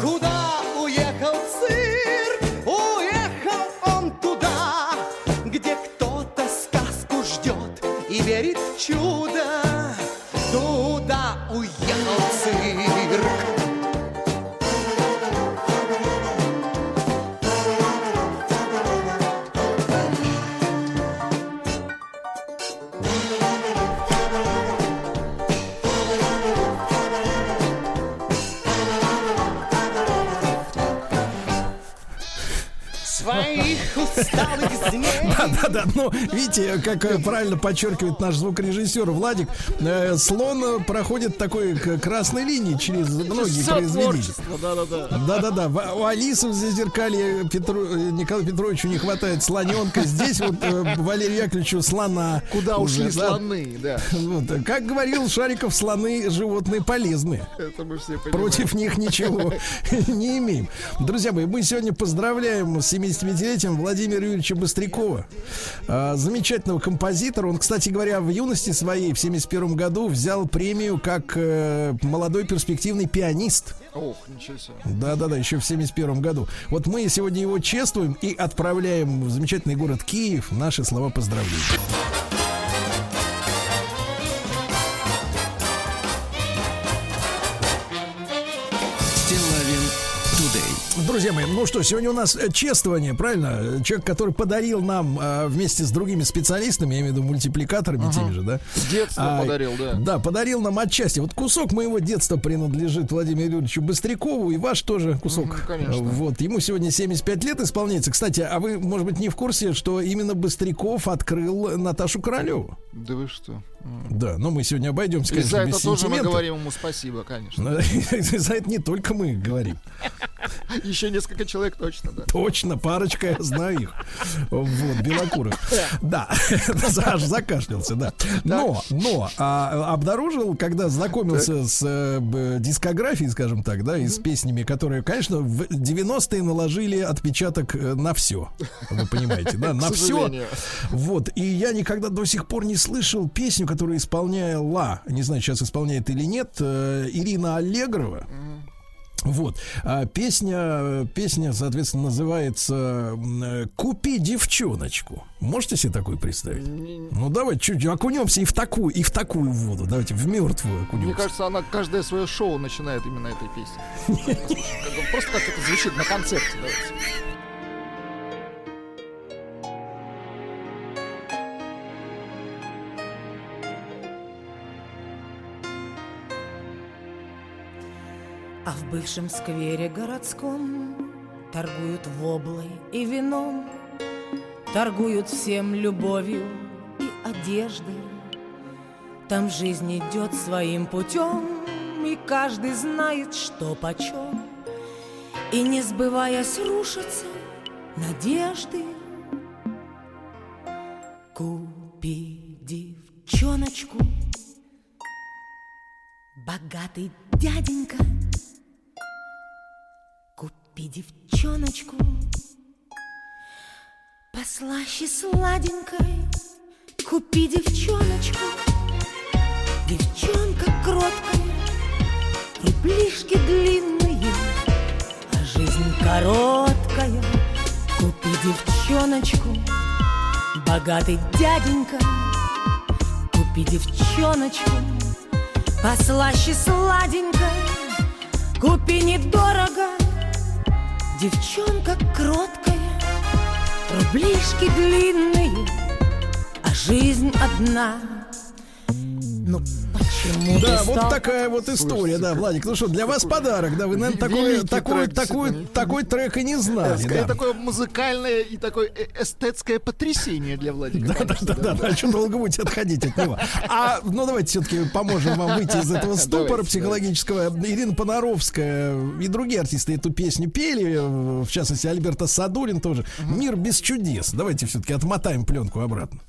Куда уехал цирк? Уехал он туда Где кто-то сказку ждет и верит в чудо [laughs] Да, да, да. Ну, видите, как э, правильно подчеркивает наш звукорежиссер Владик, э, слон проходит такой к- красной линии через многие произведения. да-да-да. Да-да-да. В- У Алисы в зазеркалье Петру, э, Николаю Петровичу не хватает слоненка. Здесь вот Валерию Яковлевичу слона. Куда ушли да. слоны, да. Вот, как говорил Шариков, слоны животные полезные. Это мы все понимаем. Против них ничего [laughs] не имеем. Друзья мои, мы сегодня поздравляем с 75-летием Владимира Юрьевича Быстрякова, а, замечательного композитора. Он, кстати говоря, в юности своей, в 71 году, взял премию как э, молодой перспективный пианист. Ох, ничего себе. Да-да-да, еще в 71 году. Вот мы сегодня его чествуем и отправляем в замечательный город Киев наши слова поздравления. Друзья мои, ну что, сегодня у нас э, чествование, правильно? Человек, который подарил нам э, вместе с другими специалистами, я имею в виду мультипликаторами теми же, да? С детства А, подарил, да. Да, подарил нам отчасти. Вот кусок моего детства принадлежит Владимиру Юрьевичу Быстрякову, и ваш тоже кусок. Мгм, конечно. Вот, ему сегодня 75 лет исполняется. Кстати, а вы, может быть, не в курсе, что именно Быстряков открыл Наташу Королеву? Да вы что? Да, но мы сегодня обойдемся, И конечно, за без это тоже мы говорим ему спасибо, конечно. Но [laughs] За это не только мы говорим. [laughs] Еще несколько человек точно, да. Точно, парочка, я знаю их. Вот, белокурых. Да, [laughs] аж закашлялся, да. Но, но, а, обнаружил, когда знакомился с э, дискографией, скажем так, да, и с песнями, которые, конечно, в 90-е наложили отпечаток э, на все. Вы понимаете, да, на все. Вот, и я никогда до сих пор не слышал песню, которую исполняла, не знаю, сейчас исполняет или нет, э, Ирина Аллегрова. Вот. А песня, песня, соответственно, называется э, «Купи девчоночку». Можете себе такое представить? Ну, давайте чуть окунемся и в такую, и в такую воду. Давайте в мертвую Мне окунемся. кажется, она каждое свое шоу начинает именно этой песней. [laughs] Просто как это звучит на концерте. давайте. А в бывшем сквере городском Торгуют воблой и вином. Торгуют всем любовью и одеждой. Там жизнь идет своим путем И каждый знает, что почем. И не сбываясь рушатся надежды. Купи девчоночку Богатый дяденька Купи девчоночку. Послаще сладенькой. Купи девчоночку. Девчонка кроткая. Рублишки длинные. А жизнь короткая. Купи девчоночку. Богатый дяденька. Купи девчоночку. Послаще сладенькой. Купи недорого Девчонка кроткая Рублишки длинные А жизнь одна. Ну Да, вот такая вот история, да, Владик. Ну что, для вас подарок, да, вы, наверное, такой, такой, трек, такой, такой трек и не знали. Скорее да. такое музыкальное и такое э- эстетское потрясение для Владика. Да, да, да, да, да, что долго будете отходить от него. А, ну давайте все-таки поможем вам выйти из этого ступора психологического. Ирина Понаровская и другие артисты эту песню пели, в частности, Альберта Садурин тоже. Мир без чудес. Давайте все-таки отмотаем пленку обратно.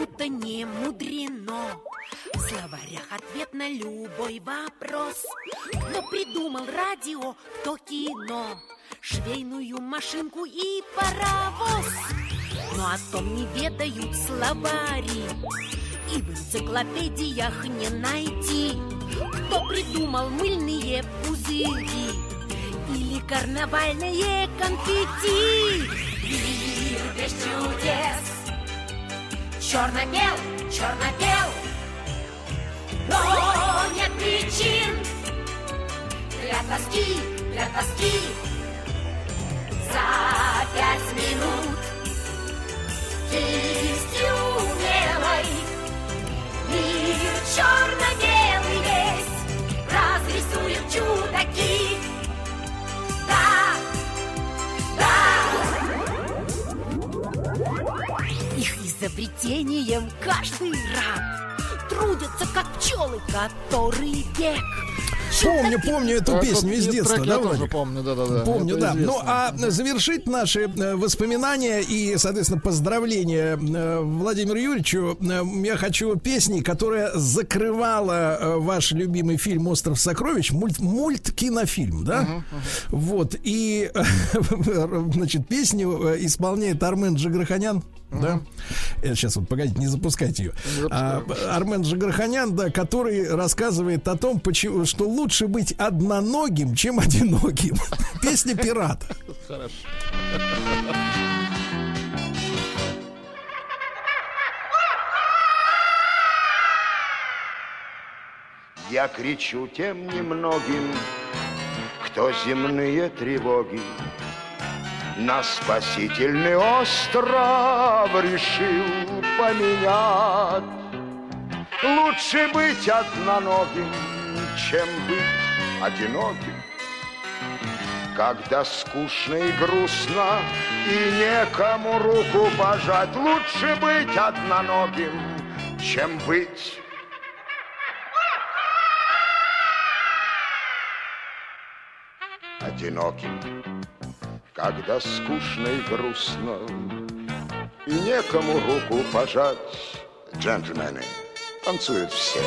Будто не мудрено. В словарях ответ на любой вопрос. Кто придумал радио, кто кино. Швейную машинку и паровоз. Но о том не ведают словари. И в энциклопедиях не найти. Кто придумал мыльные пузыри? Или карнавальные конфетти? Мир без чудес Черно-бел, черно-бел. Но нет причин Для тоски, для тоски. За пять минут Кистью умелой. Мир черно-белый весь Разрисуем чудаки. Да, да изобретением каждый рад Трудятся, как пчелы, который век Помню, помню эту Этот песню из трек детства, я да, тоже Владик? помню. Помню, Это да. Ну, известно. а завершить наши э, воспоминания и, соответственно, поздравления э, Владимиру Юрьевичу э, я хочу песни, которая закрывала ваш любимый фильм «Остров сокровищ», мульт, мульт-кинофильм, да? Вот, и, [laughs] значит, песню исполняет Армен Джигарханян, да? Сейчас вот, погодите, не запускайте ее. А, Армен Джигарханян, да, который рассказывает о том, почему, что лучше быть одноногим, чем одиноким. [laughs] Песня пирата. Хорошо. Я кричу тем немногим, кто земные тревоги на спасительный остров решил поменять. Лучше быть одноногим, чем быть одиноким. Когда скучно и грустно, и некому руку пожать, лучше быть одноногим, чем быть одиноким, когда скучно и грустно, и некому руку пожать. Джентльмены, танцуют все.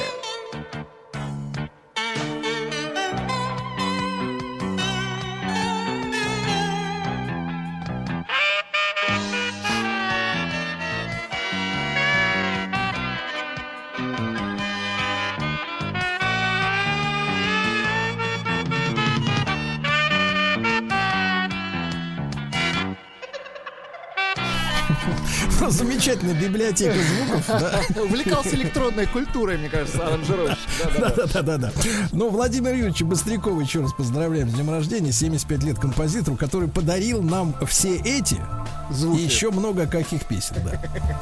Замечательная библиотека звуков. да. [laughs] Увлекался электронной культурой, мне кажется, аранжировщик. Да-да-да. Да-да-да. Ну, Владимир Юрьевич Быстрякова еще раз поздравляем с днем рождения. 75 лет композитору, который подарил нам все эти Звуки. и еще много каких песен. Да.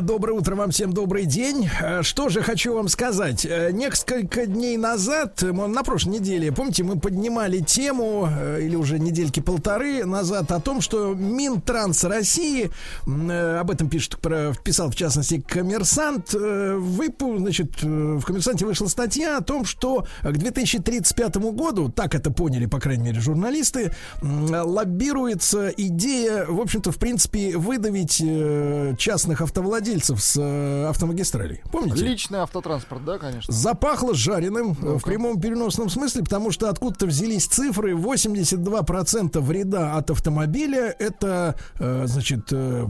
Доброе утро вам всем, добрый день. А, Что же хочу вам сказать. Э, Несколько дней назад, на прошлой неделе, помните, мы поднимали тему, э, или уже недельки полторы назад, о том, что Минтранс России, э, об этом пишет, писал в частности коммерсант, выпу, значит, в коммерсанте вышла статья о том, что к 2035 году, так это поняли, по крайней мере, журналисты, лоббируется идея, в общем-то, в принципе, выдавить частных автовладельцев с э, автомагистралей. Помните? Личный автотранспорт, да, конечно. Запахло жареным э, в прямом переносном смысле, потому что откуда-то взялись цифры 82% вреда от автомобиля это, э, значит, э,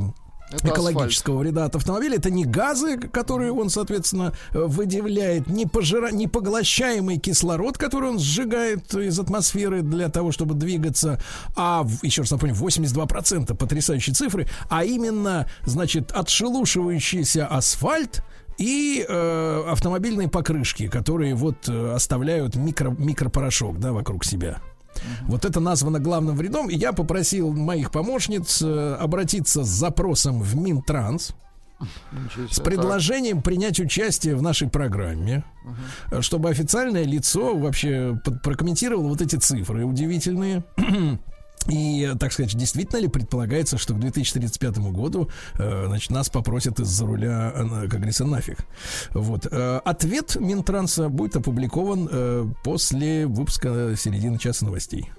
Это экологического вреда от автомобиля. Это не газы, которые он, соответственно, э, выделяет, не, пожира... не поглощаемый кислород, который он сжигает из атмосферы для того, чтобы двигаться, а, еще раз напомню, 82% потрясающие цифры, а именно, значит, отшелушивающийся асфальт, и э, автомобильные покрышки, которые вот э, оставляют микро, микропорошок да, вокруг себя. Вот это названо главным вредом. И я попросил моих помощниц э, обратиться с запросом в Минтранс Ничего с себе. предложением принять участие в нашей программе, э, чтобы официальное лицо вообще прокомментировало вот эти цифры удивительные. [clears throat] И, так сказать, действительно ли предполагается, что к 2035 году, э, значит, нас попросят из-за руля, э, как говорится, нафиг. Вот. Э, Ответ Минтранса будет опубликован э, после выпуска середины часа новостей.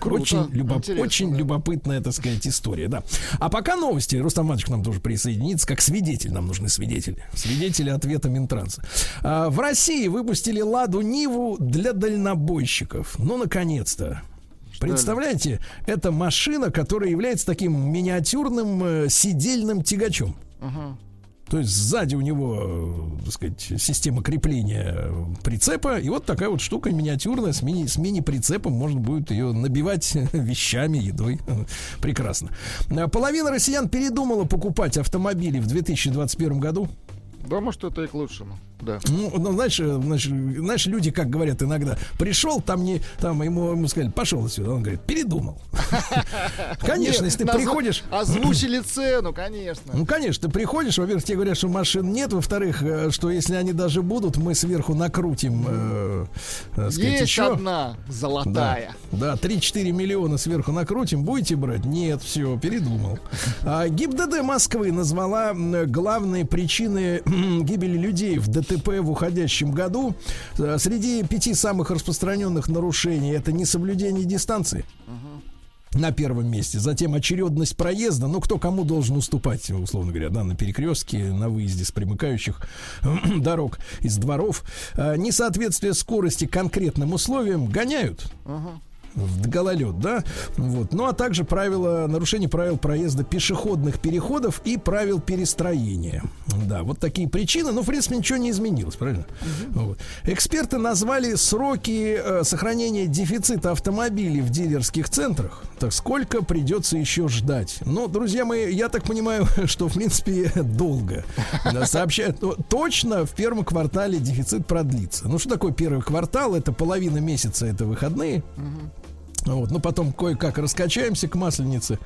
Круто. Очень, любоп- очень любопытная, так сказать, история, да. А пока новости. Рустам Иванович к нам тоже присоединится, как свидетель. Нам нужны свидетели. Свидетели ответа Минтранса. В России выпустили Ладу Ниву для дальнобойщиков. Ну, наконец-то. Представляете, это машина, которая является таким миниатюрным э, сидельным тягачом. Мгм. То есть сзади у него, э, так сказать, система крепления э, прицепа, и вот такая вот штука миниатюрная с мини, с мини-прицепом, можно будет ее набивать [laughs] вещами, едой. [laughs] Прекрасно. Половина россиян передумала покупать автомобили в 2021 году. Да, может, это и к лучшему. Да. Ну, ну, знаешь, э, знаешь, знаешь, люди, как говорят иногда, пришел, там не, там ему, ему сказали, пошел отсюда. Он говорит, передумал. [laughs] Конечно, если ты приходишь... Озвучили цену, конечно. Ну, конечно, ты приходишь, во-первых, тебе говорят, что машин нет, во-вторых, э, что если они даже будут, мы сверху накрутим, э, Есть одна золотая. Да, 3-4 миллиона сверху накрутим, будете брать? Нет, все, передумал. А, ГИБДД Москвы назвала главные причины [clears throat] гибели людей в ДТП в уходящем году. Э, Среди пяти самых распространенных нарушений это несоблюдение дистанции на первом месте. Затем очередность проезда. Ну, кто кому должен уступать, условно говоря, да, на перекрестке, на выезде с примыкающих [clears throat] дорог, из дворов. А, Несоответствие скорости конкретным условиям гоняют в гололед, да, вот. Ну а также правила нарушение правил проезда пешеходных переходов и правил перестроения, да, вот такие причины. Ну, в принципе, ничего не изменилось, правильно? Вот. Эксперты назвали сроки э, сохранения дефицита автомобилей в дилерских центрах. Так сколько придется еще ждать? Ну, друзья мои, я так понимаю, [laughs] что в принципе долго. Сообщают, точно в первом квартале дефицит продлится. Ну, что такое первый квартал? Это половина месяца, это выходные. Вот, ну потом кое-как раскачаемся к масленице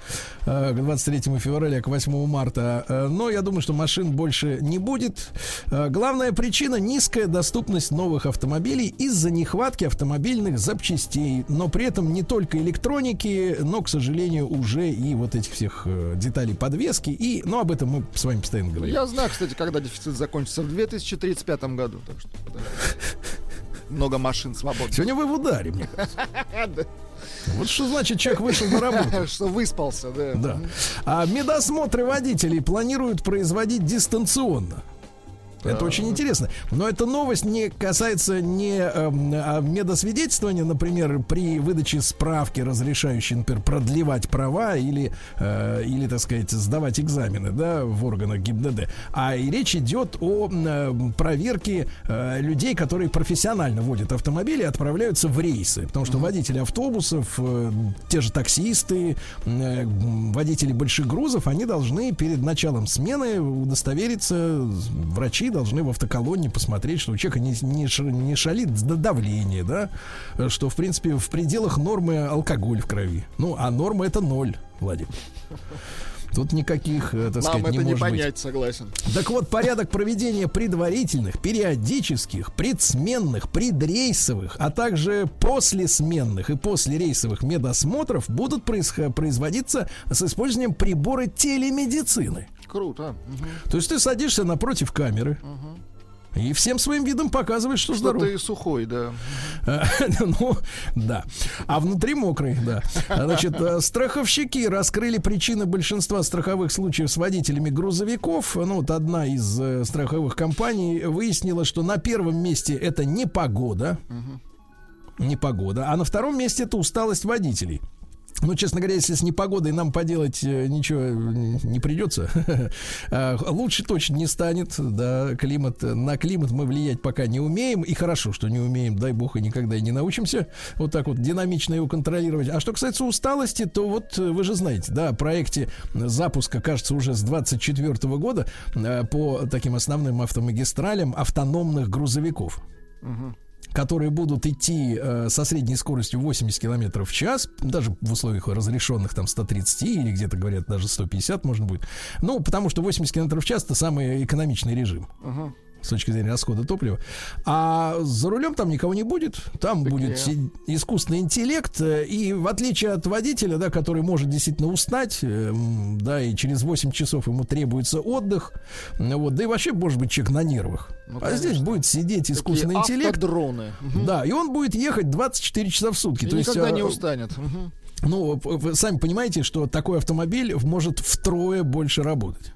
э, к 23 февраля, к 8 марта. Э, но я думаю, что машин больше не будет. Э, главная причина низкая доступность новых автомобилей из-за нехватки автомобильных запчастей. Но при этом не только электроники, но, к сожалению, уже и вот этих всех э, деталей подвески. И, ну, об этом мы с вами постоянно говорим. Я знаю, кстати, когда дефицит закончится в 2035 году. Так что. Много машин свободных. Сегодня вы в ударе, мне кажется. [laughs] Вот что значит, человек вышел на работу. [laughs] Что выспался, да. Да. А медосмотры водителей планируют производить дистанционно. Это очень интересно. Но эта новость не касается не а медосвидетельствования, например, при выдаче справки, разрешающей, например, продлевать права или, э, или так сказать, сдавать экзамены да, в органах ГИБДД. А и речь идет о э, проверке э, людей, которые профессионально водят автомобили и отправляются в рейсы. Потому что водители автобусов, э, те же таксисты, э, водители больших грузов, они должны перед началом смены удостовериться, врачи должны в автоколонне посмотреть, что у человека не, не, не шалит давление, да, что, в принципе, в пределах нормы алкоголь в крови. Ну, а норма это ноль, Владик. Тут никаких, э, так Нам сказать, это не не может быть. понять, согласен. Так вот, порядок проведения предварительных, периодических, предсменных, предрейсовых, а также послесменных и послерейсовых медосмотров будут происхо- производиться с использованием прибора телемедицины. Круто. Мгм. То есть ты садишься напротив камеры и всем своим видом показываешь, что, Что здоров. ты сухой, да. А, [laughs] Ну, да. А внутри мокрый, да. Значит, э, страховщики раскрыли причины большинства страховых случаев с водителями грузовиков. Ну, вот одна из э, страховых компаний выяснила, что на первом месте это непогода. Непогода. А на втором месте это усталость водителей. Ну, честно говоря, если с непогодой нам поделать э, ничего не придется, [laughs] а, лучше точно не станет. Да, климат, на климат мы влиять пока не умеем. И хорошо, что не умеем, дай бог, и никогда и не научимся вот так вот динамично его контролировать. А что касается усталости, то вот э, вы же знаете, да, о проекте запуска, кажется, уже с 24 года э, по таким основным автомагистралям автономных грузовиков которые будут идти э, со средней скоростью 80 км в час, даже в условиях разрешенных там 130 или где-то говорят даже 150 можно будет. Ну, потому что 80 км в час это самый экономичный режим Ага. С точки зрения расхода топлива. А за рулем там никого не будет. Там будет си- искусственный интеллект. э, И в отличие от водителя, да, который может действительно устать, э, да, и через 8 часов ему требуется отдых, ну вот, да и вообще, может быть, человек на нервах. Ну, а здесь будет сидеть искусственный Такие интеллект. автодроны. Да, и он будет ехать 24 часа в сутки. И То есть, никогда а, не устанет. Ну, вы сами понимаете, что такой автомобиль может втрое больше работать.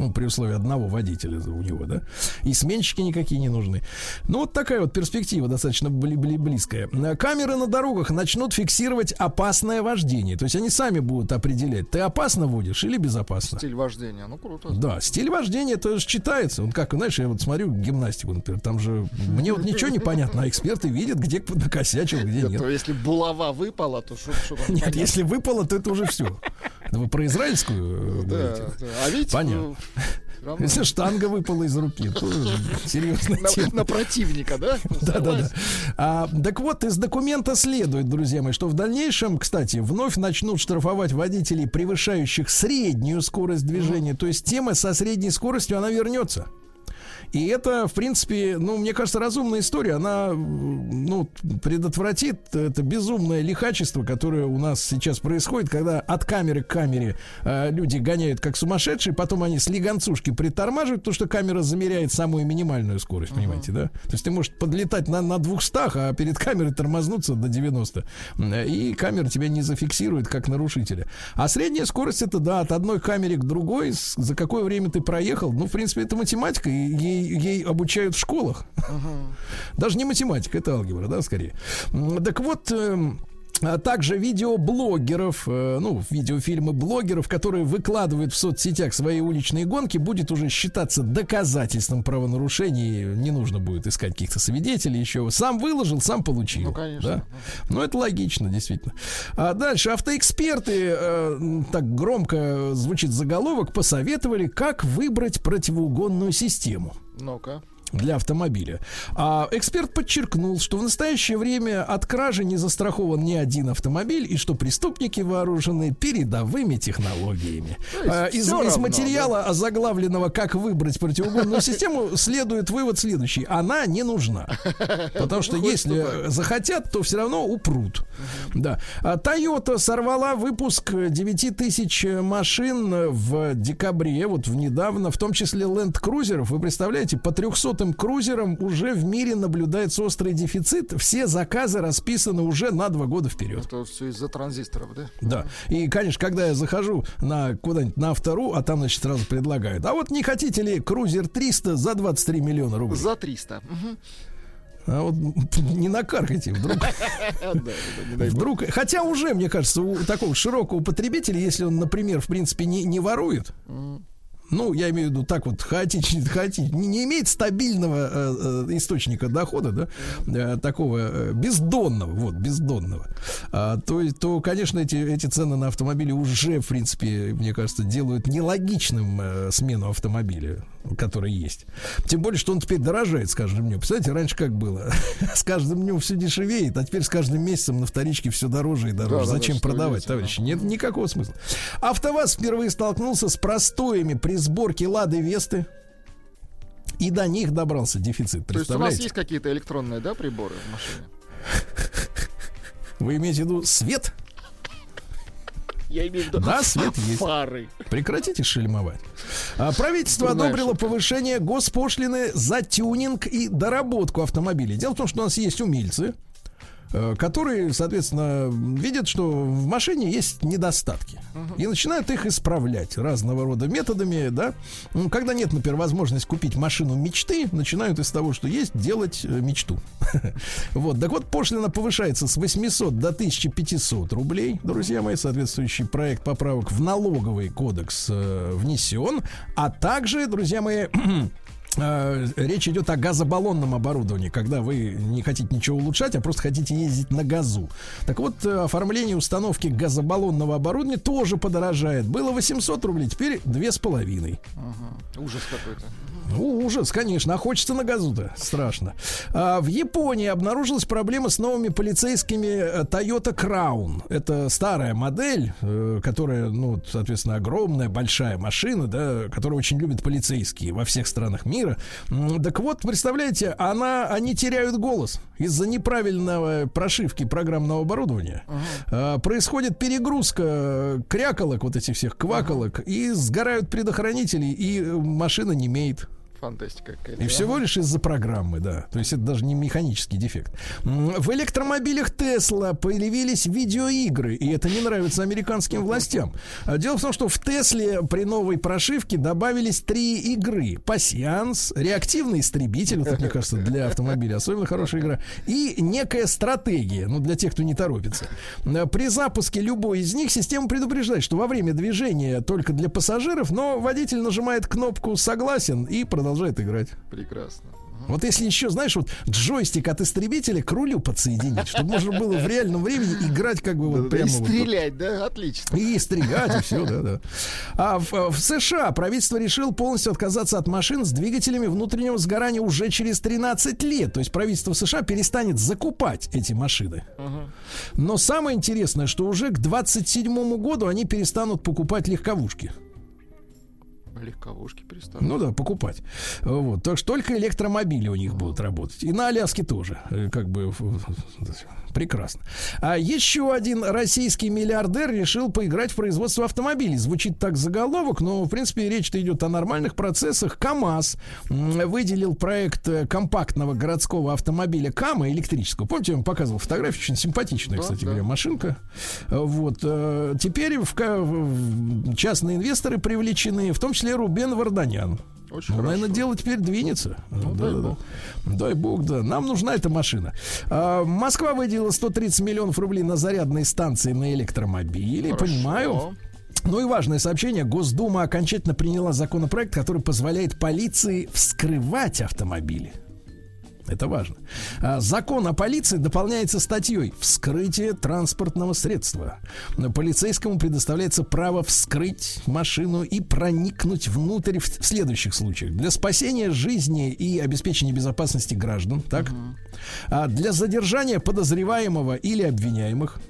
Ну, при условии одного водителя у него, да. И сменщики никакие не нужны. Ну, вот такая вот перспектива достаточно бли- бли- близкая. Камеры на дорогах начнут фиксировать опасное вождение. То есть они сами будут определять, ты опасно водишь или безопасно. Стиль вождения. Ну, круто. Да, стиль вождения это же читается. Он как, знаешь, я вот смотрю гимнастику, например, там же мне вот ничего не понятно, а эксперты видят, где накосячил, где Нет, то если булава выпала, то что Нет, если выпало, то это уже все. Вы про израильскую э, Да, говорите? да. А видите, Понятно. ну, равно. [laughs] Если штанга выпала из руки, то серьезная на, на противника, да? [laughs] Да, да, да. А, так вот, из документа следует, друзья мои, что в дальнейшем, кстати, вновь начнут штрафовать водителей, превышающих среднюю скорость движения. То есть тема со средней скоростью, она вернется. И это, в принципе, ну, мне кажется, разумная история. Она, ну, предотвратит это безумное лихачество, которое у нас сейчас происходит, когда от камеры к камере э, люди гоняют как сумасшедшие, потом они с лиганцушки притормаживают, потому что камера замеряет самую минимальную скорость, понимаете, да? То есть ты можешь подлетать на, на 200, а перед камерой тормознуться до 90. М, И камера тебя не зафиксирует как нарушителя. А средняя скорость это, да, от одной камеры к другой, за какое время ты проехал. Ну, в принципе, это математика, и ей, ей обучают в школах. Даже не математика, это алгебра, да, скорее. Так вот, эм, а также видеоблогеров, э, ну, видеофильмы блогеров, которые выкладывают в соцсетях свои уличные гонки, будет уже считаться доказательством правонарушений. Не нужно будет искать каких-то свидетелей еще. Сам выложил, сам получил. Ну, конечно. Да? Ну, это логично, действительно. А дальше автоэксперты, э, так громко звучит заголовок, посоветовали, как выбрать противоугонную систему Ну-ка. Для автомобиля. А эксперт подчеркнул, что в настоящее время от кражи не застрахован ни один автомобиль и что преступники вооружены передовыми технологиями. А, из, всё из равно, материала, озаглавленного «Как выбрать противоугонную систему» [laughs] следует вывод следующий. Она не нужна. Потому что Выходит, если захотят, то все равно упрут. Да. А Toyota сорвала выпуск 9 тысяч машин в декабре, вот в недавно, в том числе Land Cruiser. Вы представляете, по 300 желтым крузерам уже в мире наблюдается острый дефицит. Все заказы расписаны уже на два года вперед. Это все из-за транзисторов, да? Да. И, конечно, когда я захожу на куда-нибудь на автору, а там, значит, сразу предлагают. А вот не хотите ли крузер 300 за 23 миллиона рублей? За 300. Мгм. А вот не накаркайте вдруг. [laughs] Вдруг, хотя уже, мне кажется, у такого широкого потребителя, если он, например, в принципе, не, не ворует, ну, я имею в виду так вот хаотично, хаотично не, имеет стабильного э, э, источника дохода, да, э, такого э, бездонного, вот, бездонного, а, то, то, конечно, эти, эти цены на автомобили уже, в принципе, мне кажется, делают нелогичным э, смену автомобиля, который есть. Тем более, что он теперь дорожает с каждым днем. Представляете, раньше как было? [laughs] С каждым днем все дешевеет, а теперь с каждым месяцем на вторичке все дороже и дороже. Да-да-да, Зачем что продавать, товарищи? Нет никакого смысла. АвтоВАЗ впервые столкнулся с простоями при сборке Лады Весты. И до них добрался дефицит. То есть у Представляете? есть какие-то электронные, да, приборы в машине? Вы имеете в виду свет? Я имею в виду Да, свет есть. фары. Прекратите шельмовать. А, правительство Дурная одобрило шутка. повышение госпошлины за тюнинг и доработку автомобилей. Дело в том, что у нас есть умельцы, которые, соответственно, видят, что в машине есть недостатки. И начинают их исправлять разного рода методами, да. Ну, Когда нет, например, возможности купить машину мечты, начинают из того, что есть, делать э, мечту. [laughs] Вот, так вот, пошлина повышается с 800 до 1500 рублей, друзья мои, соответствующий проект поправок в налоговый кодекс э, внесен, а также, друзья мои, Э, [clears throat] Речь идет о газобаллонном оборудовании, когда вы не хотите ничего улучшать, а просто хотите ездить на газу. Так вот, э, оформление установки газобаллонного оборудования тоже подорожает. Было 800 рублей, теперь 2,5. Ага, Ужас какой-то. Ну, ужас, конечно. А хочется на газу-то. Страшно. А, в Японии обнаружилась проблема с новыми полицейскими э, Toyota Crown. Это старая модель, э, которая, ну, соответственно, огромная, большая машина, да, которую очень любят полицейские во всех странах мира. М, Так вот, представляете, она, они теряют голос из-за неправильного прошивки программного оборудования. А, происходит перегрузка кряколок, вот этих всех кваколок, и сгорают предохранители, и э, машина не имеет. Фантастика какая-то. И всего лишь из-за программы, да. То есть это даже не механический дефект. В электромобилях Тесла появились видеоигры, и это не нравится американским властям. А Дело в том, что в Тесле при новой прошивке добавились три игры. Пассианс, реактивный истребитель, вот это, мне кажется, для автомобиля особенно хорошая игра, и некая стратегия, ну, для тех, кто не торопится. Э, При запуске любой из них система предупреждает, что во время движения только для пассажиров, но водитель нажимает кнопку «Согласен» и продолжает играть. Прекрасно. Вот если еще, знаешь, вот джойстик от истребителя к рулю подсоединить, чтобы можно было в реальном времени играть как бы вот Да-да-да, прямо И вот стрелять, да, отлично. и стрелять, и все, да, да. А в, в США правительство решило полностью отказаться от машин с двигателями внутреннего сгорания уже через 13 лет. То есть правительство США перестанет закупать эти машины. Но самое интересное, что уже к 27 году они перестанут покупать легковушки. Легковушки перестанут. Ну да, покупать. Вот. Так что только электромобили у них будут работать. И на Аляске тоже. Э, Как бы прекрасно. А еще один российский миллиардер решил поиграть в производство автомобилей. Звучит так заголовок, но в принципе речь-то идет о нормальных процессах. КАМАЗ выделил проект э, компактного городского автомобиля КАМА электрического. Помните, я вам показывал фотографию, очень симпатичная, Да, кстати да. говоря, машинка. Вот. э, Теперь в- частные инвесторы привлечены, в том числе Рубен Варданян. Очень ну, хорошо. наверное, дело теперь двинется. Ну, Да, дай да, да. бог. Дай бог, да. Нам нужна эта машина. А, Москва выделила 130 миллионов рублей на зарядные станции на электромобили. Хорошо. Понимаю. Ну и важное сообщение. Госдума окончательно приняла законопроект, который позволяет полиции вскрывать автомобили. Это важно. А, Закон о полиции дополняется статьей «Вскрытие транспортного средства». Полицейскому предоставляется право вскрыть машину и проникнуть внутрь в следующих случаях. Для спасения жизни и обеспечения безопасности граждан, так? А для задержания подозреваемого или обвиняемых,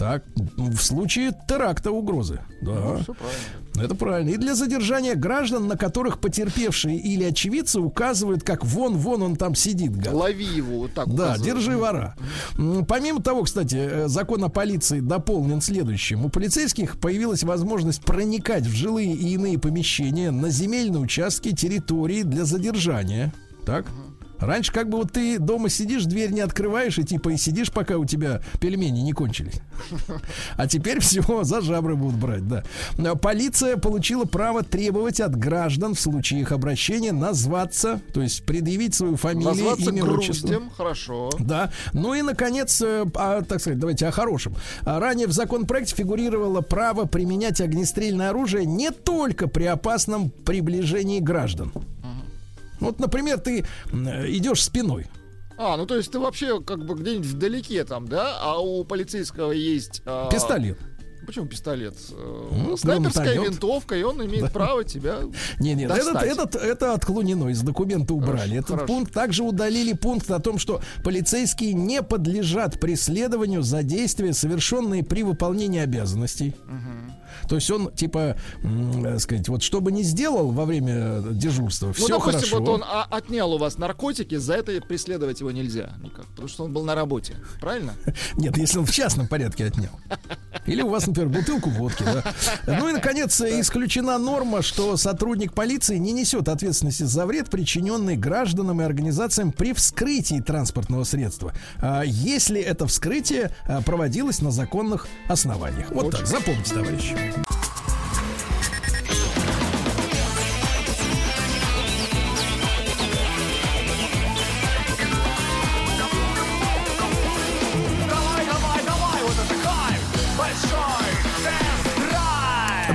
так, в случае теракта угрозы. Да. Ну, все правильно. Это правильно. И для задержания граждан, на которых потерпевшие или очевидцы указывают, как вон-вон он там сидит, гад. Лови его вот так. Да, указывают. держи вора. Помимо того, кстати, э, закон о полиции дополнен следующим. У полицейских появилась возможность проникать в жилые и иные помещения на земельные участки территории для задержания. Так? Раньше как бы вот ты дома сидишь, дверь не открываешь и типа и сидишь, пока у тебя пельмени не кончились. А теперь все, за жабры будут брать, да. А Полиция получила право требовать от граждан в случае их обращения назваться, то есть предъявить свою фамилию, Назваться имя, отчество. груздем, хорошо. Да. Ну и, наконец, э, а, так сказать, давайте о хорошем. А, Ранее в законопроекте фигурировало право применять огнестрельное оружие не только при опасном приближении граждан. Вот, например, ты идешь спиной. А, ну то есть ты вообще как бы где-нибудь вдалеке там, да? А у полицейского есть... а, Пистолет. Почему пистолет? Э, Ну, Снайперская гранатомет. винтовка, и он имеет Да. право тебя Не, нет, этот, достать. этот, это отклонено, из документа убрали. Этот хорошо. пункт также удалили пункт о том, что полицейские не подлежат преследованию за действия, совершенные при выполнении обязанностей. То есть он, типа, э, сказать, вот что бы ни сделал во время дежурства, Ну, все допустим, хорошо. вот он отнял у вас наркотики, за это преследовать его нельзя никак, потому что он был на работе, правильно? [laughs] Нет, если он в частном порядке отнял. Или у вас, например, бутылку водки, да. Ну и, наконец, исключена норма, что сотрудник полиции не несет ответственности за вред, причиненный гражданам и организациям при вскрытии транспортного средства, а, если это вскрытие а, проводилось на законных основаниях. Вот так, запомните, товарищи.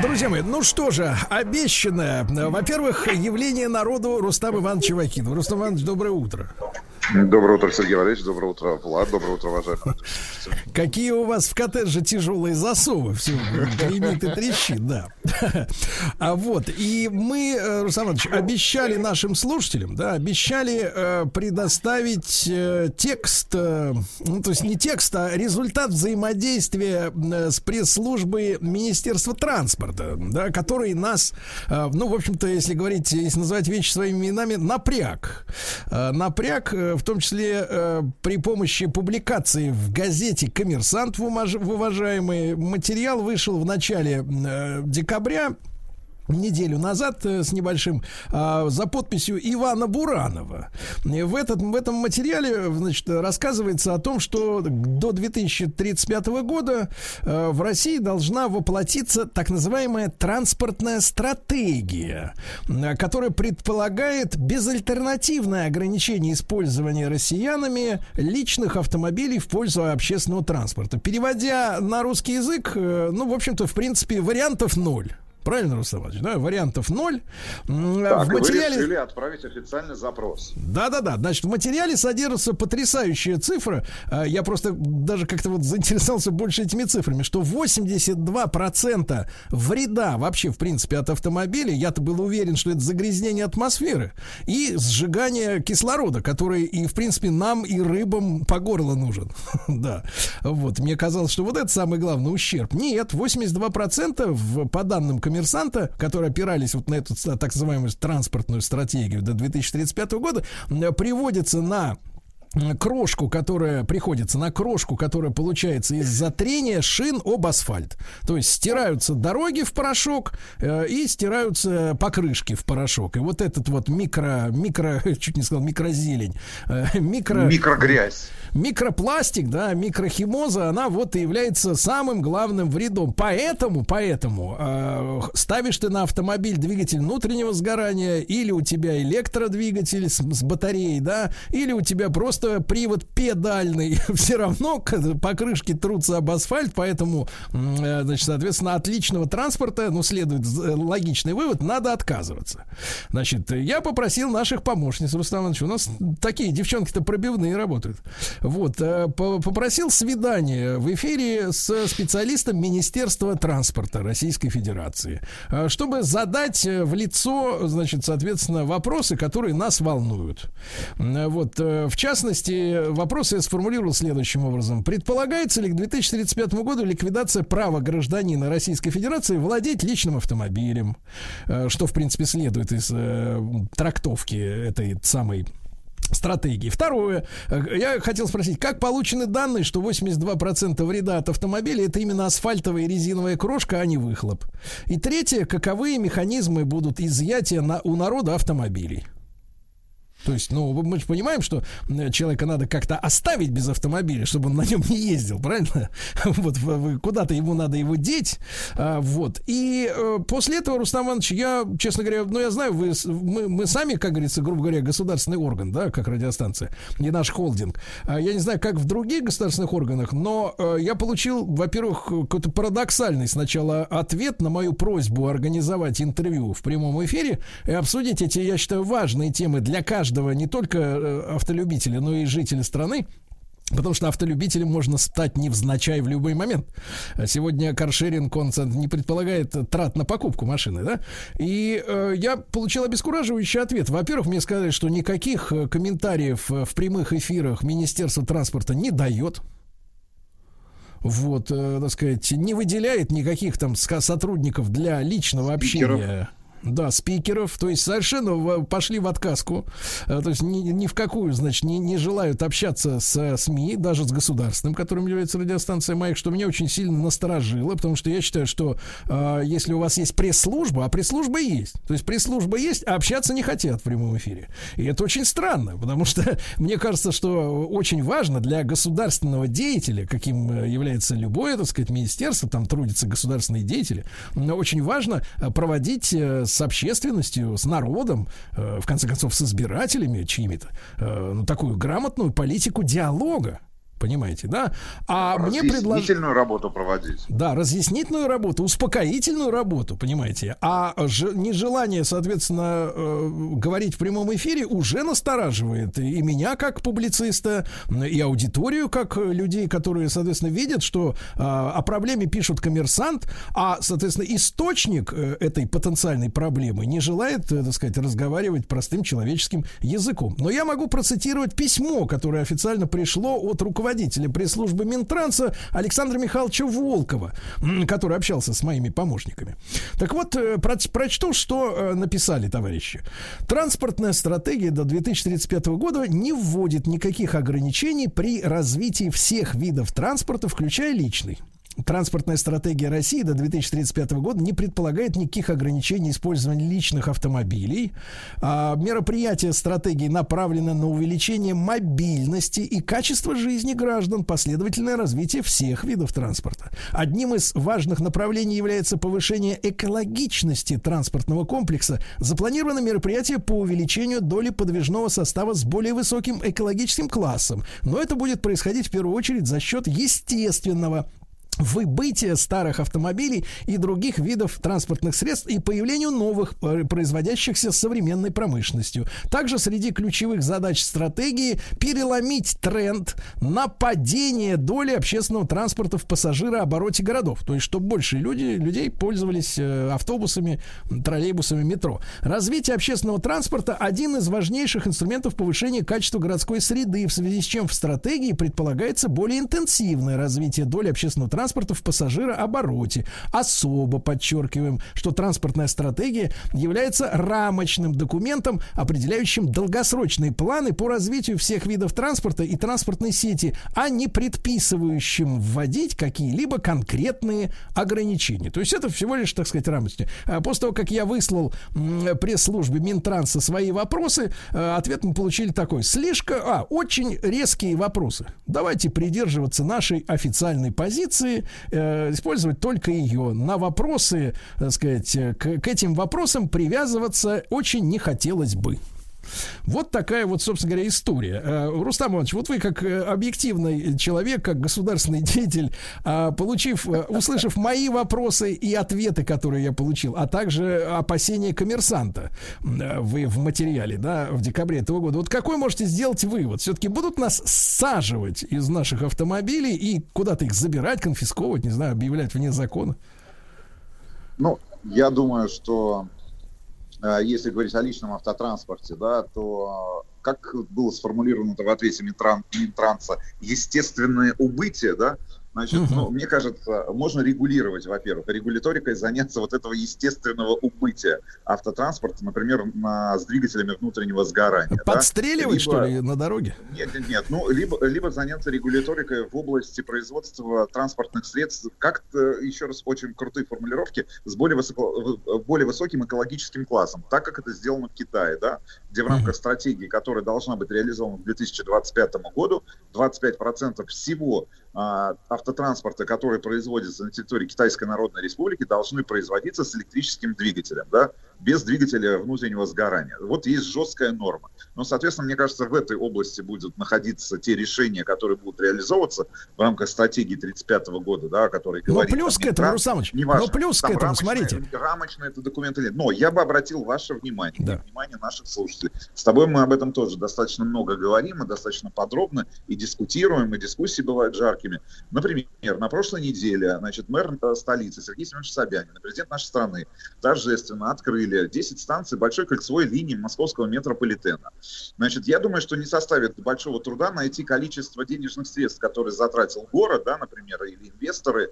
Друзья мои, ну что же, обещанное. Во-первых, явление народу Рустам Иванович Вакин. Рустам Иванович, доброе утро. Доброе утро, Сергей Валерьевич. Доброе утро, Влад. Доброе утро, уважаемые. Какие у вас в коттедже тяжелые засовы. Все гремит и трещит, да. А вот, и мы, э, Руслан Иванович, обещали нашим слушателям, да, обещали э, предоставить э, текст, э, ну, то есть не текст, а результат взаимодействия э, с пресс-службой Министерства транспорта, да, который нас, э, ну, в общем-то, если говорить, если называть вещи своими именами, напряг. Э, напряг, э, в том числе э, при помощи публикации в газете «Коммерсант» в, умаж- в уважаемый материал вышел в начале э, декабря неделю назад э, с небольшим а, за подписью Ивана Буранова. В, этот, в этом материале значит, рассказывается о том, что до 2035 года э, в России должна воплотиться так называемая транспортная стратегия, э, которая предполагает безальтернативное ограничение использования россиянами личных автомобилей в пользу общественного транспорта. Переводя на русский язык, ну, в общем-то, в принципе, вариантов ноль. Правильно, Рустам Иванович, да? Вариантов ноль. Так, в и вы материале... решили отправить официальный запрос. Да-да-да, значит, в материале содержится потрясающая цифра. А, Я просто даже как-то вот заинтересовался больше этими цифрами, что 82% вреда вообще, в принципе, от автомобиля, я-то был уверен, что это загрязнение атмосферы и сжигание кислорода, который и, в принципе, нам и рыбам по горло нужен. [laughs] Да, вот, мне казалось, что вот это самый главный ущерб. Нет, 82% в, по данным коммерсанта, которые опирались вот на эту так называемую транспортную стратегию до 2035 года, приводится на крошку, которая приходится на крошку, которая получается из-за трения шин об асфальт. То есть стираются дороги в порошок э, и стираются покрышки в порошок. И вот этот вот микро, микро, [laughs] чуть не сказал микрозелень, э, микро... Микрогрязь. Микропластик, да, микрохимоза, она вот и является самым главным вредом. Поэтому, поэтому э, ставишь ты на автомобиль двигатель внутреннего сгорания, или у тебя электродвигатель с, с батареей, да, или у тебя просто привод педальный, [laughs] все равно покрышки трутся об асфальт, поэтому, э, значит, соответственно, от личного транспорта, ну, следует з- логичный вывод, надо отказываться. Значит, я попросил наших помощниц, Рустам Иванович, у нас такие девчонки-то пробивные работают. Вот, э, по- попросил свидание в эфире с специалистом Министерства транспорта Российской Федерации, э, чтобы задать э, в лицо, значит, соответственно, вопросы, которые нас волнуют. Вот, э, в частности, вопросы я сформулировал следующим образом. Предполагается ли к 2035 году ликвидация права гражданина Российской Федерации владеть личным автомобилем, Э, что, в принципе, следует из э, трактовки этой самой стратегии. Второе. Э, Я хотел спросить, как получены данные, что 82% вреда от автомобиля это именно асфальтовая и резиновая крошка, а не выхлоп? И третье. Каковы механизмы будут изъятия на, у народа автомобилей? То есть, ну, мы же понимаем, что м, человека надо как-то оставить без автомобиля, чтобы он на нем не ездил, правильно? [laughs] Вот куда-то ему надо его деть. А, Вот. И э, после этого, Рустам Иванович, я, честно говоря, ну, я знаю, вы, мы, мы сами, как говорится, грубо говоря, государственный орган, да, как радиостанция, не наш холдинг. А Я не знаю, как в других государственных органах, но э, я получил, во-первых, какой-то парадоксальный сначала ответ на мою просьбу организовать интервью в прямом эфире и обсудить эти, я считаю, важные темы для каждого, не только э, автолюбителя, но и жителя страны. Потому что автолюбителем можно стать невзначай в любой момент. Сегодня каршеринг, он цен- не предполагает трат на покупку машины, да? И э, я получил обескураживающий ответ. Во-первых, мне сказали, что никаких э, комментариев э, в прямых эфирах Министерство транспорта не дает. Вот, э, так сказать, не выделяет никаких там сотрудников для личного общения. Да, спикеров, то есть совершенно пошли в отказку, Э, то есть ни, ни в какую, значит, не, не желают общаться с СМИ, даже с государственным, которым является радиостанция «Маяк», что меня очень сильно насторожило, потому что я считаю, что э, если у вас есть пресс-служба, а пресс-служба есть, то есть пресс-служба есть, а общаться не хотят в прямом эфире. И это очень странно, потому что [laughs] мне кажется, что очень важно для государственного деятеля, каким э, является любое, так сказать, министерство, там трудятся государственные деятели, очень важно э, проводить э, с общественностью, с народом, э, в конце концов, с избирателями чьими-то, э, ну, такую грамотную политику диалога. Понимаете, да? А мне предложили... Работу проводить. Да, разъяснительную работу, успокоительную работу, понимаете. А ж- нежелание, соответственно, э, говорить в прямом эфире уже настораживает и меня как публициста, и аудиторию как людей, которые, соответственно, видят, что э, о проблеме пишут коммерсант, а, соответственно, источник э, этой потенциальной проблемы не желает, э, так сказать, разговаривать простым человеческим языком. Но я могу процитировать письмо, которое официально пришло от руководителя пресс-службы Минтранса Александра Михайловича Волкова, который общался с моими помощниками. Так вот, э, проч- прочту, что э, написали товарищи. Транспортная стратегия до 2035 года не вводит никаких ограничений при развитии всех видов транспорта, включая личный. Транспортная стратегия России до 2035 года не предполагает никаких ограничений использования личных автомобилей. А, мероприятия стратегии направлены на увеличение мобильности и качества жизни граждан, последовательное развитие всех видов транспорта. Одним из важных направлений является повышение экологичности транспортного комплекса. Запланировано мероприятие по увеличению доли подвижного состава с более высоким экологическим классом. Но это будет происходить в первую очередь за счет естественного выбытие старых автомобилей и других видов транспортных средств и появлению новых, э, производящихся с современной промышленностью. Также среди ключевых задач стратегии переломить тренд на падение доли общественного транспорта в пассажирообороте городов. То есть, чтобы больше люди, людей пользовались э, автобусами, троллейбусами, метро. Развитие общественного транспорта – один из важнейших инструментов повышения качества городской среды, в связи с чем в стратегии предполагается более интенсивное развитие доли общественного транспорта в пассажирообороте. Особо подчеркиваем, что транспортная стратегия является рамочным документом, определяющим долгосрочные планы по развитию всех видов транспорта и транспортной сети, а не предписывающим вводить какие-либо конкретные ограничения. То есть это всего лишь, так сказать, рамочные. А После того, как я выслал пресс-службе Минтранса свои вопросы, э, ответ мы получили такой. Слишком... А, очень резкие вопросы. Давайте придерживаться нашей официальной позиции, э, использовать только ее. На вопросы, так сказать, э, к, к этим вопросам привязываться очень не хотелось бы. Вот такая вот, собственно говоря, история. Э, Рустам Иванович, вот вы как э, объективный человек, как государственный [laughs] деятель, э, получив, э, услышав мои вопросы и ответы, которые я получил, а также опасения коммерсанта вы в материале, да, в декабре этого года, вот какой можете сделать вывод? Все-таки будут нас саживать из наших автомобилей и куда-то их забирать, конфисковывать, не знаю, объявлять вне закона? Ну, я думаю, что если говорить о личном автотранспорте, да, то э, как было сформулировано в ответе Минтран, Минтранса, естественное убытие, да, Значит, Мгм. ну, мне кажется, можно регулировать, во-первых, регуляторикой заняться вот этого естественного убытия автотранспорта, например, на, с двигателями внутреннего сгорания. да. Подстреливать, что Либо- ли, на дороге? Нет, нет, нет. Ну, либо, либо заняться регуляторикой в области производства транспортных средств, как-то, еще раз, очень крутые формулировки, с более, высоко, более высоким экологическим классом, так как это сделано в Китае, да, где в рамках стратегии, которая должна быть реализована к 2025 году, 25% всего а, автотранспорта, который производится на территории Китайской Народной Республики, должны производиться с электрическим двигателем, да, без двигателя внутреннего сгорания. Вот есть жесткая норма. Но, соответственно, мне кажется, в этой области будут находиться те решения, которые будут реализовываться в рамках стратегии 35 года, да, о которой говорит. плюс там, к этому, Рустам Ильич, неважно, ну, плюс к этому, рамочные- смотрите. Рамочные это документы или нет. Но я бы обратил ваше внимание, и внимание наших слушателей. С тобой мы об этом тоже достаточно много говорим, и достаточно подробно, и дискутируем, и дискуссии бывают жаркими. Например, на прошлой неделе, значит, мэр э, столицы Сергей Семенович Собянин, президент нашей страны, торжественно открыли 10 станций большой кольцевой линии московского метрополитена. Значит, я думаю, что не составит большого труда найти количество денежных средств, которые затратил город, да, например, или инвесторы,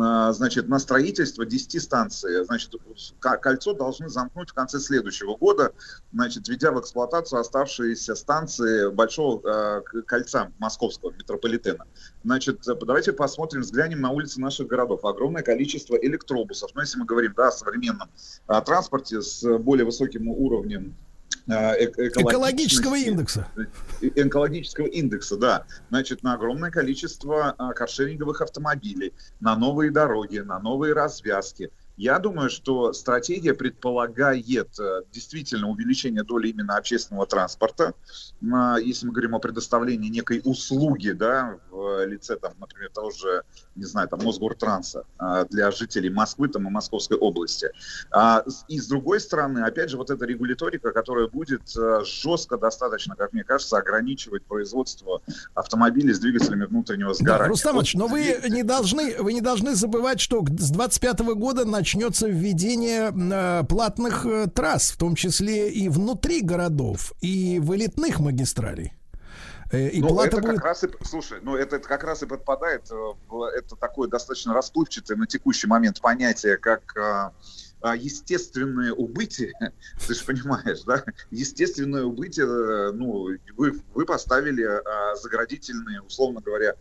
а, значит, на строительство 10 станций. Значит, кольцо должны замкнуть в конце следующего года, значит, введя в эксплуатацию оставшиеся станции большого к- кольца московского метрополитена. Значит, э, давайте посмотрим, взглянем на улицы наших городов. Огромное количество электробусов. Но если мы говорим да, о современном а, транспорте с более высоким уровнем а, э- Экологического индекса. э, экологического индекса, да, значит, на огромное количество каршеринговых автомобилей, на новые дороги, на новые развязки. Я думаю, что стратегия предполагает э, действительно увеличение доли именно общественного транспорта. Если мы говорим о предоставлении некой услуги, да, в лице, там, например, того же, не знаю, там, Мосгортранса а, для жителей Москвы там, и Московской области. А, И с другой стороны, опять же, вот эта регуляторика, которая будет э, жестко достаточно, как мне кажется, ограничивать производство автомобилей с двигателями внутреннего Да, сгорания. Рустам Ильич, но вы не должны, вы не должны забывать, что с 25 года начнется введение э, платных э, трасс, в том числе и внутри городов, и вылетных магистралей. Э, И ну, плата это будет... как раз и, слушай, ну это как раз и подпадает в это такое достаточно расплывчатое на текущий момент понятие, как естественное убытие, [laughs] ты же понимаешь, да? Естественное убытие, э, ну, вы, вы поставили а, заградительные, условно говоря,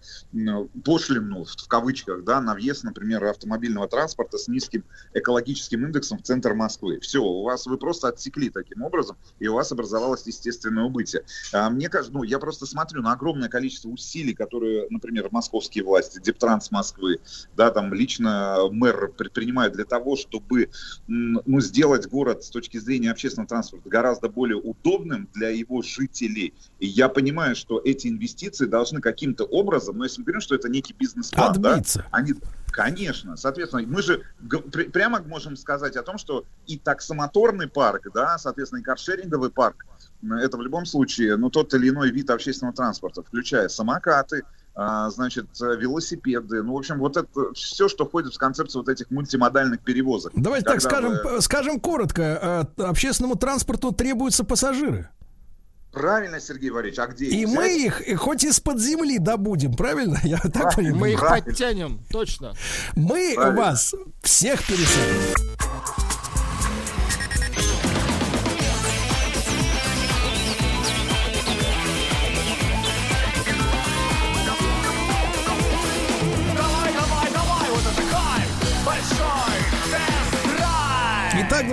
пошлину, в кавычках, да, на въезд, например, автомобильного транспорта с низким экологическим индексом в центр Москвы. Все, у вас вы просто отсекли таким образом, и у вас образовалось естественное убытие. А, Мне кажется, ну, я просто смотрю на огромное количество усилий, которые, например, московские власти, Дептранс Москвы, да, там лично мэр предпринимают для того, чтобы ну, сделать город с точки зрения общественного транспорта гораздо более удобным для его жителей. И я понимаю, что эти инвестиции должны каким-то образом, но если мы говорим, что это некий бизнес-план, да, они, конечно, соответственно, мы же г- пр- прямо можем сказать о том, что и таксомоторный парк, да, соответственно, и каршеринговый парк, это в любом случае, ну, тот или иной вид общественного транспорта, включая самокаты, значит, э, велосипеды, ну, в общем, вот это все, что входит в концепцию вот этих мультимодальных перевозок. Давайте так скажем, вы- скажем коротко. э, Общественному транспорту требуются пассажиры. Правильно, Сергей Валерьевич, а где И их мы взять? их хоть из-под земли добудем, правильно? [laughs] Я так Правильно. понимаю. Мы их Правильно. подтянем, точно. Мы Правильно. вас всех пересадим.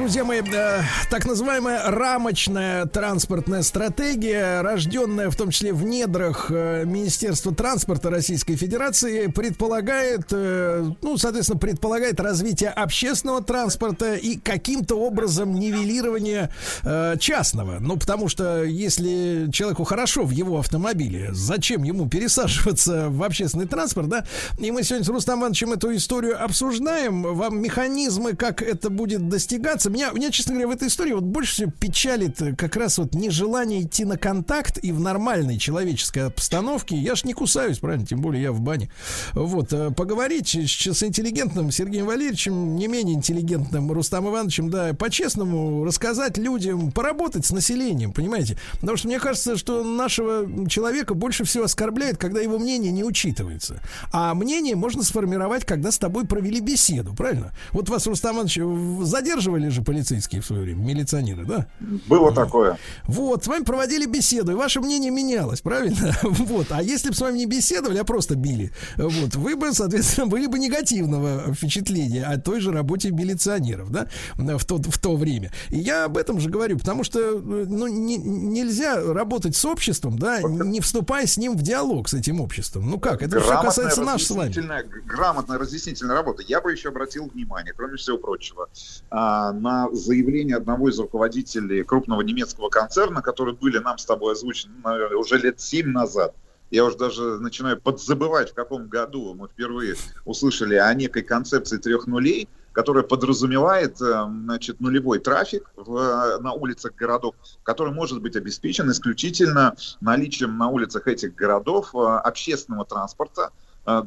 Друзья мои, э, так называемая рамочная транспортная стратегия, рожденная в том числе в недрах э, Министерства транспорта Российской Федерации, предполагает, э, ну, соответственно, предполагает развитие общественного транспорта и каким-то образом нивелирование частного. Ну, потому что если человеку хорошо в его автомобиле, зачем ему пересаживаться в общественный транспорт, да? И мы сегодня с Рустам Ивановичем эту историю обсуждаем. Вам механизмы, как это будет достигаться. Меня, меня, честно говоря, в этой истории вот больше всего печалит э, как раз вот нежелание идти на контакт и в нормальной человеческой обстановке. Я ж не кусаюсь, правильно, тем более я в бане. Вот, э, поговорить с, с интеллигентным Сергеем Валерьевичем, не менее интеллигентным Рустам Ивановичем, да, по-честному рассказать людям, поработать с населением, понимаете? Потому что мне кажется, что нашего человека больше всего оскорбляет, когда его мнение не учитывается. А мнение можно сформировать, когда с тобой провели беседу, правильно? Вот вас, Рустам Иванович, задерживали же полицейские в свое время, милиционеры, да? Было такое. Вот, с вами проводили беседу, и ваше мнение менялось, правильно? [laughs] Вот. А если бы с вами не беседовали, а просто били, вот, вы бы, соответственно, были бы негативного впечатления о той же работе милиционеров, да, в то, в то время. И я об этом же говорю, потому что ну, не- нельзя работать с обществом, да, не вступая с ним в диалог с этим обществом. Ну как, это все касается нас с вами. Грамотная разъяснительная работа. Я бы еще обратил внимание, кроме всего прочего, а, заявление одного из руководителей крупного немецкого концерна, которые были нам с тобой озвучены ну, уже лет семь назад. Я уже даже начинаю подзабывать, в каком году мы впервые услышали о некой концепции трех нулей, которая подразумевает э, значит, нулевой трафик в, э, на улицах городов, который может быть обеспечен исключительно наличием на улицах этих городов э, общественного транспорта,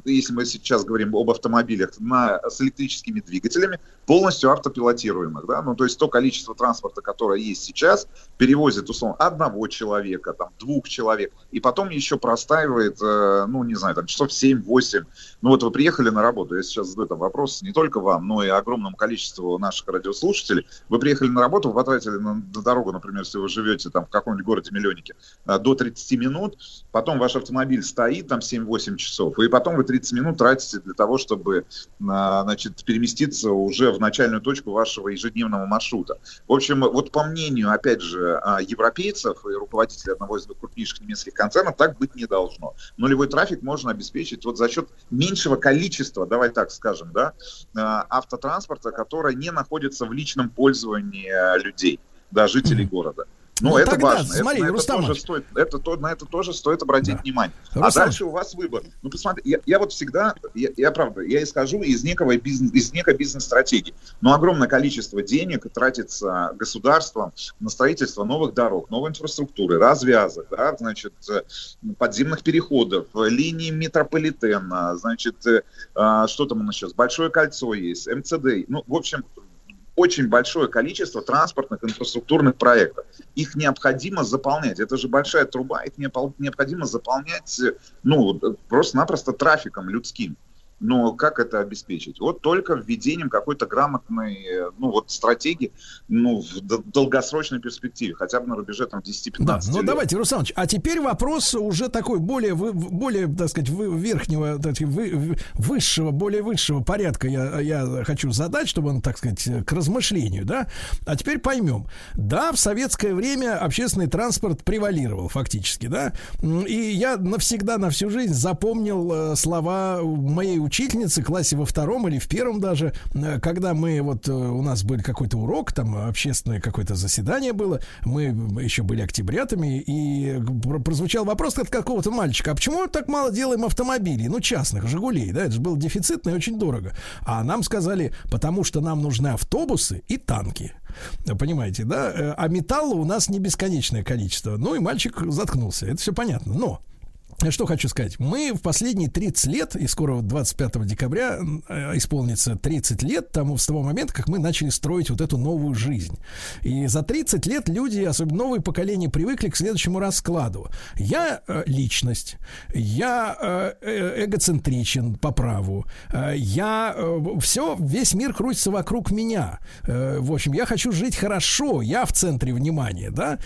если мы сейчас говорим об автомобилях на, с электрическими двигателями, полностью автопилотируемых. Да? Ну, то есть то количество транспорта, которое есть сейчас, перевозит, условно, одного человека, там, двух человек, и потом еще простаивает, э, ну, не знаю, там, часов 7-8. Ну, вот вы приехали на работу, я сейчас задаю там вопрос не только вам, но и огромному количеству наших радиослушателей. Вы приехали на работу, вы потратили на, на дорогу, например, если вы живете там в каком-нибудь городе-миллионнике, э, до 30 минут, потом ваш автомобиль стоит там 7-8 часов, и потом вы 30 минут тратите для того, чтобы, а, значит, переместиться уже в начальную точку вашего ежедневного маршрута. В общем, вот по мнению, опять же, а, европейцев и руководителей одного из крупнейших немецких концернов, так быть не должно. Нулевой трафик можно обеспечить вот за счет меньшего количества, давай так скажем, да, а, автотранспорта, которое не находится в личном пользовании а, людей, да, жителей города. Ну, Ну, это тогда, важно. смотри, это, на, это Рустам тоже стоит, это, то- на это тоже стоит обратить внимание. А Рустам дальше у вас выбор. Ну, посмотри, я, я вот всегда, я, я правда, я исхожу из некого бизнес, из некой бизнес-стратегии. Но огромное количество денег тратится государством на строительство новых дорог, новой инфраструктуры, развязок, да, значит, э, подземных переходов, линий метрополитена, значит, э, а, что там у нас сейчас, Большое кольцо есть, МЦД. Ну, в общем, очень большое количество транспортных инфраструктурных проектов. Их необходимо заполнять. Это же большая труба, их необходимо заполнять ну, просто-напросто трафиком людским. Но как это обеспечить? Вот только введением какой-то грамотной э, ну, вот, стратегии ну, в долгосрочной перспективе, хотя бы на рубеже там, 10-15 Да, ну лет. давайте, Русланович, а теперь вопрос уже такой более, более, так сказать, верхнего, так сказать, вы- вы- высшего, более высшего порядка я, я хочу задать, чтобы он, так сказать, к размышлению, да. А теперь поймем. Да, в советское время общественный транспорт превалировал фактически, да. И я навсегда, на всю жизнь запомнил э, слова моей учительницы в классе во втором или в первом даже, э, когда мы вот э, у нас был какой-то урок, там общественное какое-то заседание было, мы еще были октябрятами, и пр- прозвучал вопрос от какого-то мальчика, а почему так мало делаем автомобилей, ну, частных, Жигулей, да, это же было дефицитно и очень дорого. А нам сказали, потому что нам нужны автобусы и танки. Понимаете, да? Э, А металла у нас не бесконечное количество. Ну и мальчик заткнулся. Это все понятно. Но что хочу сказать. Мы в последние 30 лет, и скоро вот 25 декабря э, исполнится 30 лет тому, с того момента, как мы начали строить вот эту новую жизнь. И за 30 лет люди, особенно новые поколения, привыкли к следующему раскладу. Я э, личность, я э, э, эгоцентричен по праву, э, я все, весь мир крутится вокруг меня. Э, в общем, я хочу жить хорошо, я в центре внимания, да,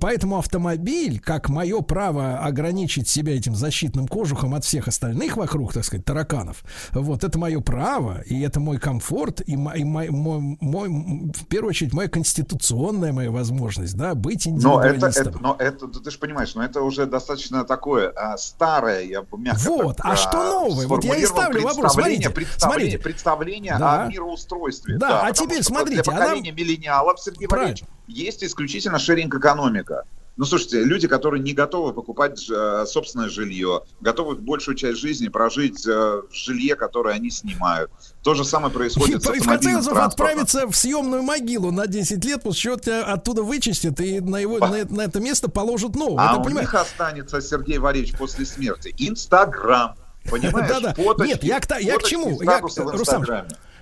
поэтому автомобиль, как мое право ограничить себя этим защитным кожухом от всех остальных вокруг, так сказать, тараканов, вот, это мое право, и это мой комфорт, и, мо- и мой, мой- мой, м, в первую очередь, моя конституционная моя возможность, да, быть Но это, индивидуалистом. это, но это, ты же понимаешь, но это уже достаточно такое а, старое, я бы мягко Вот, так, а что новое? Вот я и ставлю вопрос. Смотрите, представление, смотрите. представление Да. о мироустройстве. Да, а потому теперь смотрите, Для а поколения миллениалов, Сергей Правильно. Валерьевич, есть исключительно шеринг-экономика. Ну, слушайте, люди, которые не готовы покупать э, собственное жилье, готовы большую часть жизни прожить э, в жилье, которое они снимают. То же самое происходит с И в конце концов отправиться в съемную могилу на 10 лет, после чего тебя оттуда вычистят и на, его, на, на это место положат нового. А у понимаешь? них останется, Сергей Валерьевич, после смерти Инстаграм. [laughs] Понимаешь? Да-да. Фоточки- Нет, я к, я к чему? и Я, в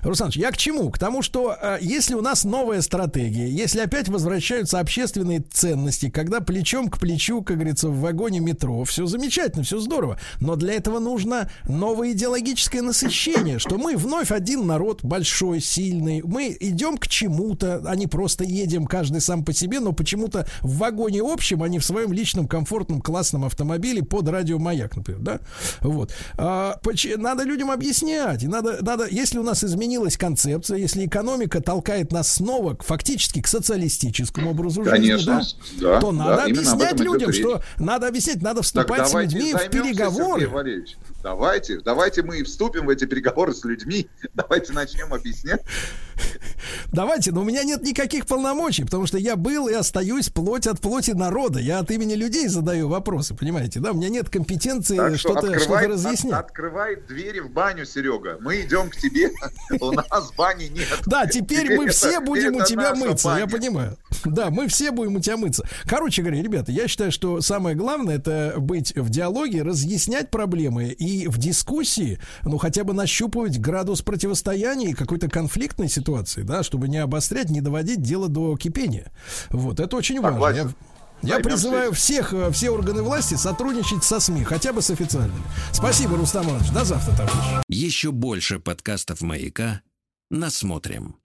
Руслан, я к чему? К тому, что э, если у нас новая стратегия, если опять возвращаются общественные ценности, когда плечом к плечу, как говорится, в вагоне метро, все замечательно, все здорово, но для этого нужно новое идеологическое насыщение, что мы вновь один народ большой, сильный, мы идем к чему-то, а не просто едем каждый сам по себе, но почему-то в вагоне общем, а не в своем личном комфортном классном автомобиле под радиомаяк, например, да? Вот. А, надо людям объяснять, надо, надо, если у нас изменилась концепция, если экономика толкает нас снова к- фактически к социалистическому образу Конечно, жизни, да, то да, надо объяснять людям, что надо объяснять, надо вступать с людьми в переговоры. Давайте, давайте мы и вступим в эти переговоры с людьми. [laughs] Давайте начнем объяснять. [laughs] Давайте, но у меня нет никаких полномочий, потому что я был и остаюсь плоть от плоти народа. Я от имени людей задаю вопросы, понимаете, да? У меня нет компетенции что-то что разъяснять. от- открывай двери в баню, Серега. Мы идем к тебе. [laughs] У нас бани нет. Да, теперь мы все будем у тебя мыться, я понимаю. Да, мы все будем у тебя мыться. Короче говоря, ребята, я считаю, что самое главное это быть в диалоге, разъяснять проблемы и в дискуссии, ну, хотя бы нащупывать градус противостояния и какой-то конфликтной ситуации, да, чтобы не обострять, не доводить дело до кипения. Вот, это очень важно. Я, Согласен. я призываю всех, э, все органы власти сотрудничать со СМИ, хотя бы с официальными. Спасибо, Рустам Иванович. До завтра, товарищи. Еще больше подкастов «Маяка» насмотрим.